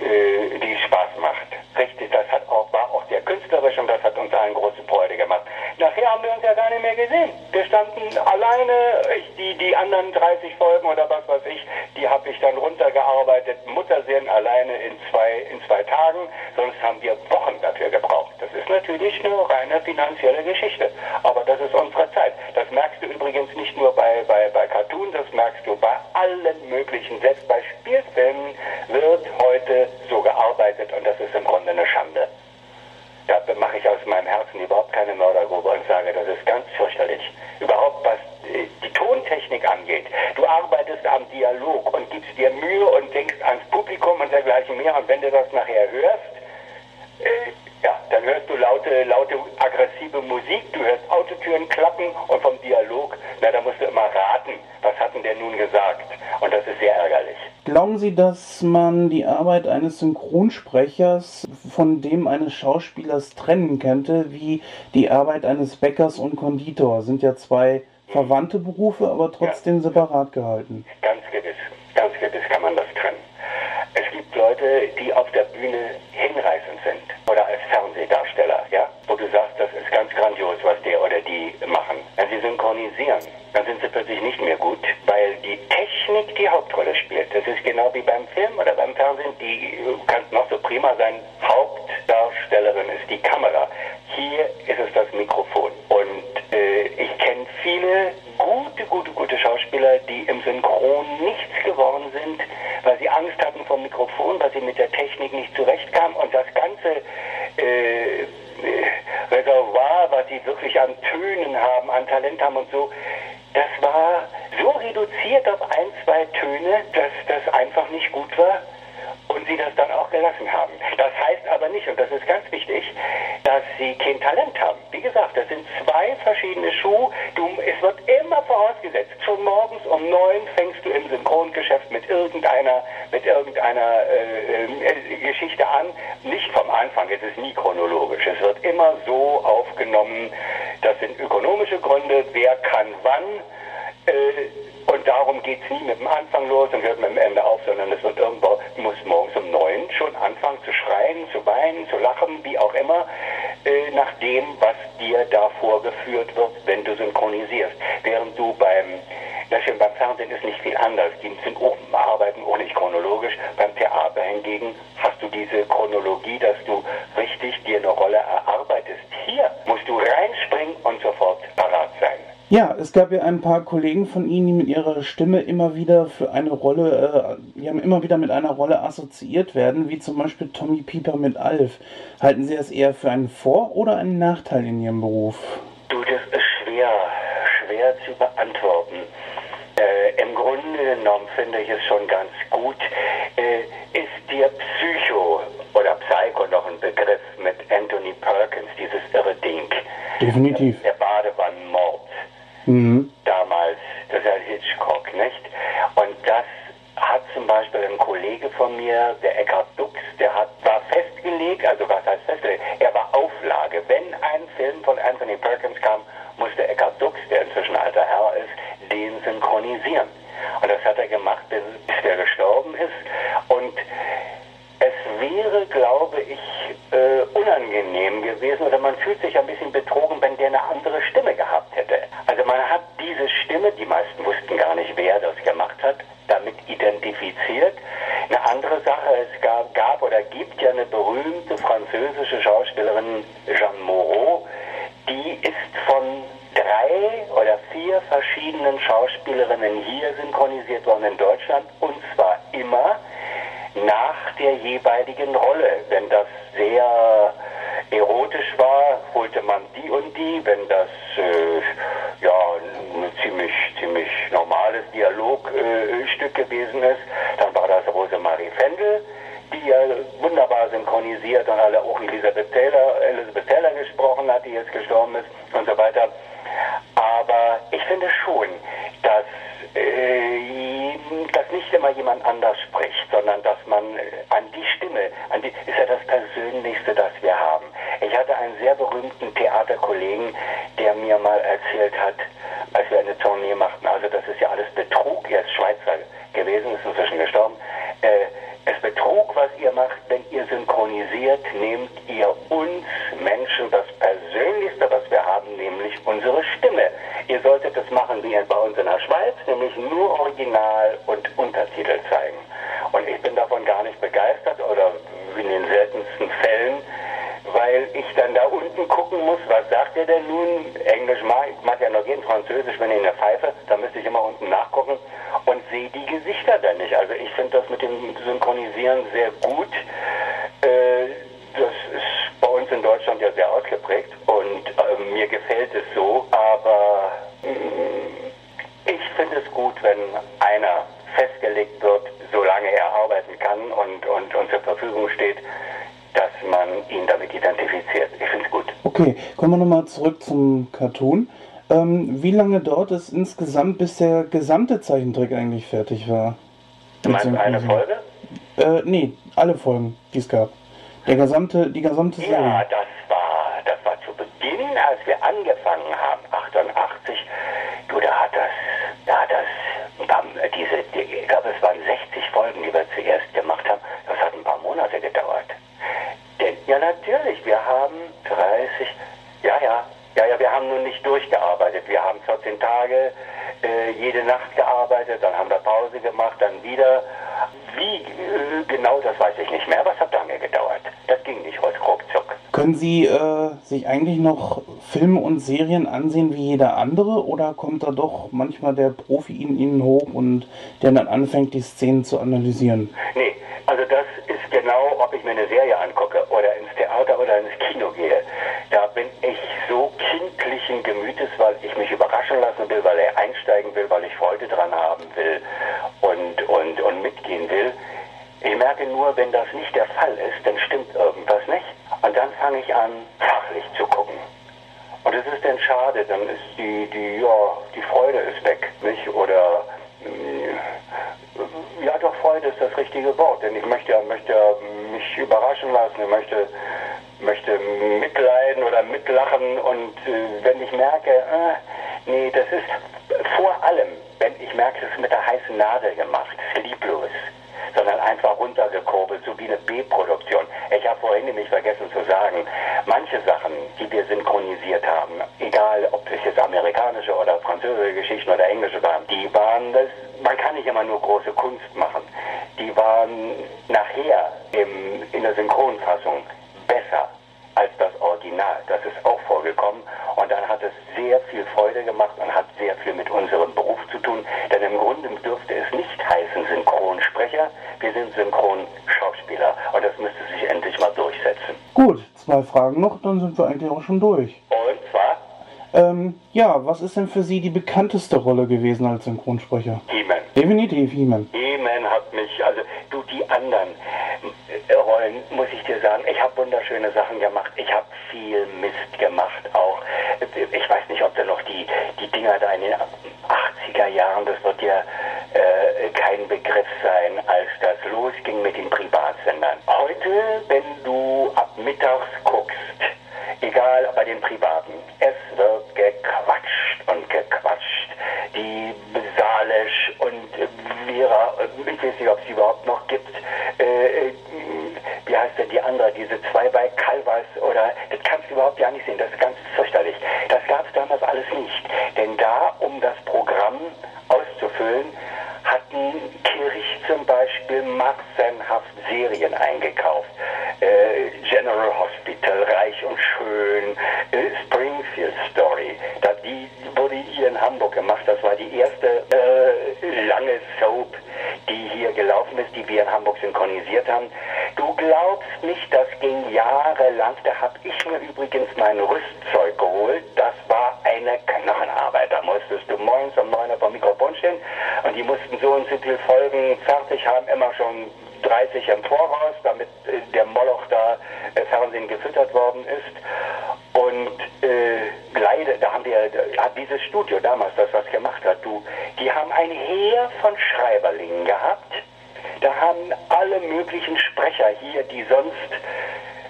äh, die Spaß macht. Richtig, das hat auch, war auch sehr künstlerisch und das hat uns allen große Freude gemacht. Nachher haben wir uns ja gar nicht mehr gesehen. Wir standen alleine, die, die anderen 30 Folgen oder was weiß ich, die habe ich dann runtergearbeitet. Muttersehen alleine in zwei, in zwei Tagen, sonst haben wir Wochen dafür gebraucht. Das ist natürlich eine reine finanzielle Geschichte, aber das ist unsere Zeit. Das merkst du übrigens nicht nur bei, bei, bei Cartoon, das merkst du bei allen möglichen. Selbst bei Spielfilmen wird heute so gearbeitet und das ist im Grunde eine Schande. Da mache ich aus meinem Herzen überhaupt keine Mördergrube und sage, das ist ganz fürchterlich. Überhaupt was die Tontechnik angeht. Du arbeitest am Dialog und gibst dir Mühe und denkst ans Publikum und dergleichen mehr. Und wenn du das nachher hörst, äh, ja, dann hörst du laute, laute, aggressive Musik, du hörst Autotüren klappen und vom Dialog, na, da musst du immer raten, was hat denn der nun gesagt? Und das ist sehr ärgerlich. Glauben Sie, dass man die Arbeit eines Synchronsprechers von dem eines Schauspielers trennen könnte, wie die Arbeit eines Bäckers und Konditor? Sind ja zwei verwandte Berufe, aber trotzdem separat gehalten. Ganz gewiss, ganz gewiss kann man das trennen. Es gibt Leute, die auf der Bühne hinreißend sind oder als Fernsehdarsteller, ja, du sagst, das ist ganz grandios, was der oder die machen. Wenn sie synchronisieren, dann sind sie plötzlich nicht mehr gut, weil die Technik die Hauptrolle spielt. Das ist genau wie beim Film oder beim Fernsehen. Die kann noch so prima sein. Hauptdarstellerin ist die Kamera. Hier ist es das Mikrofon. Und äh, ich kenne viele gute, gute, gute Schauspieler, die im Synchron nichts geworden sind, weil sie Angst hatten vom Mikrofon, weil sie mit der Technik nicht zurechtkamen und das ganze äh, Reservoir, was sie wirklich an Tönen haben, an Talent haben und so, das war so reduziert auf ein, zwei Töne, dass das einfach nicht gut war und sie das dann auch gelassen haben. Das heißt aber nicht, und das ist ganz wichtig, dass sie kein Talent haben. Wie gesagt, das sind zwei verschiedene Schuhe. Du, es wird immer vorausgesetzt. Schon morgens um neun fängst du im Synchrongeschäft mit irgendeiner, mit irgendeiner äh, äh, Geschichte an. Nicht vom Anfang, es ist nie chronologisch. Es wird immer so aufgenommen. Das sind ökonomische Gründe. Wer kann wann? Äh, und darum geht es nie mit dem Anfang los und hört mit dem Ende auf, sondern es wird irgendwo, du musst morgens um neun schon anfangen zu schreien, zu weinen, zu lachen, wie auch immer, äh, nach dem, was dir da vorgeführt wird, wenn du synchronisierst. Während du beim, na schön, beim Fernsehen ist nicht viel anders. Die sind auch, arbeiten auch nicht chronologisch. Beim Theater hingegen hast du diese Chronologie, dass du richtig dir eine Rolle erarbeitest. Hier musst du reinspringen und sofort parat sein. Ja, es gab ja ein paar Kollegen von Ihnen, die mit ihrer Stimme immer wieder für eine Rolle, äh, die haben immer wieder mit einer Rolle assoziiert werden, wie zum Beispiel Tommy Pieper mit Alf. Halten Sie das eher für einen Vor- oder einen Nachteil in Ihrem Beruf? Du, das ist schwer, schwer zu beantworten. Äh, Im Grunde genommen finde ich es schon ganz gut. Äh, ist dir Psycho oder Psycho noch ein Begriff mit Anthony Perkins, dieses irre Ding? Definitiv. Der. Mhm. damals, das ist ja Hitchcock, nicht? Und das hat zum Beispiel ein Kollege von mir, der Eckhard Dux, der hat, war festgelegt, also was heißt festgelegt? Er war Auflage. Wenn ein Film von Anthony Perkins kam, musste Eckhard Dux, der inzwischen alter Herr ist, den synchronisieren. Und das hat er gemacht, bis, bis er gestorben ist. Und es wäre, glaube ich, äh, unangenehm gewesen oder man fühlt sich ein bisschen betrogen, wenn der eine andere Stimme gehabt hätte. Also man hat diese Stimme, die meisten wussten gar nicht, wer das gemacht hat, damit identifiziert. Eine andere Sache, es gab, gab oder gibt ja eine berühmte französische Schauspielerin, Jeanne Moreau, die ist von drei oder vier verschiedenen Schauspielerinnen hier synchronisiert worden in Deutschland und zwar immer nach der jeweiligen Rolle. Wenn das sehr erotisch war, holte man die und die. Wenn das äh, ja ein ziemlich ziemlich normales Dialogstück äh, gewesen ist, dann war das Rosemarie Fendel, die ja wunderbar synchronisiert und alle auch Elisabeth Taylor, Elizabeth Taylor gesprochen hat, die jetzt gestorben ist und so weiter. Aber ich finde schon, dass äh, dass nicht immer jemand anders spricht, sondern dass man äh, an die Stimme, an die ist ja das Persönlichste, das wir haben. Ich hatte einen sehr berühmten Theaterkollegen, der mir mal erzählt hat, machen wie bei uns in der Schweiz, nämlich nur Original und Untertitel zeigen. Und ich bin davon gar nicht begeistert oder in den seltensten Fällen, weil ich dann da unten gucken muss, was sagt er denn nun? Englisch mag, ich mag ja noch gehen, Französisch, wenn ich in der Pfeife, da müsste ich immer unten nachgucken und sehe die Gesichter dann nicht. Also ich finde das mit dem Synchronisieren sehr gut. Äh, das ist bei uns in Deutschland ja sehr ausgeprägt und äh, mir gefällt es so, aber mh, ich finde es gut, wenn einer festgelegt wird, solange er arbeiten kann und, und, und zur Verfügung steht, dass man ihn damit identifiziert. Ich finde es gut. Okay, kommen wir nochmal zurück zum Cartoon. Ähm, wie lange dauert es insgesamt, bis der gesamte Zeichentrick eigentlich fertig war? Du meinst eine Folge? Äh, nee, alle Folgen, die es gab. Der gesamte, die gesamte Serie. Ja, das war, das war zu Beginn, als wir angefangen haben, 88. Du, da hat das, da hat das, da, diese, die, ich glaube, es waren 60 Folgen, die wir zuerst gemacht haben. Das hat ein paar Monate gedauert. Denn, ja, natürlich, wir haben 30, ja, ja, ja, ja, wir haben nun nicht durchgearbeitet. Wir haben 14 Tage äh, jede Nacht gearbeitet, dann haben wir Pause gemacht, dann wieder. Wie äh, genau, das weiß ich nicht mehr. Was hat lange gedauert? Das ging nicht ruckzuck. Können Sie äh, sich eigentlich noch Filme Serien ansehen wie jeder andere oder kommt da doch manchmal der Profi in Ihnen hoch und der dann anfängt, die Szenen zu analysieren? Nee, also das ist genau, ob ich mir eine Serie angucke oder ins Theater oder ins Kino gehe. Da bin ich so kindlichen Gemütes, weil ich mich überraschen lassen will, weil er einsteigen will, weil ich Freude dran haben will und, und, und mitgehen will. Ich merke nur, wenn das nicht der Fall ist, dann stimmt irgendwas nicht. Und dann fange ich an, fachlich zu gucken. Und es ist dann schade, dann ist die, die, ja, die Freude ist weg, nicht? Oder, mm, ja doch, Freude ist das richtige Wort, denn ich möchte, möchte mich überraschen lassen, ich möchte, möchte mitleiden oder mitlachen und äh, wenn ich merke, äh, nee, das ist vor allem, wenn ich merke, es ist mit der heißen Nadel gemacht, es ist lieblos sondern einfach runtergekurbelt, so wie eine B-Produktion. Ich habe vorhin nämlich vergessen zu sagen, manche Sachen, die wir synchronisiert haben, egal ob es jetzt amerikanische oder französische Geschichten oder englische waren, die waren, das, man kann nicht immer nur große Kunst machen, die waren nachher im, in der Synchronfassung besser das Original. Das ist auch vorgekommen. Und dann hat es sehr viel Freude gemacht und hat sehr viel mit unserem Beruf zu tun. Denn im Grunde dürfte es nicht heißen Synchronsprecher. Wir sind Synchronschauspieler. Und das müsste sich endlich mal durchsetzen. Gut, zwei Fragen noch, dann sind wir eigentlich auch schon durch. Und zwar? Ähm, ja, was ist denn für Sie die bekannteste Rolle gewesen als Synchronsprecher? He-Man. Definitiv He-Man. He-Man hat mich, also du, die anderen Rollen, muss ich dir sagen, ich habe wunderschöne Sachen gemacht. Ich habe viel Mist gemacht auch. Ich weiß nicht, ob da noch die, die Dinger da in den 80er Jahren, das wird dir äh, kein Begriff sein, als das losging mit den Privatsendern. Heute, wenn du ab mittags guckst, egal bei den Privaten, es wird gequatscht und gequatscht. Die Salisch und Vera, ich weiß nicht, ob es überhaupt noch gibt, äh, wie heißt denn die andere, diese zwei bei Calvas oder, das kannst du überhaupt ja nicht sehen, das ist ganz fürchterlich. Das gab es damals alles nicht. Denn da, um das Programm auszufüllen, hatten Kirch zum Beispiel massenhaft Serien eingekauft. Äh, General Hospital, Reich und Schön, äh, Springfield Story. Da, die wurde hier in Hamburg gemacht. Das war die erste äh, lange Soap, die hier gelaufen ist, die wir in Hamburg synchronisiert haben. Du glaubst nicht, das ging jahrelang. Da habe ich mir übrigens mein Rüstzeug geholt. Das war eine Knochenarbeit. Da musstest du morgens um neun Uhr vom Mikrofon stehen und die mussten so und so viele Folgen fertig haben, immer schon 30 im Voraus, damit äh, der Moloch da äh, Fernsehen gefüttert worden ist. Und äh, leider, da haben wir, hat dieses Studio damals, das was gemacht hat, du, die haben ein Heer von Schreiberlingen gehabt. Da haben alle möglichen Sprecher hier, die sonst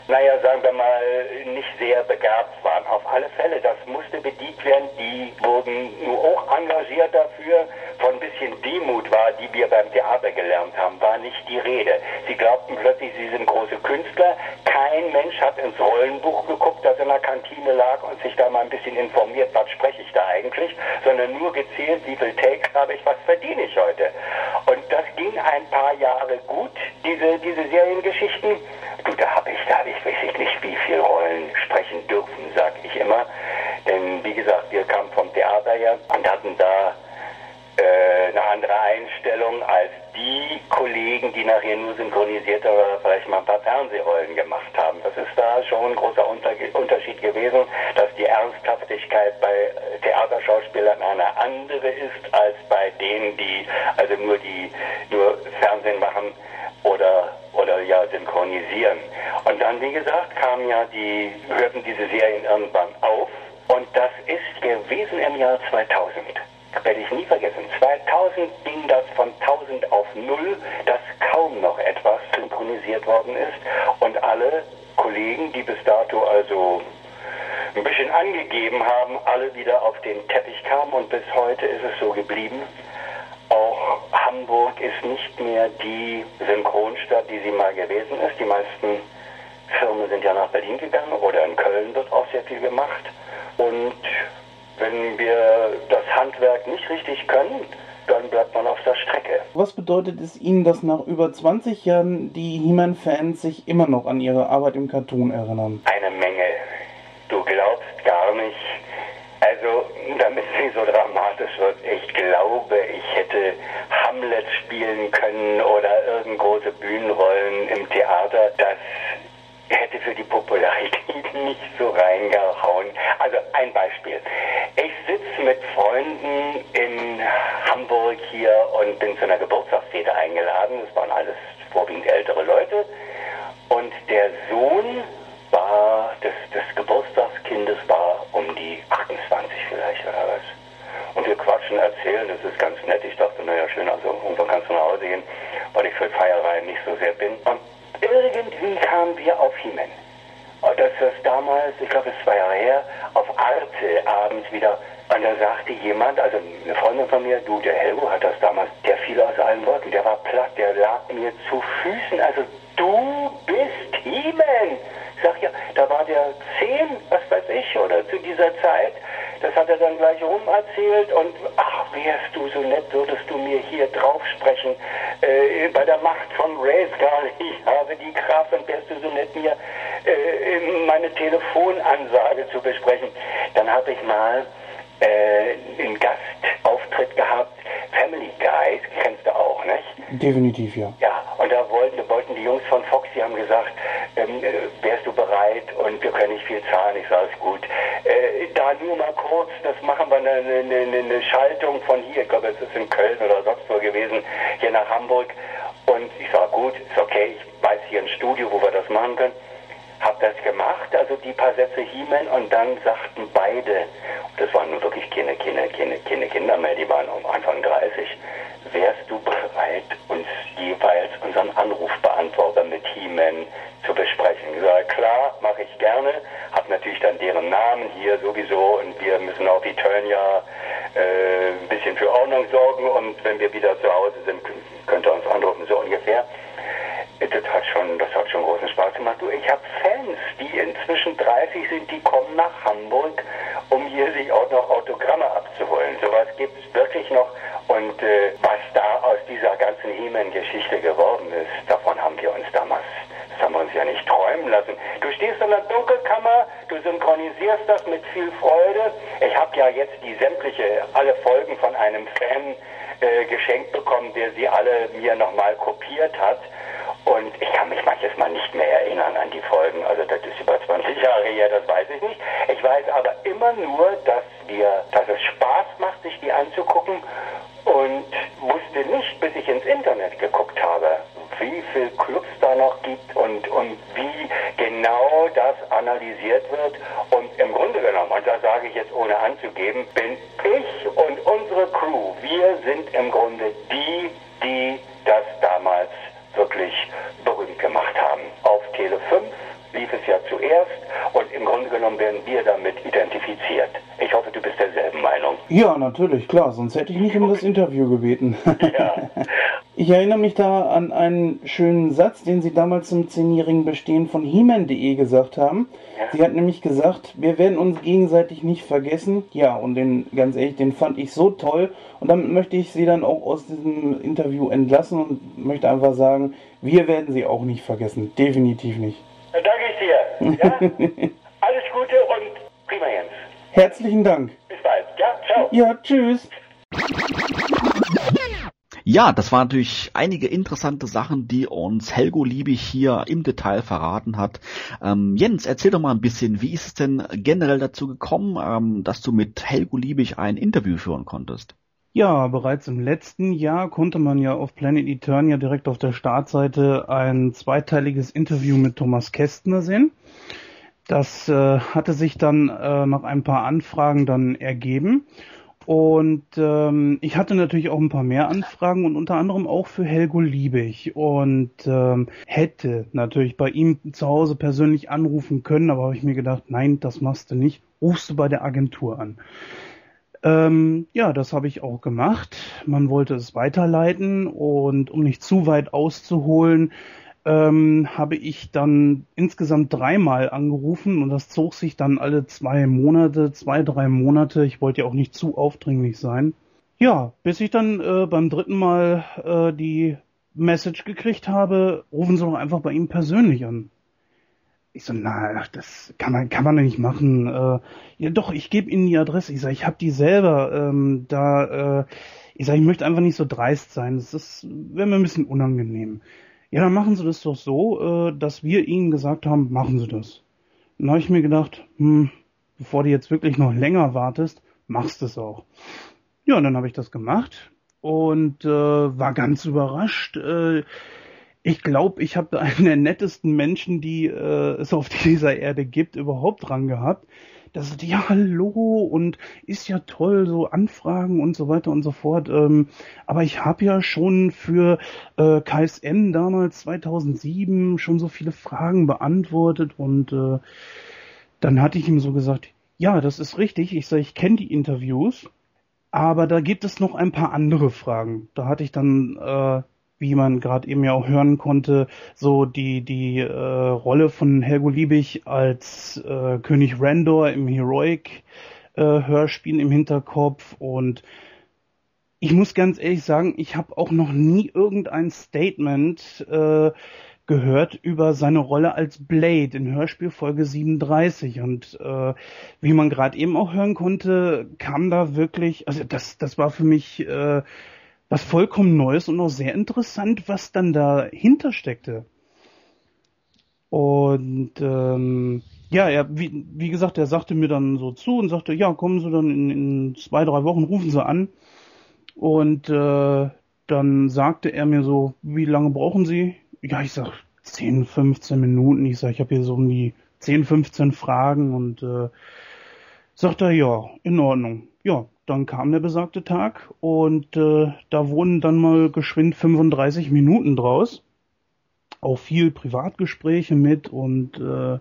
naja, sagen wir mal, nicht sehr begabt waren. auf alle Fälle. Das musste bedient werden. Die wurden nur auch engagiert dafür. Von ein bisschen Demut war, die wir beim Theater gelernt haben, war nicht die Rede. Sie glaubten plötzlich, sie sind große Künstler. Kein Mensch hat ins Rollenbuch geguckt, das in der Kantine lag und sich da mal ein bisschen informiert, was spreche ich da eigentlich, sondern nur gezählt, wie viel Takes habe ich, was verdiene ich heute. Und das ging ein paar Jahre gut, diese, diese Seriengeschichten. Du, da habe ich, da habe ich, nicht, wie viele Rollen sprechen dürfen, sag ich immer. Denn wie gesagt, wir kamen vom Theater her und hatten da äh, eine andere Einstellung als die Kollegen, die nachher nur synchronisiert oder vielleicht mal ein paar Fernsehrollen gemacht haben. Das ist da schon ein großer Unterschied gewesen, dass die Ernsthaftigkeit bei Theaterschauspielern eine andere ist als bei denen, die also nur die nur Fernsehen machen oder oder ja synchronisieren. Und dann, wie gesagt, kamen ja die, hörten diese Serien irgendwann auf und das ist gewesen im Jahr 2000 werde ich nie vergessen. 2000 ging das von 1000 auf 0, dass kaum noch etwas synchronisiert worden ist und alle Kollegen, die bis dato also ein bisschen angegeben haben, alle wieder auf den Teppich kamen und bis heute ist es so geblieben. Auch Hamburg ist nicht mehr die Synchronstadt, die sie mal gewesen ist. Die meisten Firmen sind ja nach Berlin gegangen oder in Köln wird auch sehr viel gemacht. Und wenn wir das Handwerk nicht richtig können, dann bleibt man auf der Strecke. Was bedeutet es Ihnen, dass nach über 20 Jahren die He-Man-Fans sich immer noch an ihre Arbeit im Cartoon erinnern? Eine Menge. Du glaubst gar nicht. Also, damit nicht so dramatisch wird, ich glaube, ich hätte Hamlet spielen können oder irgendeine große Bühnenrollen im Theater. Das hätte für die Popularität nicht so reingehauen. Also ein Beispiel. Ich sitze mit Freunden in Hamburg hier und bin zu einer Geburtstagsfete eingeladen. Das waren alles vorwiegend ältere Leute. Und der Sohn war, des, des Geburtstagskindes war um die 28 vielleicht oder was. Und wir quatschen, erzählen, das ist ganz nett. Ich dachte, naja, schön, also irgendwann kannst du nach Hause gehen, weil ich für Feiereien nicht so sehr bin. Und irgendwie kamen wir auf He-Man. Das ist damals, ich glaube, es zwei Jahre her, auf Arte abends wieder. Und da sagte jemand, also eine Freundin von mir, du, der Helgo hat das damals, der fiel aus allen Wolken, der war platt, der lag mir zu Füßen. Also du bist He-Man. Ich sag ja, da war der zehn, was weiß ich, oder zu dieser Zeit. Das hat er dann gleich rum erzählt und ach, wärst du so nett, würdest du mir hier drauf sprechen. Äh, bei der Macht von Rayscar, ich habe die Kraft und wärst du so nett, mir äh, meine Telefonansage zu besprechen. Dann habe ich mal äh, einen Gastauftritt gehabt, Family Guys, kennst du auch, nicht? Definitiv, ja. Ja, und da wollten, wollten die Jungs von Fox, die haben gesagt, ähm, äh, wärst du bereit und wir können nicht viel zahlen, ich sage es gut. Äh, da nur mal kurz, das machen wir eine, eine, eine Schaltung von hier, ich glaube es ist in Köln oder sonst wo gewesen, hier nach Hamburg. Und ich sage gut, ist okay, ich weiß hier ein Studio, wo wir das machen können. Hab das gemacht, also die paar Sätze He-Man und dann sagten beide, das waren nun wirklich keine, keine, keine, keine Kinder mehr, die waren um Anfang 30, wärst du bereit, uns jeweils unseren Anrufbeantworter mit He-Man zu besprechen? Ich sage, klar, mache ich gerne, habe natürlich dann deren Namen hier sowieso und wir müssen auf Eternia äh, ein bisschen für Ordnung sorgen und wenn wir wieder zu Hause sind, könnt ihr uns anrufen, so ungefähr. Das hat schon, das hat schon großen Spaß gemacht. Du, ich habe Fans, die inzwischen 30 sind, die kommen nach Hamburg, um hier sich auch noch Autogramme abzuholen. Sowas gibt es wirklich noch. Und äh, was da aus dieser ganzen He-Man-Geschichte geworden ist, davon haben wir uns damals, das haben wir uns ja nicht träumen lassen. Du stehst in der Dunkelkammer, du synchronisierst das mit viel Freude. Ich habe ja jetzt die sämtliche, alle Folgen von einem Fan äh, geschenkt bekommen, der sie alle mir nochmal kopiert hat. Und ich kann mich manches Mal nicht mehr erinnern an die Folgen. Also das ist über 20 Jahre her, das weiß ich nicht. Ich weiß aber immer nur, dass wir, dass es Spaß macht, sich die anzugucken und wusste nicht, bis ich ins Internet geguckt habe, wie viele Clubs da noch gibt und, und wie genau das analysiert wird. Und im Grunde genommen, und das sage ich jetzt ohne anzugeben, bin ich und unsere Crew, wir sind im Grunde die, die das damals wirklich berühmt gemacht haben. Auf Tele 5 lief es ja zuerst und im Grunde genommen werden wir damit Ja, natürlich, klar, sonst hätte ich nicht um das Interview gebeten. Ja. Ich erinnere mich da an einen schönen Satz, den Sie damals zum zehnjährigen Bestehen von He-Man.de gesagt haben. Ja. Sie hat nämlich gesagt, wir werden uns gegenseitig nicht vergessen. Ja, und den, ganz ehrlich, den fand ich so toll. Und damit möchte ich Sie dann auch aus diesem Interview entlassen und möchte einfach sagen, wir werden Sie auch nicht vergessen. Definitiv nicht. Danke ich dir. Ja? Alles Gute und prima Jens. Herzlichen Dank. Bis bald. Ja, ciao. Ja, tschüss. Ja, das waren natürlich einige interessante Sachen, die uns Helgo Liebig hier im Detail verraten hat. Ähm, Jens, erzähl doch mal ein bisschen, wie ist es denn generell dazu gekommen, ähm, dass du mit Helgo Liebig ein Interview führen konntest? Ja, bereits im letzten Jahr konnte man ja auf Planet Eternia direkt auf der Startseite ein zweiteiliges Interview mit Thomas Kästner sehen. Das äh, hatte sich dann äh, nach ein paar Anfragen dann ergeben. Und ähm, ich hatte natürlich auch ein paar mehr Anfragen und unter anderem auch für Helgo Liebig und ähm, hätte natürlich bei ihm zu Hause persönlich anrufen können, aber habe ich mir gedacht, nein, das machst du nicht, rufst du bei der Agentur an. Ähm, ja, das habe ich auch gemacht. Man wollte es weiterleiten und um nicht zu weit auszuholen, ähm, habe ich dann insgesamt dreimal angerufen und das zog sich dann alle zwei Monate, zwei, drei Monate. Ich wollte ja auch nicht zu aufdringlich sein. Ja, bis ich dann äh, beim dritten Mal äh, die Message gekriegt habe, rufen Sie doch einfach bei ihm persönlich an. Ich so, na, das kann man, kann man nicht machen. Äh, ja, doch, ich gebe Ihnen die Adresse. Ich sage, ich habe die selber. Ähm, da, äh, ich sage, ich möchte einfach nicht so dreist sein. Das wäre mir ein bisschen unangenehm. Ja, dann machen Sie das doch so, äh, dass wir Ihnen gesagt haben, machen Sie das. Dann habe ich mir gedacht, hm, bevor du jetzt wirklich noch länger wartest, machst es auch. Ja, und dann habe ich das gemacht und äh, war ganz überrascht. Äh, ich glaube, ich habe einen der nettesten Menschen, die äh, es auf dieser Erde gibt, überhaupt dran gehabt das ist ja hallo und ist ja toll, so Anfragen und so weiter und so fort. Ähm, aber ich habe ja schon für äh, KSM damals 2007 schon so viele Fragen beantwortet und äh, dann hatte ich ihm so gesagt, ja, das ist richtig. Ich sage, ich kenne die Interviews, aber da gibt es noch ein paar andere Fragen. Da hatte ich dann äh, wie man gerade eben ja auch hören konnte, so die die äh, Rolle von Helgo Liebig als äh, König Randor im Heroic äh, Hörspiel im Hinterkopf. Und ich muss ganz ehrlich sagen, ich habe auch noch nie irgendein Statement äh, gehört über seine Rolle als Blade in Hörspiel Folge 37 und äh, wie man gerade eben auch hören konnte, kam da wirklich, also das das war für mich äh, was vollkommen Neues und auch sehr interessant, was dann dahinter steckte. Und ähm, ja, er, wie, wie gesagt, er sagte mir dann so zu und sagte, ja, kommen Sie dann in, in zwei, drei Wochen, rufen Sie an. Und äh, dann sagte er mir so, wie lange brauchen Sie? Ja, ich sag 10, 15 Minuten. Ich sag, ich habe hier so um die 10, 15 Fragen und äh, sagt er, ja, in Ordnung. Ja, dann kam der besagte Tag und äh, da wurden dann mal geschwind 35 Minuten draus. Auch viel Privatgespräche mit und äh,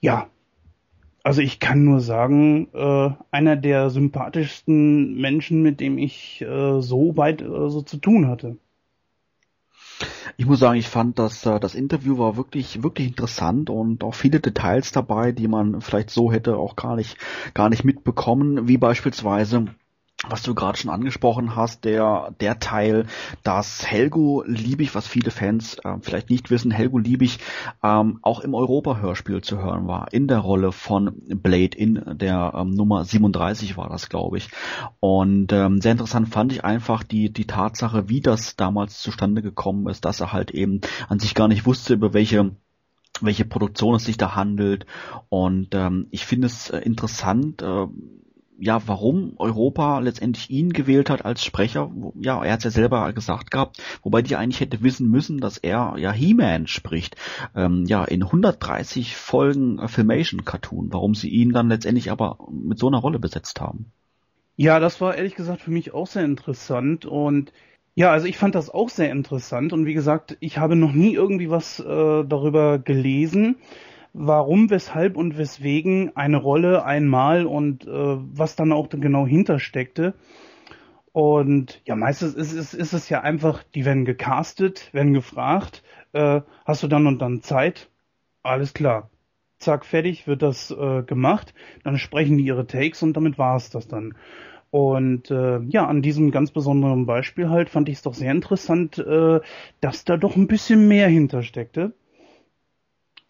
ja, also ich kann nur sagen, äh, einer der sympathischsten Menschen, mit dem ich äh, so weit äh, so zu tun hatte. Ich muss sagen, ich fand, dass äh, das Interview war wirklich, wirklich interessant und auch viele Details dabei, die man vielleicht so hätte auch gar nicht, gar nicht mitbekommen, wie beispielsweise was du gerade schon angesprochen hast, der, der Teil, dass Helgo Liebig, was viele Fans äh, vielleicht nicht wissen, Helgo Liebig ähm, auch im Europa-Hörspiel zu hören war, in der Rolle von Blade, in der ähm, Nummer 37 war das, glaube ich. Und ähm, sehr interessant fand ich einfach die, die Tatsache, wie das damals zustande gekommen ist, dass er halt eben an sich gar nicht wusste, über welche welche Produktion es sich da handelt. Und ähm, ich finde es äh, interessant, äh, ja, warum Europa letztendlich ihn gewählt hat als Sprecher. Ja, er hat es ja selber gesagt gehabt, wobei die eigentlich hätte wissen müssen, dass er ja He-Man spricht. Ähm, ja, in 130 Folgen äh, Filmation Cartoon. Warum sie ihn dann letztendlich aber mit so einer Rolle besetzt haben. Ja, das war ehrlich gesagt für mich auch sehr interessant und ja, also ich fand das auch sehr interessant und wie gesagt, ich habe noch nie irgendwie was äh, darüber gelesen. Warum, weshalb und weswegen eine Rolle einmal und äh, was dann auch genau hintersteckte. Und ja, meistens ist, ist, ist es ja einfach, die werden gecastet, werden gefragt, äh, hast du dann und dann Zeit? Alles klar. Zack, fertig, wird das äh, gemacht. Dann sprechen die ihre Takes und damit war es das dann. Und äh, ja, an diesem ganz besonderen Beispiel halt fand ich es doch sehr interessant, äh, dass da doch ein bisschen mehr hintersteckte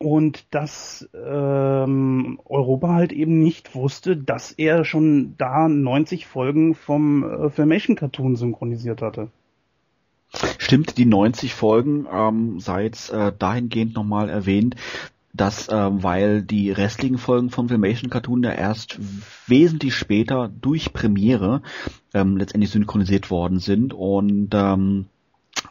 und dass ähm, Europa halt eben nicht wusste, dass er schon da 90 Folgen vom äh, Filmation Cartoon synchronisiert hatte. Stimmt, die 90 Folgen ähm, sei jetzt äh, dahingehend nochmal erwähnt, dass äh, weil die restlichen Folgen vom Filmation Cartoon ja erst wesentlich später durch Premiere ähm, letztendlich synchronisiert worden sind und ähm,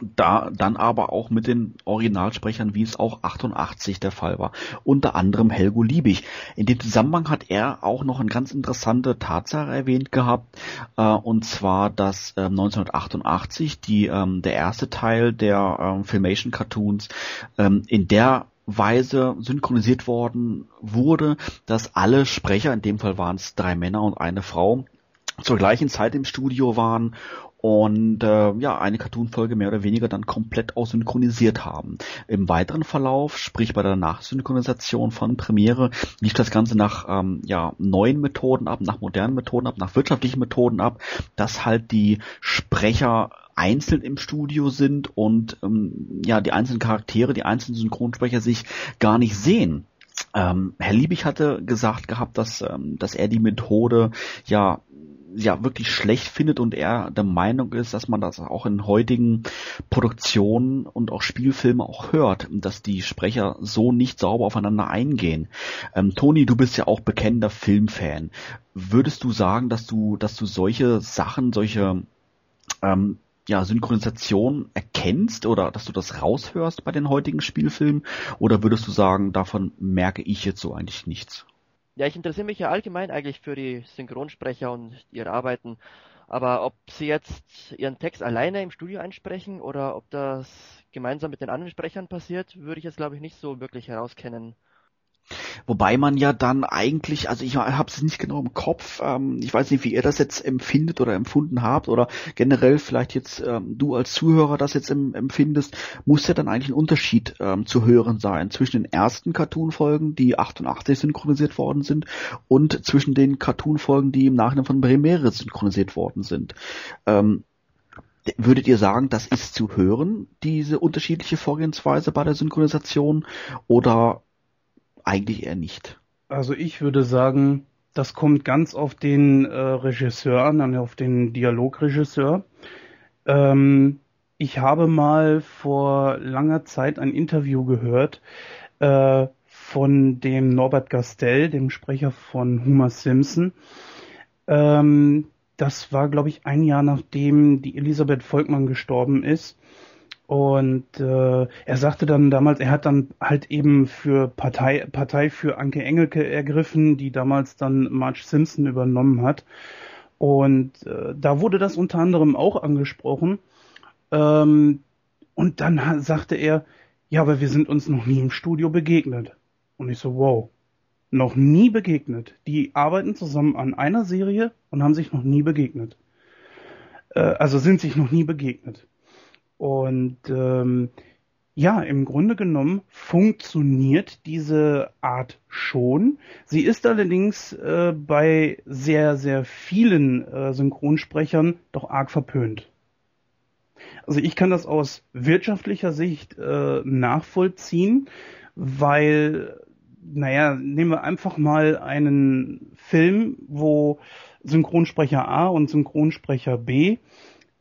da dann aber auch mit den Originalsprechern, wie es auch 88 der Fall war. Unter anderem Helgo Liebig. In dem Zusammenhang hat er auch noch eine ganz interessante Tatsache erwähnt gehabt, äh, und zwar, dass äh, 1988 die, ähm, der erste Teil der ähm, Filmation Cartoons ähm, in der Weise synchronisiert worden wurde, dass alle Sprecher, in dem Fall waren es drei Männer und eine Frau, zur gleichen Zeit im Studio waren und äh, ja, eine Cartoon-Folge mehr oder weniger dann komplett aussynchronisiert haben. Im weiteren Verlauf, sprich bei der Nachsynchronisation von Premiere, lief das Ganze nach ähm, ja, neuen Methoden ab, nach modernen Methoden ab, nach wirtschaftlichen Methoden ab, dass halt die Sprecher einzeln im Studio sind und ähm, ja, die einzelnen Charaktere, die einzelnen Synchronsprecher sich gar nicht sehen. Ähm, Herr Liebig hatte gesagt gehabt, dass, ähm, dass er die Methode ja ja wirklich schlecht findet und er der Meinung ist, dass man das auch in heutigen Produktionen und auch Spielfilmen auch hört, dass die Sprecher so nicht sauber aufeinander eingehen. Ähm, Toni, du bist ja auch bekennender Filmfan. Würdest du sagen, dass du, dass du solche Sachen, solche ähm, ja, Synchronisation erkennst oder dass du das raushörst bei den heutigen Spielfilmen? Oder würdest du sagen, davon merke ich jetzt so eigentlich nichts? Ja, ich interessiere mich ja allgemein eigentlich für die Synchronsprecher und ihre Arbeiten. Aber ob sie jetzt ihren Text alleine im Studio einsprechen oder ob das gemeinsam mit den anderen Sprechern passiert, würde ich jetzt glaube ich nicht so wirklich herauskennen. Wobei man ja dann eigentlich, also ich habe es nicht genau im Kopf, ähm, ich weiß nicht, wie ihr das jetzt empfindet oder empfunden habt oder generell vielleicht jetzt ähm, du als Zuhörer das jetzt em empfindest, muss ja dann eigentlich ein Unterschied ähm, zu hören sein zwischen den ersten Cartoon-Folgen, die 88 synchronisiert worden sind und zwischen den Cartoon-Folgen, die im Nachhinein von Premiere synchronisiert worden sind. Ähm, Würdet ihr sagen, das ist zu hören, diese unterschiedliche Vorgehensweise bei der Synchronisation? Oder eigentlich eher nicht. Also ich würde sagen, das kommt ganz auf den äh, Regisseur an, auf den Dialogregisseur. Ähm, ich habe mal vor langer Zeit ein Interview gehört äh, von dem Norbert Gastel, dem Sprecher von Homer Simpson. Ähm, das war, glaube ich, ein Jahr nachdem die Elisabeth Volkmann gestorben ist. Und äh, er sagte dann damals, er hat dann halt eben für Partei, Partei für Anke Engelke ergriffen, die damals dann Marge Simpson übernommen hat. Und äh, da wurde das unter anderem auch angesprochen. Ähm, und dann sagte er, ja, aber wir sind uns noch nie im Studio begegnet. Und ich so, wow, noch nie begegnet. Die arbeiten zusammen an einer Serie und haben sich noch nie begegnet. Äh, also sind sich noch nie begegnet. Und ähm, ja, im Grunde genommen funktioniert diese Art schon. Sie ist allerdings äh, bei sehr, sehr vielen äh, Synchronsprechern doch arg verpönt. Also ich kann das aus wirtschaftlicher Sicht äh, nachvollziehen, weil, naja, nehmen wir einfach mal einen Film, wo Synchronsprecher A und Synchronsprecher B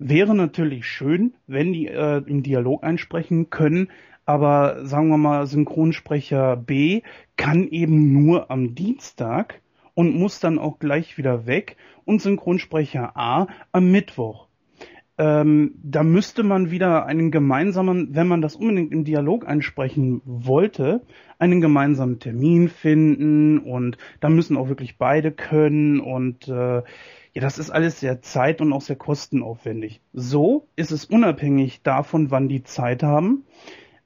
Wäre natürlich schön, wenn die äh, im Dialog einsprechen können, aber sagen wir mal, Synchronsprecher B kann eben nur am Dienstag und muss dann auch gleich wieder weg und Synchronsprecher A am Mittwoch. Ähm, da müsste man wieder einen gemeinsamen, wenn man das unbedingt im Dialog einsprechen wollte, einen gemeinsamen Termin finden und da müssen auch wirklich beide können und äh, ja, das ist alles sehr zeit- und auch sehr kostenaufwendig. So ist es unabhängig davon, wann die Zeit haben.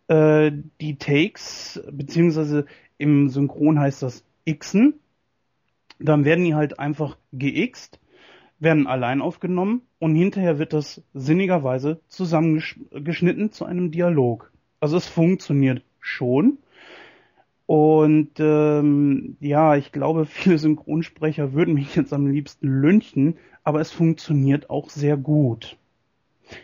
Äh, die Takes, beziehungsweise Im Synchron heißt das Xen. Dann werden die halt einfach geixt, werden allein aufgenommen und hinterher wird das sinnigerweise zusammengeschnitten zu einem Dialog. Also es funktioniert schon. Und ähm, ja, ich glaube, viele Synchronsprecher würden mich jetzt am liebsten lünchen, aber es funktioniert auch sehr gut.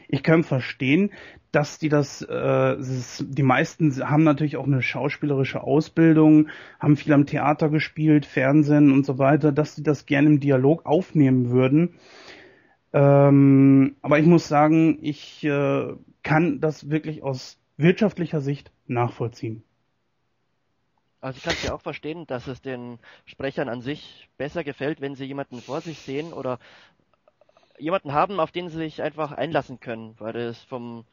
Ich kann verstehen, dass die das, äh, die meisten haben natürlich auch eine schauspielerische Ausbildung, haben viel am Theater gespielt, Fernsehen und so weiter, dass die das gerne im Dialog aufnehmen würden. Ähm, aber ich muss sagen, ich äh, kann das wirklich aus wirtschaftlicher Sicht nachvollziehen. Also ich kann es ja auch verstehen, dass es den Sprechern an sich besser gefällt, wenn sie jemanden vor sich sehen oder jemanden haben, auf den sie sich einfach einlassen können, weil es vom,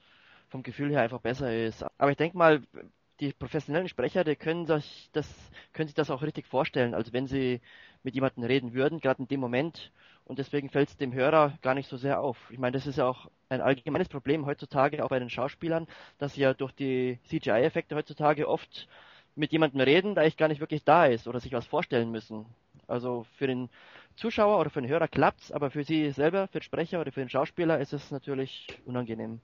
vom Gefühl her einfach besser ist. Aber ich denke mal, die professionellen Sprecher, die können sich das, können sich das auch richtig vorstellen, als wenn sie mit jemandem reden würden, gerade in dem Moment. Und deswegen fällt es dem Hörer gar nicht so sehr auf. Ich meine, das ist ja auch ein allgemeines Problem heutzutage, auch bei den Schauspielern, dass sie ja durch die CGI-Effekte heutzutage oft mit jemandem reden, der eigentlich gar nicht wirklich da ist oder sich was vorstellen müssen. Also für den Zuschauer oder für den Hörer klappt's, aber für sie selber, für den Sprecher oder für den Schauspieler ist es natürlich unangenehm.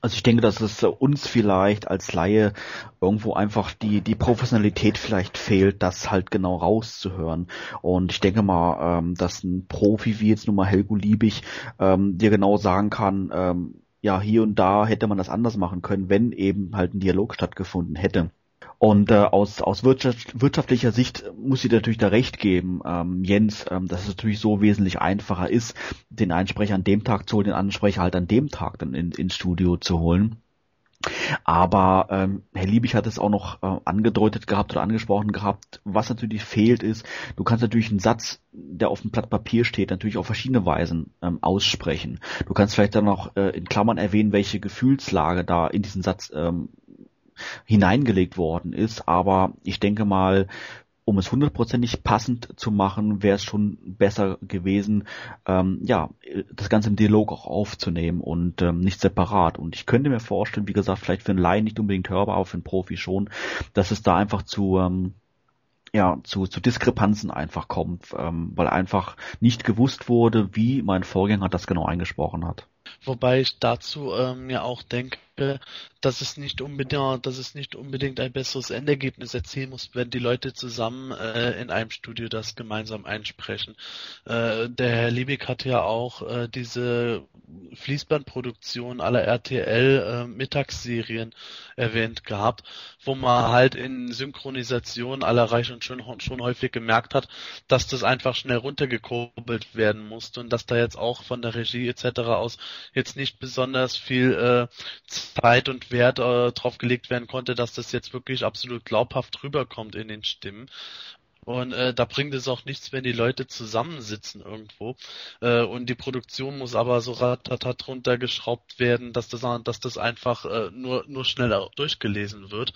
Also ich denke, dass es uns vielleicht als Laie irgendwo einfach die, die Professionalität vielleicht fehlt, das halt genau rauszuhören. Und ich denke mal, ähm, dass ein Profi wie jetzt nun mal Helgo Liebig ähm, dir genau sagen kann, ähm, ja, hier und da hätte man das anders machen können, wenn eben halt ein Dialog stattgefunden hätte. Und äh, aus, aus wirtschaft, wirtschaftlicher Sicht muss ich natürlich da recht geben, ähm, Jens, ähm, dass es natürlich so wesentlich einfacher ist, den Einsprecher an dem Tag zu holen, den Ansprecher halt an dem Tag dann in, ins Studio zu holen. Aber ähm, Herr Liebig hat es auch noch äh, angedeutet gehabt oder angesprochen gehabt, was natürlich fehlt ist, du kannst natürlich einen Satz, der auf dem Blatt Papier steht, natürlich auf verschiedene Weisen ähm, aussprechen. Du kannst vielleicht dann noch äh, in Klammern erwähnen, welche Gefühlslage da in diesen Satz ähm, hineingelegt worden ist. Aber ich denke mal, um es hundertprozentig passend zu machen, wäre es schon besser gewesen, ähm, ja, das Ganze im Dialog auch aufzunehmen und ähm, nicht separat. Und ich könnte mir vorstellen, wie gesagt, vielleicht für einen Laien nicht unbedingt hörbar, aber für einen Profi schon, dass es da einfach zu ähm, ja, zu, zu Diskrepanzen einfach kommt, ähm, weil einfach nicht gewusst wurde, wie mein Vorgänger das genau eingesprochen hat. Wobei ich dazu ähm, ja auch denke, dass es nicht unbedingt, dass es nicht unbedingt ein besseres Endergebnis erzielen muss, wenn die Leute zusammen äh, in einem Studio das gemeinsam einsprechen. Äh, der Herr Liebig hat ja auch äh, diese Fließbandproduktion aller RTL äh, Mittagsserien erwähnt gehabt, wo man halt in Synchronisation aller Reich und schon, schon häufig gemerkt hat, dass das einfach schnell runtergekurbelt werden musste und dass da jetzt auch von der Regie etc. aus jetzt nicht besonders viel äh, Zeit und Wert äh, drauf gelegt werden konnte, dass das jetzt wirklich absolut glaubhaft rüberkommt in den Stimmen. Und äh, da bringt es auch nichts, wenn die Leute zusammensitzen irgendwo. Äh, und die Produktion muss aber so ratatat runtergeschraubt werden, dass das, dass das einfach äh, nur, nur schneller durchgelesen wird.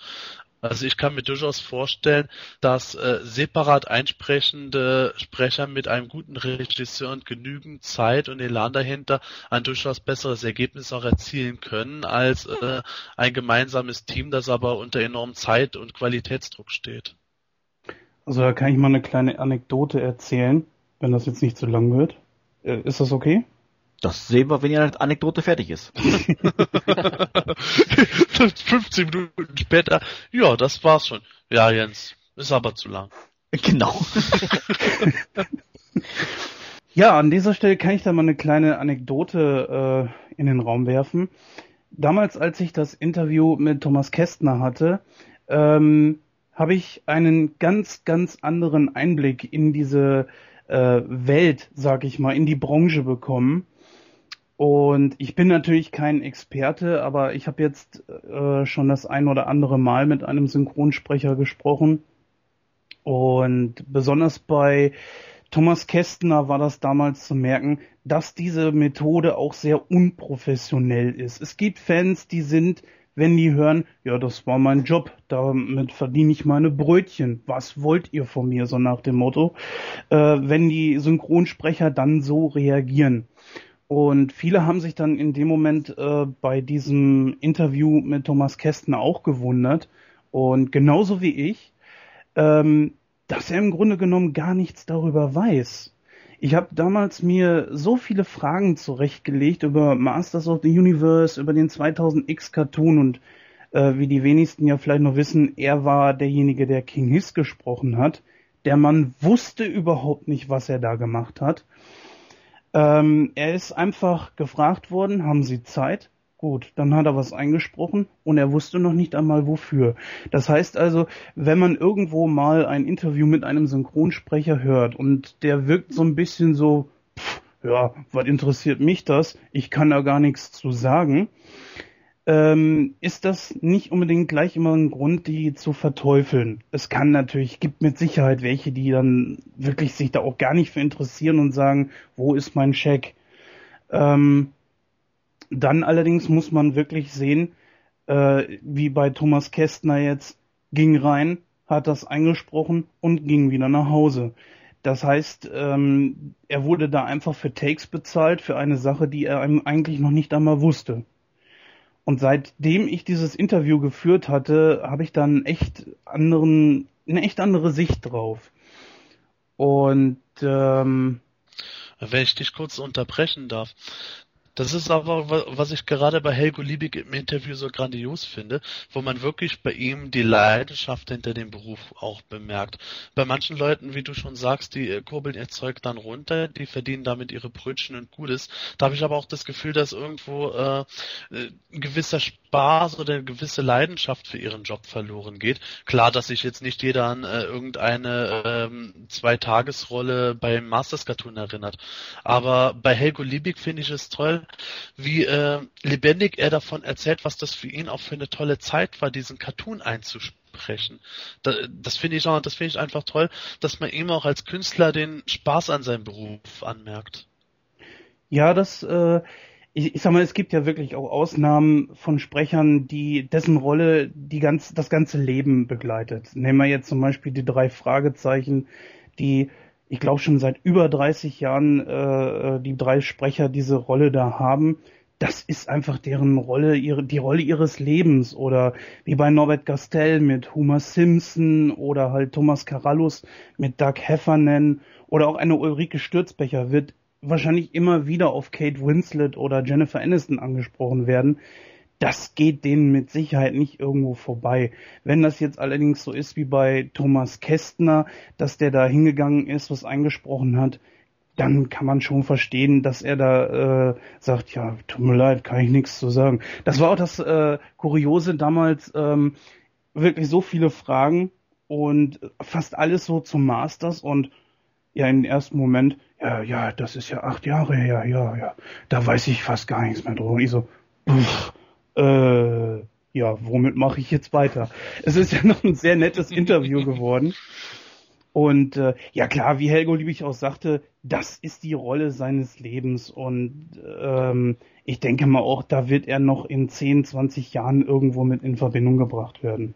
Also ich kann mir durchaus vorstellen, dass äh, separat einsprechende Sprecher mit einem guten Regisseur und genügend Zeit und Elan dahinter ein durchaus besseres Ergebnis auch erzielen können als äh, ein gemeinsames Team, das aber unter enormem Zeit- und Qualitätsdruck steht. Also da kann ich mal eine kleine Anekdote erzählen, wenn das jetzt nicht zu lang wird. Äh, ist das okay? Das sehen wir, wenn die Anekdote fertig ist. 15 Minuten später, ja, das war's schon. Ja, Jens, ist aber zu lang. Genau. ja, an dieser Stelle kann ich da mal eine kleine Anekdote äh, in den Raum werfen. Damals, als ich das Interview mit Thomas Kästner hatte, ähm, habe ich einen ganz, ganz anderen Einblick in diese äh, Welt, sag ich mal, in die Branche bekommen. Und ich bin natürlich kein Experte, aber ich habe jetzt äh, schon das ein oder andere Mal mit einem Synchronsprecher gesprochen. Und besonders bei Thomas Kästner war das damals zu merken, dass diese Methode auch sehr unprofessionell ist. Es gibt Fans, die sind, wenn die hören, ja, das war mein Job, damit verdiene ich meine Brötchen. Was wollt ihr von mir? So nach dem Motto. Äh, wenn die Synchronsprecher dann so reagieren. Und viele haben sich dann in dem Moment äh, bei diesem Interview mit Thomas Kästner auch gewundert. Und genauso wie ich, ähm, dass er im Grunde genommen gar nichts darüber weiß. Ich habe damals mir so viele Fragen zurechtgelegt über Masters of the Universe, über den 2000X Cartoon und äh, wie die wenigsten ja vielleicht noch wissen, er war derjenige, der King Hiss gesprochen hat. Der Mann wusste überhaupt nicht, was er da gemacht hat. Ähm, er ist einfach gefragt worden, haben Sie Zeit? Gut, dann hat er was eingesprochen und er wusste noch nicht einmal wofür. Das heißt also, wenn man irgendwo mal ein Interview mit einem Synchronsprecher hört und der wirkt so ein bisschen so, pff, ja, was interessiert mich das? Ich kann da gar nichts zu sagen ähm, ist das nicht unbedingt gleich immer ein Grund, die zu verteufeln. Es kann natürlich, gibt mit Sicherheit welche, die dann wirklich sich da auch gar nicht für interessieren und sagen, wo ist mein Scheck? Ähm, dann allerdings muss man wirklich sehen, äh, wie bei Thomas Kästner jetzt, ging rein, hat das eingesprochen und ging wieder nach Hause. Das heißt, ähm, er wurde da einfach für Takes bezahlt für eine Sache, die er eigentlich noch nicht einmal wusste. Und seitdem ich dieses Interview geführt hatte, habe ich dann echt anderen, eine echt andere Sicht drauf. Und ähm, wenn ich dich kurz unterbrechen darf, das ist aber, was ich gerade bei Helgo Liebig im Interview so grandios finde, wo man wirklich bei ihm die Leidenschaft hinter dem Beruf auch bemerkt. Bei manchen Leuten, wie du schon sagst, die äh, kurbeln ihr Zeug dann runter, die verdienen damit ihre Brötchen und Gutes. Da habe ich aber auch das Gefühl, dass irgendwo äh, äh, ein gewisser Spaß oder eine gewisse Leidenschaft für ihren Job verloren geht. Klar, dass sich jetzt nicht jeder an äh, irgendeine ähm, Zwei-Tagesrolle beim Masters Cartoon erinnert. Aber bei Helgo Liebig finde ich es toll, wie äh, lebendig er davon erzählt, was das für ihn auch für eine tolle Zeit war, diesen Cartoon einzusprechen. Da, das finde ich auch, das finde ich einfach toll, dass man ihm auch als Künstler den Spaß an seinem Beruf anmerkt. Ja, das, äh, ich, ich sag mal, es gibt ja wirklich auch Ausnahmen von Sprechern, die dessen Rolle die ganz, das ganze Leben begleitet. Nehmen wir jetzt zum Beispiel die drei Fragezeichen, die ich glaube schon seit über 30 Jahren äh, die drei Sprecher diese Rolle da haben. Das ist einfach deren Rolle, ihre, die Rolle ihres Lebens oder wie bei Norbert Gastel mit Homer Simpson oder halt Thomas Carallus mit Doug Heffernan oder auch eine Ulrike Stürzbecher wird wahrscheinlich immer wieder auf Kate Winslet oder Jennifer Aniston angesprochen werden das geht denen mit Sicherheit nicht irgendwo vorbei. Wenn das jetzt allerdings so ist wie bei Thomas Kästner, dass der da hingegangen ist, was eingesprochen hat, dann kann man schon verstehen, dass er da äh, sagt, ja, tut mir leid, kann ich nichts zu sagen. Das war auch das äh, Kuriose damals, ähm, wirklich so viele Fragen und fast alles so zum Masters und ja, im ersten Moment, ja, ja, das ist ja acht Jahre her, ja, ja, da weiß ich fast gar nichts mehr drüber. Und ich so, pff, äh, ja, womit mache ich jetzt weiter? Es ist ja noch ein sehr nettes Interview geworden. Und äh, ja klar, wie Helgo Liebig auch sagte, das ist die Rolle seines Lebens und ähm, ich denke mal auch, da wird er noch in 10, 20 Jahren irgendwo mit in Verbindung gebracht werden.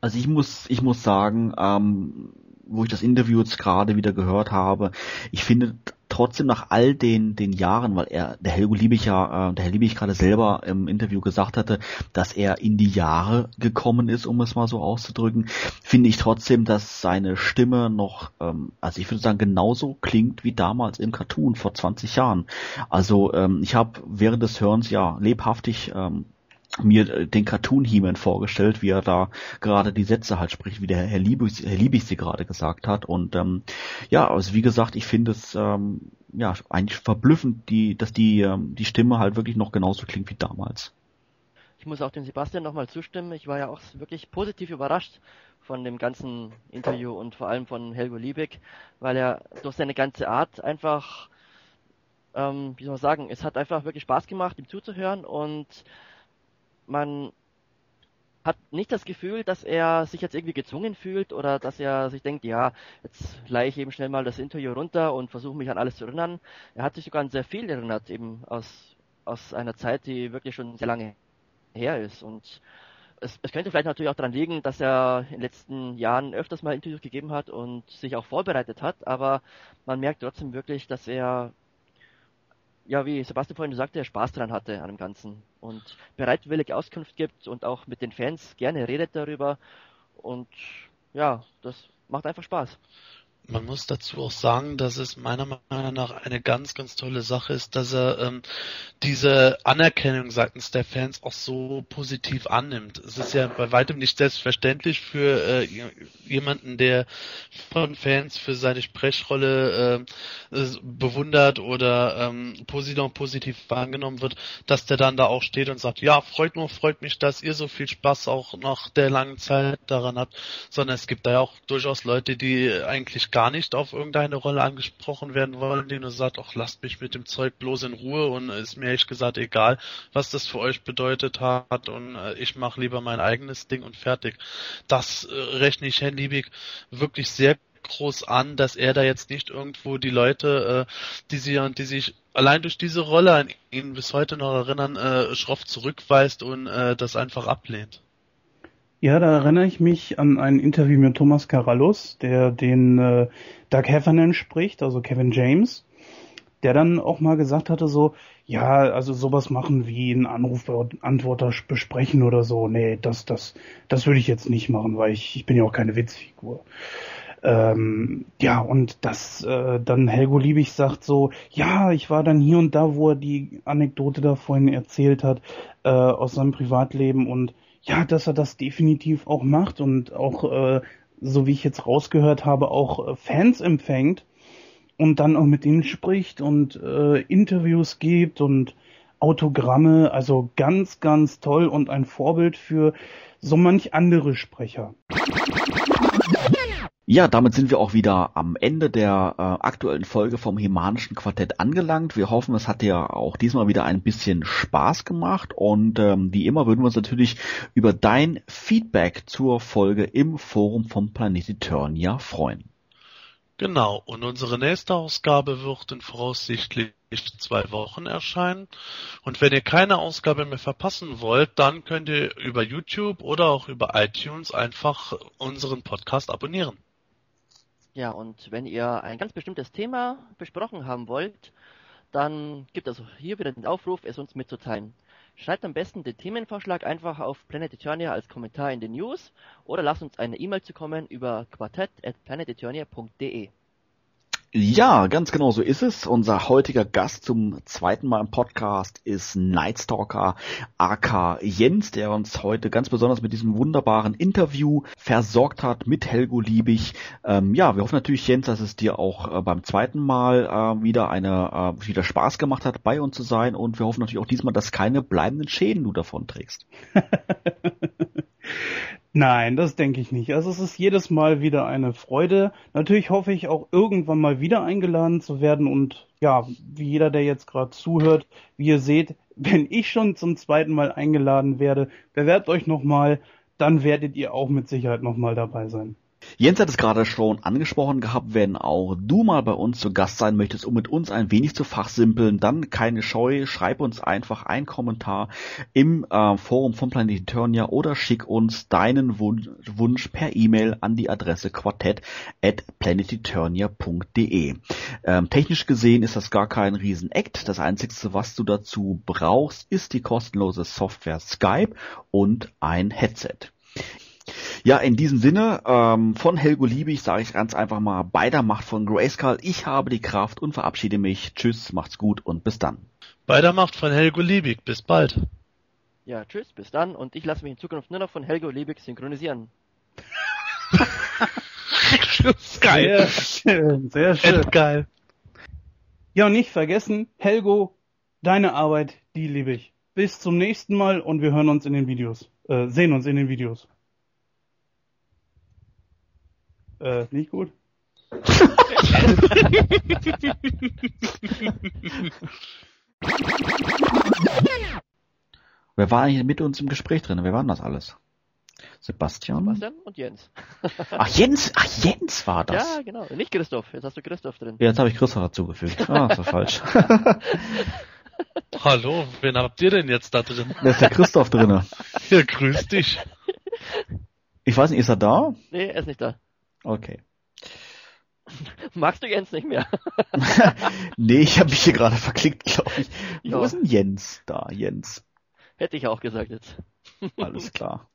Also ich muss, ich muss sagen, ähm, wo ich das Interview jetzt gerade wieder gehört habe, ich finde trotzdem nach all den, den Jahren, weil er, der Helgo Liebig ja, äh, der Herr Liebig gerade selber im Interview gesagt hatte, dass er in die Jahre gekommen ist, um es mal so auszudrücken, finde ich trotzdem, dass seine Stimme noch, ähm, also ich würde sagen, genauso klingt wie damals im Cartoon vor 20 Jahren. Also ähm, ich habe während des Hörens ja lebhaftig ähm, mir den Cartoon He-Man vorgestellt, wie er da gerade die Sätze halt spricht, wie der Herr Liebig, Herr Liebig sie gerade gesagt hat. Und ähm, ja, also wie gesagt, ich finde es ähm, ja eigentlich verblüffend, die, dass die, ähm, die Stimme halt wirklich noch genauso klingt wie damals. Ich muss auch dem Sebastian nochmal zustimmen. Ich war ja auch wirklich positiv überrascht von dem ganzen Interview und vor allem von Helgo Liebig, weil er durch seine ganze Art einfach, ähm, wie soll man sagen, es hat einfach wirklich Spaß gemacht, ihm zuzuhören und man hat nicht das Gefühl, dass er sich jetzt irgendwie gezwungen fühlt oder dass er sich denkt, ja, jetzt leihe ich eben schnell mal das Interview runter und versuche mich an alles zu erinnern. Er hat sich sogar an sehr viel erinnert, eben aus, aus einer Zeit, die wirklich schon sehr lange her ist. Und es, es könnte vielleicht natürlich auch daran liegen, dass er in den letzten Jahren öfters mal Interviews gegeben hat und sich auch vorbereitet hat, aber man merkt trotzdem wirklich, dass er ja, wie Sebastian vorhin sagte, Spaß dran hatte an dem Ganzen und bereitwillig Auskunft gibt und auch mit den Fans gerne redet darüber und ja, das macht einfach Spaß. Man muss dazu auch sagen, dass es meiner Meinung nach eine ganz, ganz tolle Sache ist, dass er ähm, diese Anerkennung seitens der Fans auch so positiv annimmt. Es ist ja bei weitem nicht selbstverständlich für äh, jemanden, der von Fans für seine Sprechrolle äh, bewundert oder ähm, positiv, positiv wahrgenommen wird, dass der dann da auch steht und sagt, ja, freut nur, freut mich, dass ihr so viel Spaß auch nach der langen Zeit daran habt, sondern es gibt da ja auch durchaus Leute, die eigentlich gar nicht auf irgendeine Rolle angesprochen werden wollen, die nur sagt, ach, lasst mich mit dem Zeug bloß in Ruhe und ist mir ehrlich gesagt egal, was das für euch bedeutet hat und äh, ich mache lieber mein eigenes Ding und fertig. Das äh, rechne ich Herrn Liebig wirklich sehr groß an, dass er da jetzt nicht irgendwo die Leute, äh, die sie die sich allein durch diese Rolle an ihn bis heute noch erinnern, äh, schroff zurückweist und äh, das einfach ablehnt. Ja, da erinnere ich mich an ein Interview mit Thomas Carallus, der den äh, Doug Heffernan spricht, also Kevin James, der dann auch mal gesagt hatte so, ja, also sowas machen wie einen Anruf-Antworter besprechen oder so. Nee, das, das, das würde ich jetzt nicht machen, weil ich, ich bin ja auch keine Witzfigur. Ähm, ja, und dass äh, dann Helgo Liebig sagt so, ja, ich war dann hier und da, wo er die Anekdote da vorhin erzählt hat, äh, aus seinem Privatleben und ja, dass er das definitiv auch macht und auch, äh, so wie ich jetzt rausgehört habe, auch äh, Fans empfängt und dann auch mit denen spricht und äh, Interviews gibt und Autogramme. Also ganz, ganz toll und ein Vorbild für so manch andere Sprecher. Ja, damit sind wir auch wieder am Ende der äh, aktuellen Folge vom Hemanischen Quartett angelangt. Wir hoffen, es hat dir auch diesmal wieder ein bisschen Spaß gemacht und ähm, wie immer würden wir uns natürlich über dein Feedback zur Folge im Forum vom Planet Eternia freuen. Genau, und unsere nächste Ausgabe wird in voraussichtlich zwei Wochen erscheinen. Und wenn ihr keine Ausgabe mehr verpassen wollt, dann könnt ihr über YouTube oder auch über iTunes einfach unseren Podcast abonnieren. Ja, und wenn ihr ein ganz bestimmtes Thema besprochen haben wollt, dann gibt es hier wieder den Aufruf, es uns mitzuteilen. Schreibt am besten den Themenvorschlag einfach auf Planet Eternia als Kommentar in den News oder lasst uns eine E-Mail zukommen über quartett.planeteternia.de. Ja, ganz genau so ist es. Unser heutiger Gast zum zweiten Mal im Podcast ist Nightstalker AK Jens, der uns heute ganz besonders mit diesem wunderbaren Interview versorgt hat mit Helgo Liebig. Ähm, ja, wir hoffen natürlich, Jens, dass es dir auch äh, beim zweiten Mal äh, wieder eine äh, wieder Spaß gemacht hat, bei uns zu sein und wir hoffen natürlich auch diesmal, dass keine bleibenden Schäden du davon trägst. Nein, das denke ich nicht. Also es ist jedes Mal wieder eine Freude. Natürlich hoffe ich auch irgendwann mal wieder eingeladen zu werden und ja, wie jeder, der jetzt gerade zuhört, wie ihr seht, wenn ich schon zum zweiten Mal eingeladen werde, bewerbt euch nochmal, dann werdet ihr auch mit Sicherheit nochmal dabei sein. Jens hat es gerade schon angesprochen gehabt, wenn auch du mal bei uns zu Gast sein möchtest, um mit uns ein wenig zu fachsimpeln, dann keine Scheu, schreib uns einfach einen Kommentar im äh, Forum von Planet Eternia oder schick uns deinen Wunsch, Wunsch per E-Mail an die Adresse quartett. Ähm, technisch gesehen ist das gar kein Riesen-Act. Das Einzige, was du dazu brauchst, ist die kostenlose Software Skype und ein Headset. Ja, in diesem Sinne, ähm, von Helgo Liebig sage ich ganz einfach mal bei der Macht von Grayskull, ich habe die Kraft und verabschiede mich. Tschüss, macht's gut und bis dann. Bei der Macht von Helgo Liebig, bis bald. Ja, tschüss, bis dann und ich lasse mich in Zukunft nur noch von Helgo Liebig synchronisieren. geil. Sehr schön, sehr schön. Geil. Ja, und nicht vergessen, Helgo, deine Arbeit, die liebe ich. Bis zum nächsten Mal und wir hören uns in den Videos. Äh, sehen uns in den Videos. Äh, nicht gut. Wer war eigentlich mit uns im Gespräch drin? Wer waren das alles? Sebastian? Sebastian und Jens. Ach, Jens, ach, Jens war das. Ja, genau. Nicht Christoph. Jetzt hast du Christoph drin. Ja, jetzt habe ich Christoph dazugefügt. Ah, das war falsch. Hallo, wen habt ihr denn jetzt da drin? Da ist der Christoph drinne. Ja, grüß dich. Ich weiß nicht, ist er da? Nee, er ist nicht da. Okay. Magst du Jens nicht mehr? nee, ich habe mich hier gerade verklickt, glaube ich. Ja. Wo ist denn Jens? Da, Jens. Hätte ich auch gesagt jetzt. Alles klar.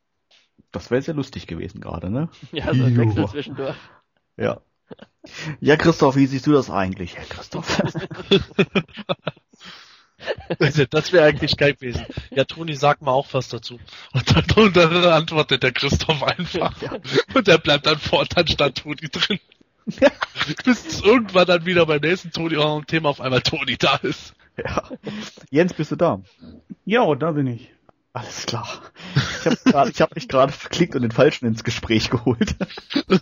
Das wäre sehr lustig gewesen gerade, ne? Ja, so ein Wechsel zwischendurch. Ja. Ja, Christoph, wie siehst du das eigentlich, Herr Christoph? Also, das wäre eigentlich geil gewesen. Ja, Toni, sag mal auch was dazu. Und dann, und dann antwortet der Christoph einfach. Und der bleibt dann fort, dann stand Toni drin. Bis es irgendwann dann wieder beim nächsten Toni auch ein Thema auf einmal Toni da ist. ja. Jens, bist du da? Ja, da bin ich. Alles klar. Ich habe grad, ich hab mich gerade verklickt und den Falschen ins Gespräch geholt.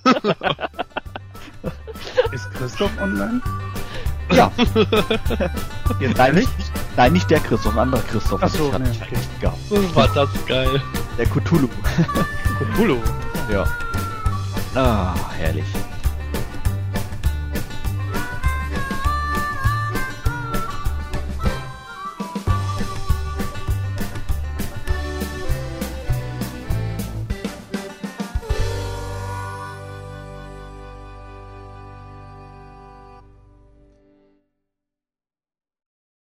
Ist Christoph online? Ja. nein, nicht, nein, nicht der Christoph, ein anderer Christoph. Ach so, Ich hatte nee, okay. gehabt. War das geil. Der Cthulhu. Cthulhu. Ja. Ah, herrlich.